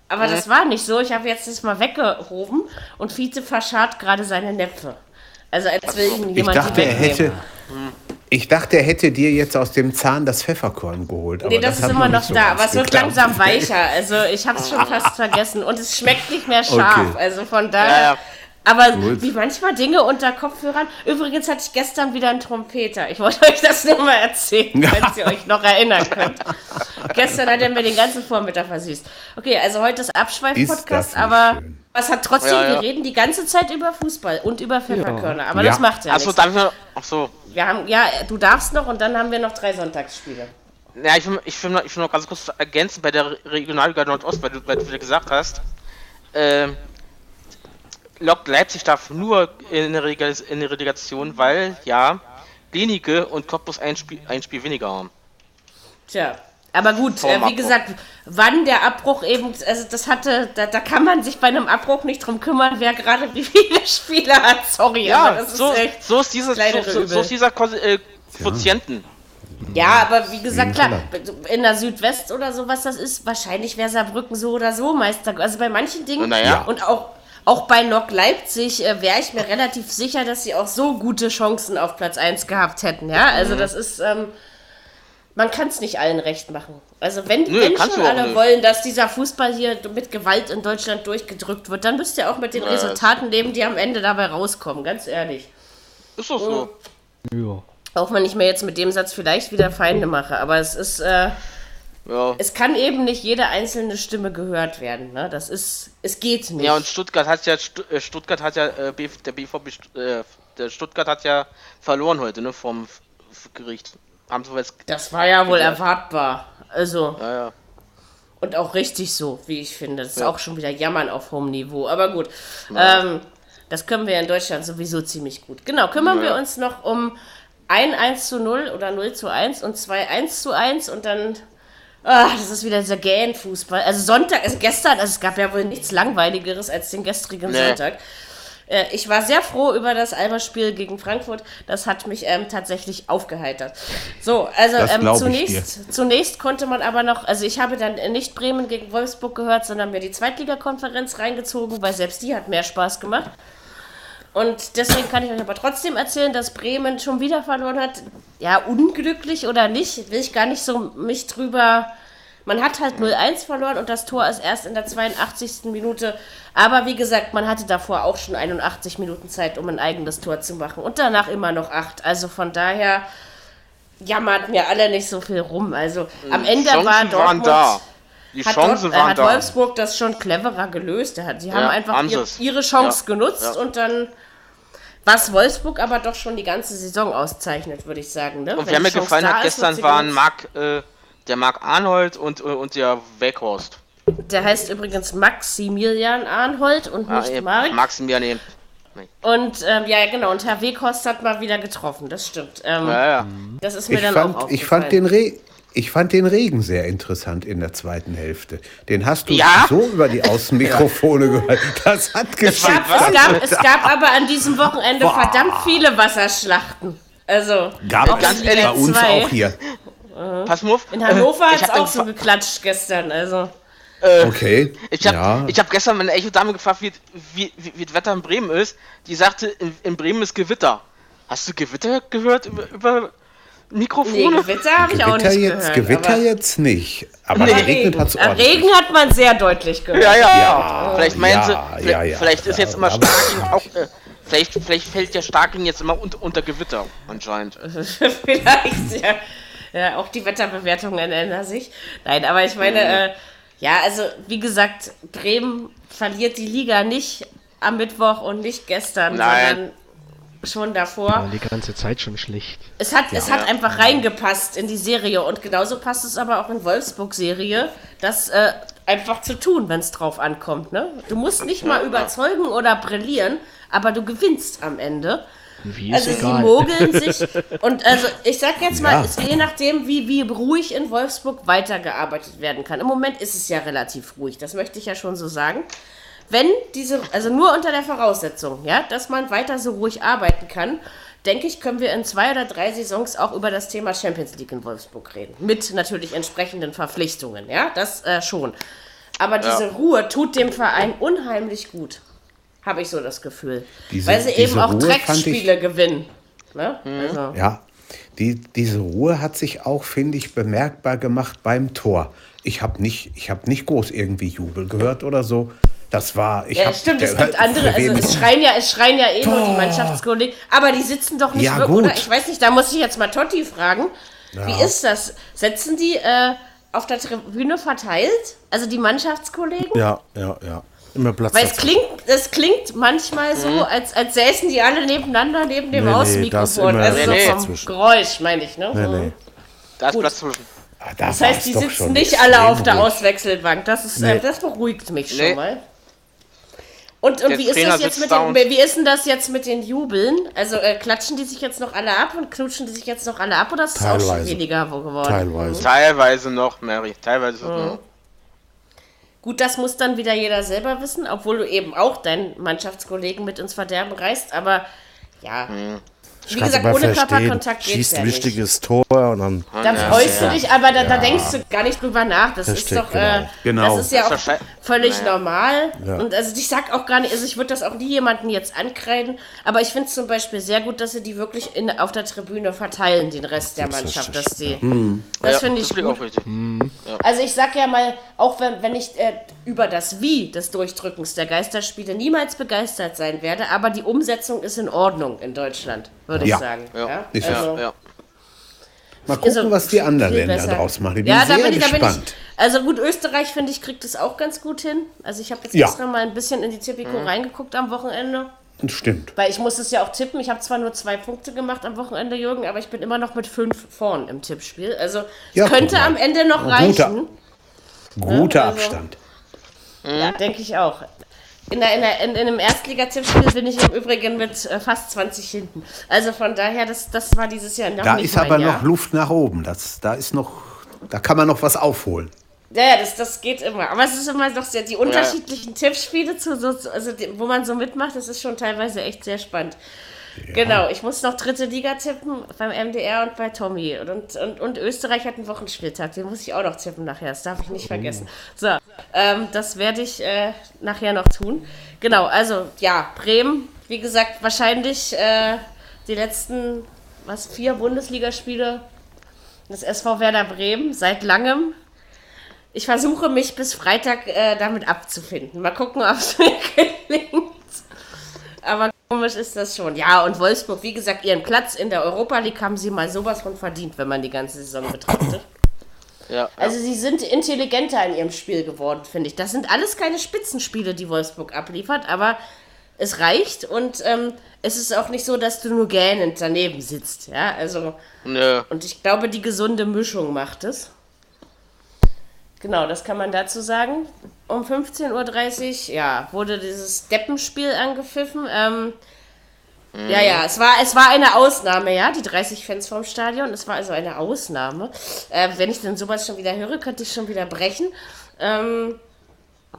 Aber das war nicht so. Ich habe jetzt das mal weggehoben und Fiete verscharrt gerade seine Näpfe. Also als will ihm Ich jemand die dachte, er wegnehmen. hätte. Ich dachte, er hätte dir jetzt aus dem Zahn das Pfefferkorn geholt. Aber Nee, das, ist hat immer noch so da, aber es wird geklappt. langsam weicher. Also ich habe es schon <laughs> fast vergessen und es schmeckt nicht mehr scharf. Okay. Also von daher. Ja, ja. Aber Gut. wie manchmal Dinge unter Kopfhörern. Übrigens hatte ich gestern wieder einen Trompeter. Ich wollte euch das nur mal erzählen, <laughs> wenn ihr euch noch erinnern könnt. gestern hat er mir den ganzen Vormittag versüßt. Okay, also heute ist Abschweif-Podcast, aber schön. was hat trotzdem, Ja, ja. wir reden die ganze Zeit über Fußball und über Pfefferkörner. Aber Ja. das macht ja Achso, nichts. darf ich noch, achso. Wir haben, ja, du darfst noch und dann haben wir noch drei Sonntagsspiele. Ja, ich will, ich will, noch, ich will noch ganz kurz ergänzen bei der Re- Regionalliga Nordost, weil du, weil du wieder gesagt hast. Ähm, Lok Leipzig darf nur in der, Rega- in der Relegation, weil ja Klinike und Cottbus ein Spiel, ein Spiel weniger haben. Tja, aber gut, äh, wie Abbruch. gesagt, wann der Abbruch eben, also das hatte, da, da kann man sich bei einem Abbruch nicht drum kümmern, wer gerade <laughs> wie viele Spiele hat. Sorry, aber das so, ist echt. so ist dieses, so, so, so ist dieser Quasi- äh, Quotienten. Ja, aber wie gesagt, klar, in der Südwest oder so, was das ist, wahrscheinlich wäre Saarbrücken so oder so Meister. Also bei manchen Dingen Naja. und auch, auch bei Lok Leipzig äh, wäre ich mir relativ sicher, dass sie auch so gute Chancen auf Platz 1 gehabt hätten. Ja, also Mhm. das ist, ähm, man kann es nicht allen recht machen. Also wenn, Nö, wenn schon alle nicht. wollen, dass dieser Fußball hier mit Gewalt in Deutschland durchgedrückt wird, dann müsst ihr auch mit den Ja, Resultaten leben, die am Ende dabei rauskommen, ganz ehrlich. Ist doch so. Ja. Auch wenn ich mir jetzt mit dem Satz vielleicht wieder Feinde mache, aber es ist, äh, Ja. es kann eben nicht jede einzelne Stimme gehört werden. Ne? Das ist, es geht nicht. Ja, und Stuttgart hat ja, äh, Stuttgart hat ja, äh, der BVB, äh, der Stuttgart hat ja verloren heute, ne, vom Gericht. Haben sie jetzt, das war ja wohl erwartbar. Also, ja, ja. und auch richtig so, wie ich finde. Das ist auch schon wieder Jammern auf hohem Niveau. Aber gut, ähm, das können wir in Deutschland sowieso ziemlich gut. Genau, kümmern wir uns noch um ein 1 zu 0 oder 0 zu 1 und zwei 1 zu 1 und dann. Ah, das ist wieder dieser Gähn-Fußball. Also Sonntag, also gestern, also es gab ja wohl nichts Langweiligeres als den gestrigen Nee. Sonntag. Äh, Ich war sehr froh über das Alba-Spiel gegen Frankfurt. Das hat mich ähm, tatsächlich aufgeheitert. So, also ähm, zunächst, zunächst konnte man aber noch, also ich habe dann nicht Bremen gegen Wolfsburg gehört, sondern mir die Zweitligakonferenz reingezogen, weil selbst die hat mehr Spaß gemacht. Und deswegen kann ich euch aber trotzdem erzählen, dass Bremen schon wieder verloren hat. Ja, unglücklich oder nicht, will ich gar nicht so mich drüber. Man hat halt 0-1 verloren und das Tor ist erst in der 82. Minute. Aber wie gesagt, man hatte davor auch schon 81 Minuten Zeit, um ein eigenes Tor zu machen. Und danach immer noch 8. Also von daher jammert mir alle nicht so viel rum. Also am Ende Chancen war Dortmund. waren da. Die Hat, Chancen Dort, äh, waren hat da. Wolfsburg das schon cleverer gelöst. Sie haben Ja, einfach haben ihr, sie's. ihre Chance Ja, genutzt ja. und dann was Wolfsburg aber doch schon die ganze Saison auszeichnet, würde ich sagen. Ne? Und Wenn wer mir Chance gefallen hat gestern waren. Marc, äh, der Marc Arnold und, äh, und der Weghorst. Der heißt übrigens Maximilian Arnhold und Ah, nicht eben. Mark. Maximilian eben. Und ähm, ja, genau. Und Herr Weghorst hat mal wieder getroffen. Das stimmt. Ähm, Ja, ja. Das ist mir Ich dann fand, auch ich, fand aufgefallen. den Re ich fand den Regen sehr interessant in der zweiten Hälfte. Den hast du Ja? so über die Außenmikrofone gehört. Das hat Es geschickt. gab, es, gab, es gab aber an diesem Wochenende verdammt viele Wasserschlachten. Also, Gab auch es bei Liga uns zwei. auch hier. Pass mal auf. In Hannover äh, hat es auch so geklatscht gestern. Also, Okay. Ich habe ja. ich hab gestern meine Echo-Dame gefragt, wie, wie, wie, wie das Wetter in Bremen ist. Die sagte, in, in Bremen ist Gewitter. Hast du Gewitter gehört über, über nee, Mikrofone? Gewitter habe ich auch nicht jetzt, gehört. Gewitter jetzt nicht. Aber aber geregnet hat es ordentlich. Regen hat man sehr deutlich gehört. ja, ja, Ja, Vielleicht meinen sie, ja, vielleicht, ja, ja. vielleicht ist jetzt immer Ja, Starking auch, äh, Vielleicht, vielleicht fällt der Starken jetzt immer unter, unter Gewitter, anscheinend. <laughs> Vielleicht, ja. ja. Auch die Wetterbewertungen ändern sich. Nein, aber ich meine, Mhm. äh, ja, also wie gesagt, Bremen verliert die Liga nicht am Mittwoch und nicht gestern, Nein. sondern schon davor. War die ganze Zeit schon schlecht. Es hat, es hat einfach reingepasst in die Serie und genauso passt es aber auch in Wolfsburg-Serie, das äh, einfach zu tun, wenn es drauf ankommt. Ne? Du musst nicht mal überzeugen oder brillieren, aber du gewinnst am Ende. Wie ist Also sie egal. mogeln sich <laughs> und also ich sag jetzt mal, Ja. es, je nachdem, wie, wie ruhig in Wolfsburg weitergearbeitet werden kann. Im Moment ist es ja relativ ruhig, das möchte ich ja schon so sagen. Wenn diese, also nur unter der Voraussetzung, ja, dass man weiter so ruhig arbeiten kann, denke ich, können wir in zwei oder drei Saisons auch über das Thema Champions League in Wolfsburg reden. Mit natürlich entsprechenden Verpflichtungen, ja, das äh, schon. Aber diese Ruhe tut dem Verein unheimlich gut. Habe ich so das Gefühl. Diese- Weil sie eben auch Ruhe Drecksspiele gewinnen. Ne? Also, Ja, die, diese Ruhe hat sich auch, finde ich, bemerkbar gemacht beim Tor. Ich habe nicht, ich hab nicht groß irgendwie Jubel gehört oder so. Das war, ich ja, hab, stimmt, es gibt andere, also es schreien ja, es schreien ja eh nur die Mannschaftskollegen, aber die sitzen doch nicht Ja, wirklich, oder? Ich weiß nicht, da muss ich jetzt mal Totti fragen. Wie ist das? Setzen die äh, auf der Tribüne verteilt? Also die Mannschaftskollegen? Ja, ja, ja. Immer Platz. Weil es klingt, es klingt manchmal so, als, als säßen die alle nebeneinander neben dem Nee, nee, ist Außenmikrofon. immer also so Platz vom dazwischen. Geräusch, meine ich, ne? Nee, nee. Da ist Gut. Platz zwischen. Ah, da Das heißt, die sitzen nicht alle auf der ruhig. Auswechselbank. Das, ist, äh, Nee. das beruhigt mich schon Nee. mal. Und, und wie, ist das jetzt mit den, wie ist denn das jetzt mit den Jubeln? Also äh, klatschen die sich jetzt noch alle ab und knutschen die sich jetzt noch alle ab oder ist es auch schon weniger wo geworden? Teilweise. Teilweise noch, Mary. Teilweise noch. Gut, das muss dann wieder jeder selber wissen, obwohl du eben auch deinen Mannschaftskollegen mit ins Verderben reißt, aber ja. Wie gesagt, ohne. Körperkontakt geht's Schießt ja ein nicht. wichtiges Tor und dann. Da freust du dich, aber da, da denkst du gar nicht drüber nach. Das Versteht, ist doch, äh, genau. das ist ja Das auch völlig Naja. normal. Und also ich sag auch gar nicht, also ich würde das auch nie jemanden jetzt ankreiden, aber ich finde es zum Beispiel sehr gut, dass sie die wirklich in, auf der Tribüne verteilen, den Rest der Das Mannschaft, richtig, dass die, das Ja, finde ich das gut. auch richtig. Also ich sag ja mal, auch wenn, wenn ich äh, über das Wie des Durchdrückens der Geisterspiele niemals begeistert sein werde, aber die Umsetzung ist in Ordnung in Deutschland, würde ich Ja. sagen. Ja. Ist Also, Ja, ja. Mal gucken, Also, was die anderen Länder besser. draus machen. Ich bin ja, da sehr bin ich, da bin gespannt. ich. Also gut, Österreich finde ich kriegt es auch ganz gut hin. Also ich habe jetzt Ja. extra mal ein bisschen in die Tipico reingeguckt am Wochenende, Das stimmt. weil ich muss es ja auch tippen. Ich habe zwar nur zwei Punkte gemacht am Wochenende, Jürgen, aber ich bin immer noch mit fünf vorn im Tippspiel. Also Ja, es könnte am Ende noch Ein guter- reichen. Guter also- Abstand. Ja, denke ich auch. In, der, in, der, in, in einem Erstliga-Tippspiel bin ich im Übrigen mit äh, fast 20 hinten. Also von daher, das, das war dieses Jahr noch Da nicht ist mein aber Jahr. noch Luft nach oben. Das, da ist noch, da kann man noch was aufholen. Ja, ja, das, das geht immer. Aber es ist immer noch sehr, die unterschiedlichen Tippspiele, zu, so, also die, wo man so mitmacht, das ist schon teilweise echt sehr spannend. Genau, ich muss noch dritte Liga tippen beim MDR und bei Tommy. Und, und, und Österreich hat einen Wochenspieltag, den muss ich auch noch tippen nachher, das darf ich nicht vergessen. So, ähm, das werde ich äh, nachher noch tun. Genau, also ja, Bremen, wie gesagt, wahrscheinlich äh, die letzten, was, vier Bundesligaspiele des SV Werder Bremen seit langem. Ich versuche mich bis Freitag äh, damit abzufinden. Mal gucken, <laughs> ob es mir gelingt. Aber komisch ist das schon. Ja, und Wolfsburg, wie gesagt, ihren Platz in der Europa League haben sie mal sowas von verdient, wenn man die ganze Saison betrachtet. Ja, Also sie sind intelligenter in ihrem Spiel geworden, finde ich. Das sind alles keine Spitzenspiele, die Wolfsburg abliefert, aber es reicht und ähm, es ist auch nicht so, dass du nur gähnend daneben sitzt. Ja, also Nö. und ich glaube, die gesunde Mischung macht es. Genau, das kann man dazu sagen. Um 15.30 Uhr, ja, wurde dieses Deppenspiel angepfiffen. Ähm, Ja, ja, es war, es war eine Ausnahme, ja, die 30 Fans vom Stadion. Es war also eine Ausnahme. Äh, wenn ich denn sowas schon wieder höre, könnte ich schon wieder brechen. Ähm,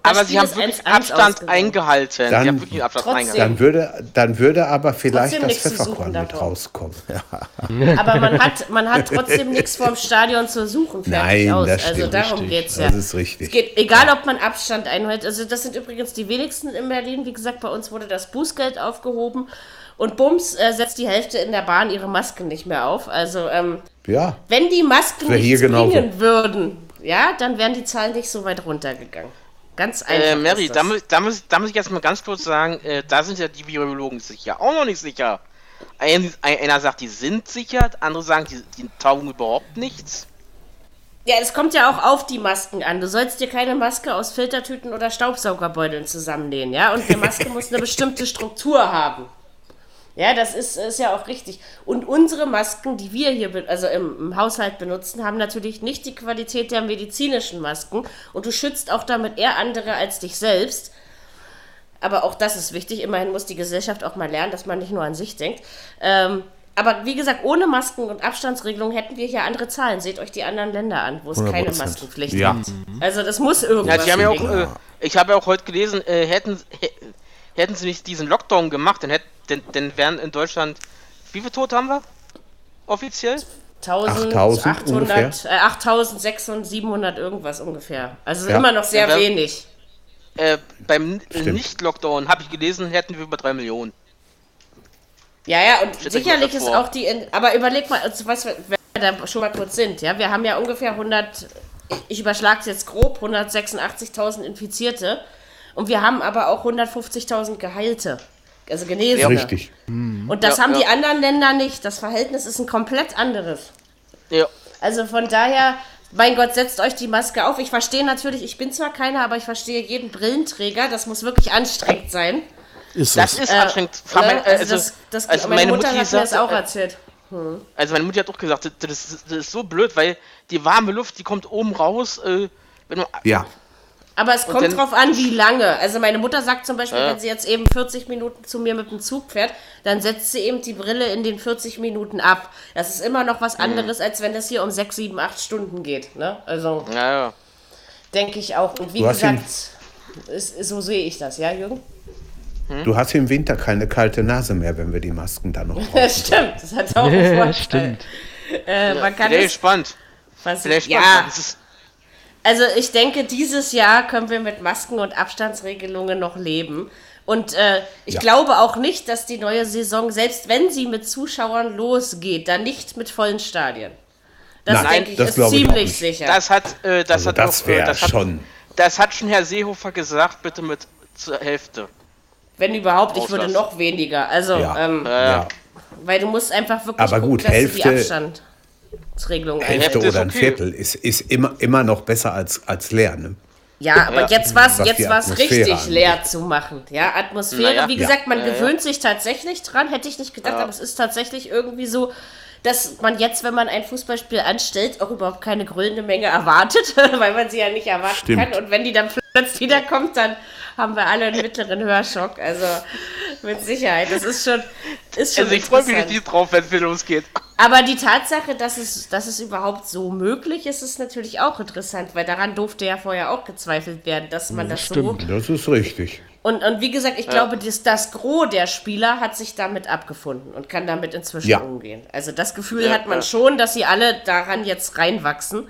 Aber sie haben wirklich 1-1 Abstand eingehalten. sie Dann- haben wirklich Abstand Trotzdem. eingehalten. Dann würde, dann würde aber vielleicht das Pfefferkorn mit davon. rauskommen. <laughs> aber man hat, man hat trotzdem nichts vom Stadion zu suchen. Nein, aus. das also stimmt, darum richtig. geht's ja. Das ist richtig. Es geht, egal ob man Abstand einhält. Also das sind übrigens die wenigsten in Berlin. Wie gesagt, bei uns wurde das Bußgeld aufgehoben. Und Bums äh, setzt die Hälfte in der Bahn ihre Masken nicht mehr auf. Also ähm, Ja, wenn die Masken nichts genauso. bringen würden, ja, dann wären die Zahlen nicht so weit runtergegangen. Ganz einfach. Äh, Mary, da, da, muss, da muss ich jetzt mal ganz kurz sagen, äh, da sind ja die Virologen sicher auch noch nicht sicher. Ein, ein, einer sagt, die sind sicher, andere sagen, die, die taugen überhaupt nichts. Ja, es kommt ja auch auf die Masken an. Du sollst dir keine Maske aus Filtertüten oder Staubsaugerbeuteln zusammennähen, ja? Und eine Maske muss eine bestimmte Struktur haben. Ja, das ist, ist ja auch richtig. Und unsere Masken, die wir hier also im, im Haushalt benutzen, haben natürlich nicht die Qualität der medizinischen Masken. Und du schützt auch damit eher andere als dich selbst. Aber auch das ist wichtig. Immerhin muss die Gesellschaft auch mal lernen, dass man nicht nur an sich denkt. Ähm, aber wie gesagt, ohne Masken und Abstandsregelungen hätten wir hier andere Zahlen. Seht euch die anderen Länder an, wo es keine 100%. Maskenpflicht Ja. gibt. Also das muss irgendwas Ja, die haben ja auch, äh, ich habe ja auch heute gelesen, äh, hätten, hä- hätten sie nicht diesen Lockdown gemacht, dann, hätt, dann, dann wären in Deutschland, wie viele Tote haben wir? Offiziell? 8000 1800, äh, 8600, 700 irgendwas ungefähr. Also Ja. immer noch sehr Ja, wer- wenig. Äh, beim Stimmt. Nicht-Lockdown, habe ich gelesen, hätten wir über 3 Millionen. Ja, ja, und euch sicherlich ist auch die. In, aber überleg mal, also, was, wenn wir da schon mal kurz sind, ja, wir haben ja ungefähr 100, ich überschlage es jetzt grob, 186.000 Infizierte. Und wir haben aber auch 150.000 Geheilte. Also Genesene. Richtig. Und das Ja, haben ja. die anderen Länder nicht. Das Verhältnis ist ein komplett anderes. Ja. Also von daher, mein Gott, setzt euch die Maske auf. Ich verstehe natürlich, ich bin zwar keiner, aber ich verstehe jeden Brillenträger. Das muss wirklich anstrengend sein. Ist Das es. ist Äh, anstrengend. Frag ne? mal, also, das, das, also meine, meine Mutter Mutti hat mir das auch äh, erzählt. Also meine Mutti hat auch gesagt, das ist, das ist so blöd, weil die warme Luft, die kommt oben raus. Äh, wenn du, Ja. Aber es kommt drauf an, wie lange. Also meine Mutter sagt zum Beispiel, Ja. wenn sie jetzt eben 40 Minuten zu mir mit dem Zug fährt, dann setzt sie eben die Brille in den 40 Minuten ab. Das ist immer noch Mhm. was anderes, als wenn das hier um 6, 7, 8 Stunden geht. Ne? Also ja, ja. denke ich auch. Und wie Du gesagt, ist, so sehe ich das, ja, Jürgen? Du hast im Winter keine kalte Nase mehr, wenn wir die Masken dann noch <laughs> brauchen. Das stimmt, das hat auch einen Ja, <laughs> Vorteil. stimmt. Äh, man kann Vielleicht es, spannend. was, Vielleicht ja, spannend. Das ist, Also ich denke, dieses Jahr können wir mit Masken und Abstandsregelungen noch leben. Und äh, ich Ja. glaube auch nicht, dass die neue Saison, selbst wenn sie mit Zuschauern losgeht, dann nicht mit vollen Stadien. Das Nein, denke ich das ist ich ziemlich nicht. sicher. das hat, äh, das Also hat das auch, äh, das hat, schon. Das hat schon Herr Seehofer gesagt, bitte mit zur Hälfte. wenn überhaupt, ich würde noch weniger. Also, Ja. ähm, ja. weil du musst einfach wirklich Aber gut, dass Hälfte- du Abstandsregelung Hälfte oder ein okay. Viertel ist, ist immer, immer noch besser als, als leer. Ne? Ja, aber Ja. jetzt war es Was jetzt war's richtig angeht. leer zu machen. Ja, Atmosphäre, Naja. wie gesagt, man Ja, ja. gewöhnt sich tatsächlich dran, hätte ich nicht gedacht, Ja. aber es ist tatsächlich irgendwie so, dass man jetzt, wenn man ein Fußballspiel anstellt, auch überhaupt keine grüllende Menge erwartet, <laughs> weil man sie ja nicht erwarten Stimmt. kann. Und wenn die dann plötzlich wiederkommt, dann haben wir alle einen mittleren Hörschock. Also mit Sicherheit. Das ist schon. Ist schon Also ich freue mich richtig drauf, wenn es wieder losgeht. Aber die Tatsache, dass es, dass es überhaupt so möglich ist, ist natürlich auch interessant, weil daran durfte ja vorher auch gezweifelt werden, dass man das so. stimmt. Das ist richtig. Und, und wie gesagt, ich glaube, das, das Gros der Spieler hat sich damit abgefunden und kann damit inzwischen Ja. umgehen. Also das Gefühl Ja, hat man ja. schon, dass sie alle daran jetzt reinwachsen.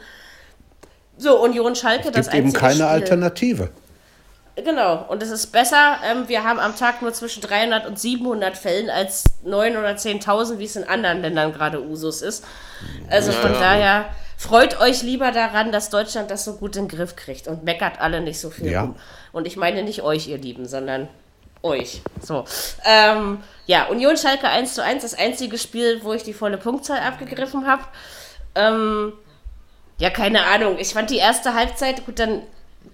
So, Union Schalke, das Gibt eben einzige keine Spiel. Alternative. Genau, und es ist besser, ähm, wir haben am Tag nur zwischen 300 und 700 Fällen als 9.000 oder 10.000, wie es in anderen Ländern gerade Usus ist. Also von daher freut euch lieber daran, dass Deutschland das so gut in den Griff kriegt und meckert alle nicht so viel Ja. rum. Und ich meine nicht euch, ihr Lieben, sondern euch. So. Ähm, ja, Union Schalke 1 zu 1, das einzige Spiel, wo ich die volle Punktzahl abgegriffen habe. Ähm, ja, keine Ahnung. Ich fand die erste Halbzeit, gut, dann,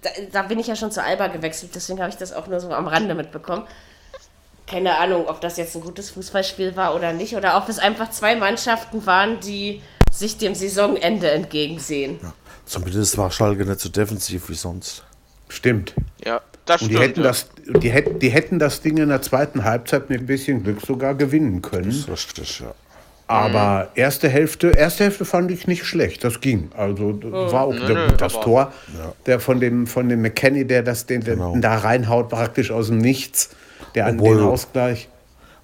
da, da bin ich ja schon zu Alba gewechselt, deswegen habe ich das auch nur so am Rande mitbekommen. Keine Ahnung, ob das jetzt ein gutes Fußballspiel war oder nicht, oder ob es einfach zwei Mannschaften waren, die sich dem Saisonende entgegensehen. Zumindest war Schalke nicht so defensiv wie sonst. Stimmt. Ja, das Und stimmt. die hätten, ja. das, die, hätten, die hätten das Ding in der zweiten Halbzeit mit ein bisschen Glück sogar gewinnen können. Richtig, ja. Aber erste Hälfte, erste Hälfte fand ich nicht schlecht. Das ging. Also das war auch der, nö, das Tor, der von dem von dem McKenny, der das den, den Genau. da reinhaut praktisch aus dem Nichts, der an den Ausgleich.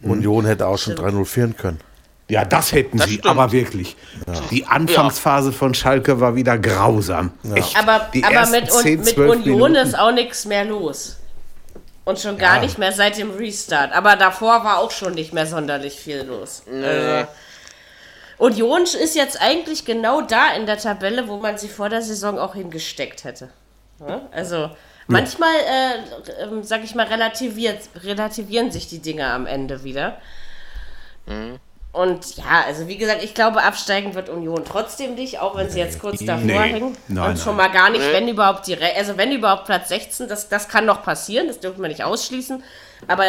Union hätte auch schon 3-0 führen können. Ja, das hätten Das sie, stimmt. aber wirklich. Die Anfangsphase von Schalke war wieder grausam. Echt. Aber, Die aber mit, Un 10, mit 12 Union Minuten. ist auch nichts mehr los. Und schon gar Ja. nicht mehr seit dem Restart. Aber davor war auch schon nicht mehr sonderlich viel los. Also, Union ist jetzt eigentlich genau da in der Tabelle, wo man sie vor der Saison auch hingesteckt hätte. Ja? Also Manchmal, äh, ähm, sag ich mal, relativiert, relativieren sich die Dinge am Ende wieder. Und ja, also wie gesagt, ich glaube, absteigen wird Union trotzdem nicht, auch wenn sie jetzt kurz davor Nee. hängen. Nein, und schon nein. mal gar nicht, wenn überhaupt die, Re- also wenn überhaupt Platz 16, das, das kann noch passieren, das dürfen wir nicht ausschließen. Aber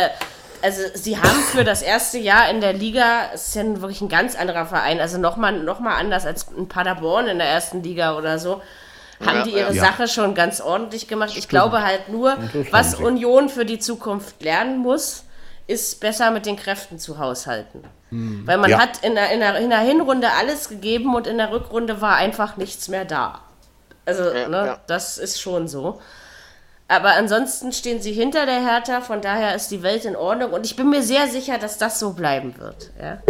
also sie haben für das erste Jahr in der Liga, es ist ja wirklich ein ganz anderer Verein, also nochmal noch mal anders als ein Paderborn in der ersten Liga oder so, haben Ja, die ihre ja. Sache schon ganz ordentlich gemacht. Ich glaube halt nur, was. Union für die Zukunft lernen muss, ist besser mit den Kräften zu haushalten. Weil man Ja. hat in der, in, der, in der Hinrunde alles gegeben und in der Rückrunde war einfach nichts mehr da. Also, Ja, ne, ja. das ist schon so. Aber ansonsten stehen sie hinter der Hertha, von daher ist die Welt in Ordnung und ich bin mir sehr sicher, dass das so bleiben wird. Ja?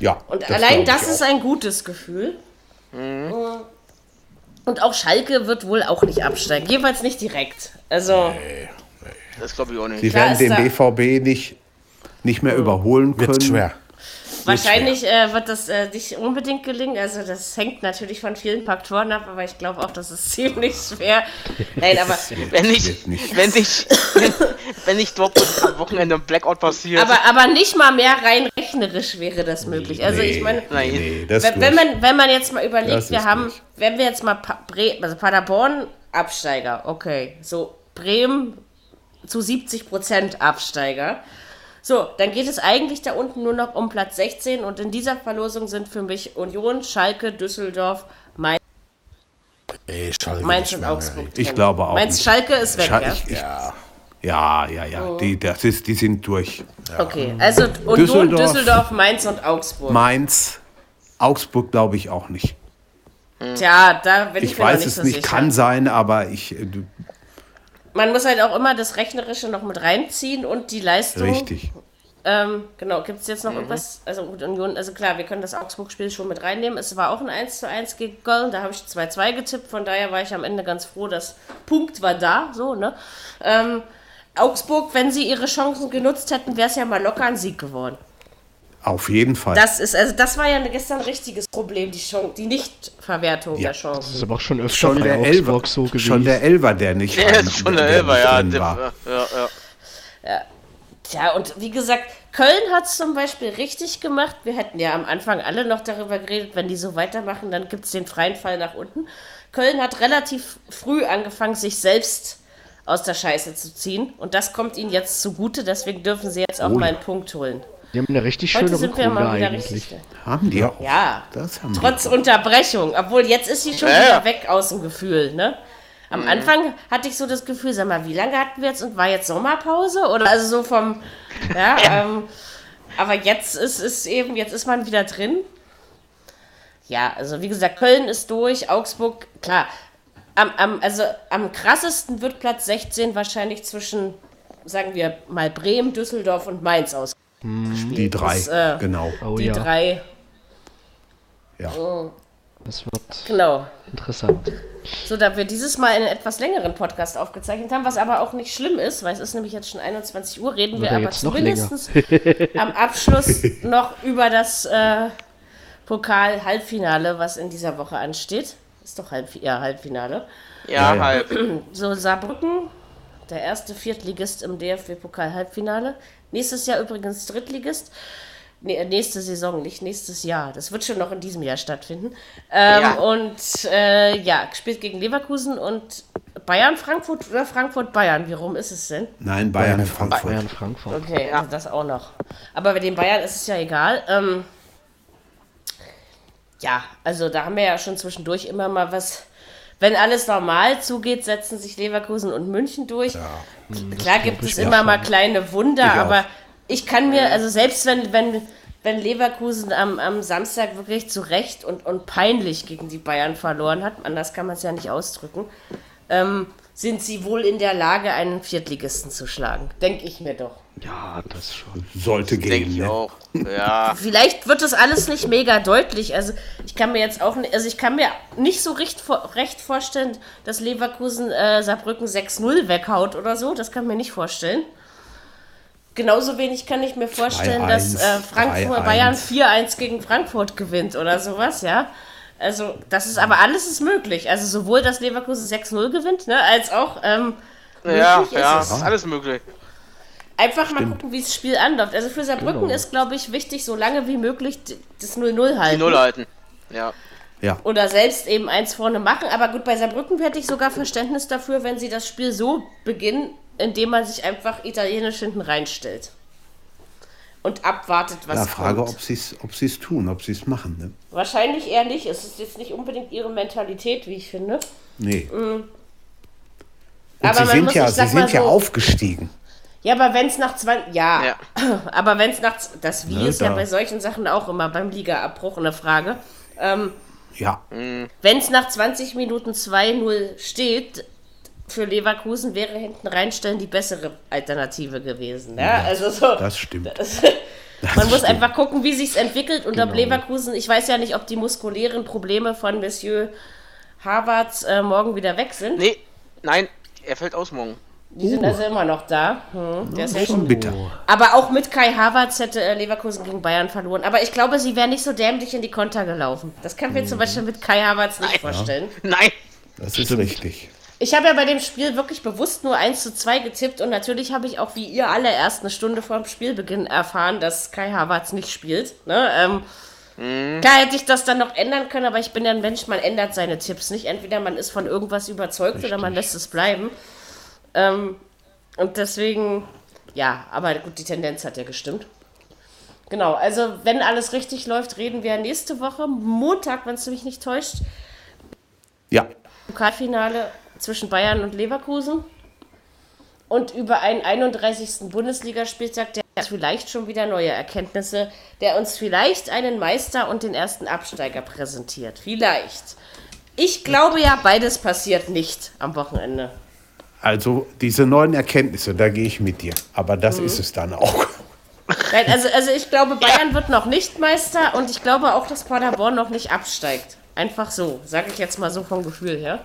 Ja. Und das allein das ist auch. ein gutes Gefühl. Und auch Schalke wird wohl auch nicht absteigen. Jedenfalls nicht direkt. Also, Das glaube ich auch nicht. Sie Klar werden den BVB nicht, nicht mehr überholen können. Wird schwer. wahrscheinlich äh, wird das äh, nicht unbedingt gelingen. Also, das hängt natürlich von vielen Faktoren ab, aber ich glaube auch, das ist <laughs> ziemlich schwer. Nein, aber, <laughs> Wenn nicht, nicht. wenn nicht, <laughs> wenn, wenn nicht Dortmund am Wochenende ein Blackout passiert. aber, aber nicht mal mehr rein rechnerisch wäre das möglich. Also, ich meine. Nee, Wenn, wenn, man, wenn man jetzt mal überlegt, wir haben, durch. wenn wir jetzt mal pa Bre also Paderborn Absteiger, okay, so Bremen zu 70 Prozent Absteiger. So, dann geht es eigentlich da unten nur noch um Platz 16 und in dieser Verlosung sind für mich Union, Schalke, Düsseldorf, Mainz, Ey, Schalke Mainz und Augsburg. Ich glaube auch Mainz, nicht. Schalke ist weg, Schal- ja? ich, ich, ja, ja, ja. Die, das ist, die sind durch. Okay, also Union, Düsseldorf. Düsseldorf, Mainz und Augsburg. Mainz, Augsburg glaube ich auch nicht. Tja, da bin ich, Ich mir noch weiß nicht es so nicht, sicher. kann sein, aber ich. Man muss halt auch immer das Rechnerische noch mit reinziehen und die Leistung. Richtig. Ähm, genau, gibt es jetzt Mhm. noch irgendwas? Also gut, Union, also klar, wir können das Augsburg-Spiel schon mit reinnehmen. Es war auch ein 1 zu 1 gegen Köln, da habe ich 2-2 getippt, von daher war ich am Ende ganz froh, dass Punkt war da, so, ne? Ähm, Augsburg, wenn sie ihre Chancen genutzt hätten, wäre es ja mal locker ein Sieg geworden. Auf jeden Fall. Das ist, also das war ja gestern ein richtiges Problem, die, Chance, die Nichtverwertung Ja. der Das Chancen. ist aber auch schon öfter schon bei der Elver, so gewesen. schon der Elver, der nicht Der rein- ist schon der der Elfer, ja. drin der- war. ja, ja. Tja, und wie gesagt, Köln hat es zum Beispiel richtig gemacht. Wir hätten ja am Anfang alle noch darüber geredet, wenn die so weitermachen, dann gibt es den freien Fall nach unten. Köln hat relativ früh angefangen, sich selbst aus der Scheiße zu ziehen. Und das kommt ihnen jetzt zugute, deswegen dürfen sie jetzt auch Oh mal ja. einen Punkt holen. Die haben eine richtig Heute schöne sind wir Rückrunde mal wieder eigentlich. richtig. Haben die auch. Ja, Das haben trotz die. Unterbrechung. Obwohl, jetzt ist sie schon Ja, wieder ja. weg aus dem Gefühl, ne? Am Mhm. Anfang hatte ich so das Gefühl, sag mal, wie lange hatten wir jetzt und war jetzt Sommerpause? Oder also so vom, ja, <laughs> ähm, aber jetzt ist es eben, jetzt ist man wieder drin. Ja, also wie gesagt, Köln ist durch, Augsburg, klar. Am, am, also am krassesten wird Platz 16 wahrscheinlich zwischen, sagen wir mal, Bremen, Düsseldorf und Mainz aus. Die drei, Das, äh, genau. Oh Die ja, drei, Ja. das wird genau. interessant. So, da wir dieses Mal einen etwas längeren Podcast aufgezeichnet haben, was aber auch nicht schlimm ist, weil es ist nämlich jetzt schon 21 Uhr, reden wir Wird er aber zumindest <laughs> am Abschluss noch über das äh, Pokal-Halbfinale, was in dieser Woche ansteht. Ist doch Halb ja, Halbfinale. Ja, ja. halb. So, Saarbrücken, der erste Viertligist im DFB-Pokal-Halbfinale. Nächstes Jahr übrigens Drittligist. Nee, nächste Saison, nicht nächstes Jahr. Das wird schon noch in diesem Jahr stattfinden. Ähm, Ja. Und äh, ja, spielt gegen Leverkusen und Bayern, Frankfurt oder Frankfurt, Bayern. Wie rum ist es denn? Nein, Bayern, Frankfurt. Bayern, Frankfurt. Okay, Ja. also das auch noch. Aber bei den Bayern ist es ja egal. Ähm, ja, also da haben wir ja schon zwischendurch immer mal was. Wenn alles normal zugeht, setzen sich Leverkusen und München durch. Klar gibt es immer mal kleine Wunder, Ich aber ich kann mir, also selbst wenn, wenn, wenn Leverkusen am, am Samstag wirklich zu Recht und, und peinlich gegen die Bayern verloren hat, anders kann man es ja nicht ausdrücken, ähm, sind sie wohl in der Lage, einen Viertligisten zu schlagen. Denke ich mir doch. Ja, das schon. Sollte Denke gehen. ich Ne? auch. Ja. <laughs> Vielleicht wird das alles nicht mega deutlich. Also ich kann mir jetzt auch nicht, also ich kann mir nicht so recht, recht vorstellen, dass Leverkusen äh, Saarbrücken 6-0 weghaut oder so. Das kann ich mir nicht vorstellen. Genauso wenig kann ich mir vorstellen, dass äh, 3-1, Frankfurt 3-1. Bayern 4-1 gegen Frankfurt gewinnt oder sowas, ja. Also, das ist aber alles ist möglich. Also sowohl, dass Leverkusen 6-0 gewinnt, ne, als auch, ähm, Ja, Möglich ist ja, es. ist alles möglich. Einfach mal gucken, wie das Spiel anläuft. Also für Saarbrücken Genau. ist, glaube ich, wichtig, so lange wie möglich das 0-0 Die halten. Null halten. Ja. Ja. Oder selbst eben eins vorne machen. Aber gut, bei Saarbrücken hätte ich sogar Verständnis dafür, wenn sie das Spiel so beginnen, indem man sich einfach italienisch hinten reinstellt. Und abwartet, was Ja, Frage, kommt. ob sie es ob tun, ob sie es machen. Ne? Wahrscheinlich eher nicht. Es ist jetzt nicht unbedingt ihre Mentalität, wie ich finde. Nee. Mm. Und Aber sie man sind muss, ja, sie sind ja so- aufgestiegen. Ja, aber wenn es nach 20. Ja, Ja. <clears throat> aber wenn es nach. Das Wie Ne, ist ja da- bei solchen Sachen auch immer beim Ligaabbruch eine Frage. Ähm, Ja. wenn es nach 20 Minuten 2-0 steht, für Leverkusen wäre hinten reinstellen die bessere Alternative gewesen. Ja, also so. Das stimmt. <laughs> Man muss stimmt. einfach gucken, wie sich's entwickelt. Und Genau. ob Leverkusen, ich weiß ja nicht, ob die muskulären Probleme von Monsieur Harvards äh, morgen wieder weg sind. Nee, nein, er fällt aus morgen. Die sind also immer noch da. Hm, der ist ja Schon bitter. Aber auch mit Kai Havertz hätte äh, Leverkusen gegen Bayern verloren. Aber ich glaube, sie wären nicht so dämlich in die Konter gelaufen. Das kann ich mir zum Beispiel mit Kai Havertz nicht vorstellen. Nein. Das ist richtig. Ich habe ja bei dem Spiel wirklich bewusst nur 1 zu 2 getippt und natürlich habe ich auch wie ihr alle erst eine Stunde vor dem Spielbeginn erfahren, dass Kai Havertz nicht spielt. Ne? Ähm, Klar hätte ich das dann noch ändern können, aber ich bin ja ein Mensch, man ändert seine Tipps nicht. Entweder man ist von irgendwas überzeugt oder man lässt es bleiben. Ähm, und deswegen, ja, aber gut, die Tendenz hat ja gestimmt. Genau, also wenn alles richtig läuft, reden wir nächste Woche, Montag, wenn es mich nicht täuscht, Ja. Pokalfinale zwischen Bayern und Leverkusen und über einen 31. Bundesligaspieltag, der uns vielleicht schon wieder neue Erkenntnisse, der uns vielleicht einen Meister und den ersten Absteiger präsentiert. Vielleicht. Ich glaube ja, beides passiert nicht am Wochenende. Also diese neuen Erkenntnisse, da gehe ich mit dir. Aber das Mhm. ist es dann auch. Nein, also, also ich glaube, Bayern wird noch nicht Meister und ich glaube auch, dass Paderborn noch nicht absteigt. Einfach so, sage ich jetzt mal so vom Gefühl her.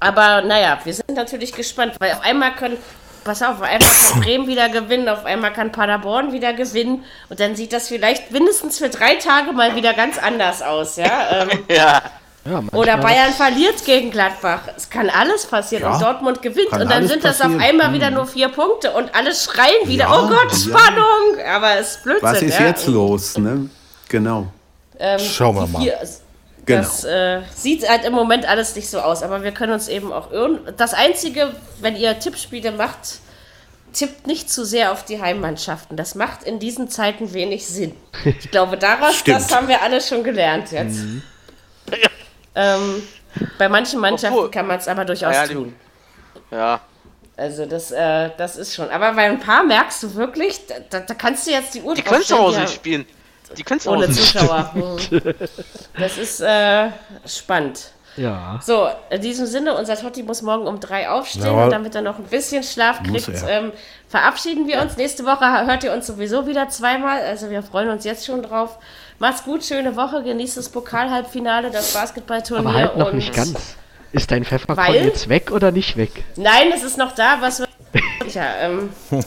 Aber naja, wir sind natürlich gespannt, weil auf einmal können, pass auf, auf einmal kann <laughs> Bremen wieder gewinnen, auf einmal kann Paderborn wieder gewinnen und dann sieht das vielleicht mindestens für drei Tage mal wieder ganz anders aus, ja. <laughs> Ähm, Ja. Ja, oder Bayern verliert gegen Gladbach. Es kann alles passieren. Ja, und Dortmund gewinnt. Und dann sind das auf einmal wieder nur vier Punkte. Und alle schreien wieder, Ja, oh Gott, ja. Spannung. Aber es ist Blödsinn. Was ist ja. jetzt los? Ne? Genau. Schauen wir mal. vier, Genau. Das äh, sieht halt im Moment alles nicht so aus. Aber wir können uns eben auch irren. Das Einzige, wenn ihr Tippspiele macht, tippt nicht zu sehr auf die Heimmannschaften. Das macht in diesen Zeiten wenig Sinn. Ich glaube, daraus, <laughs> das haben wir alle schon gelernt jetzt. Ähm, bei manchen Mannschaften Obwohl- kann man es aber durchaus Ja, tun. Ja. Also das, äh, das ist schon. Aber bei ein paar merkst du wirklich, da, da, kannst du jetzt die Uhr Die können zu draufstellen, Hause die nicht spielen. Die können zu ohne Zuschauer. <laughs> Das ist äh, spannend. Ja. So, in diesem Sinne, unser Totti muss morgen um drei aufstehen und damit er noch ein bisschen Schlaf kriegt, ähm, verabschieden wir uns. Nächste Woche hört ihr uns sowieso wieder zweimal, also wir freuen uns jetzt schon drauf. Macht's gut, schöne Woche, genießt das Pokalhalbfinale, das Basketballturnier. Aber halt noch und nicht ganz. Ist dein Pfefferkorn jetzt weg oder nicht weg? Nein, es ist noch da, was wir. Ja, ähm, <laughs>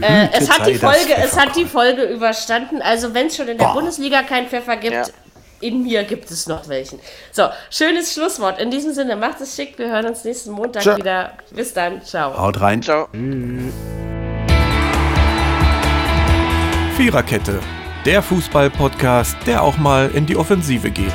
äh, es hat die Folge, es hat die. Folge überstanden. Also wenn es schon in der Boah. Bundesliga keinen Pfeffer gibt, Ja. in mir gibt es noch welchen. So, schönes Schlusswort. In diesem Sinne, macht es schick. Wir hören uns nächsten Montag Ciao. wieder. Bis dann. Ciao. Haut rein. Ciao. Viererkette, der Fußball-Podcast, der auch mal in die Offensive geht.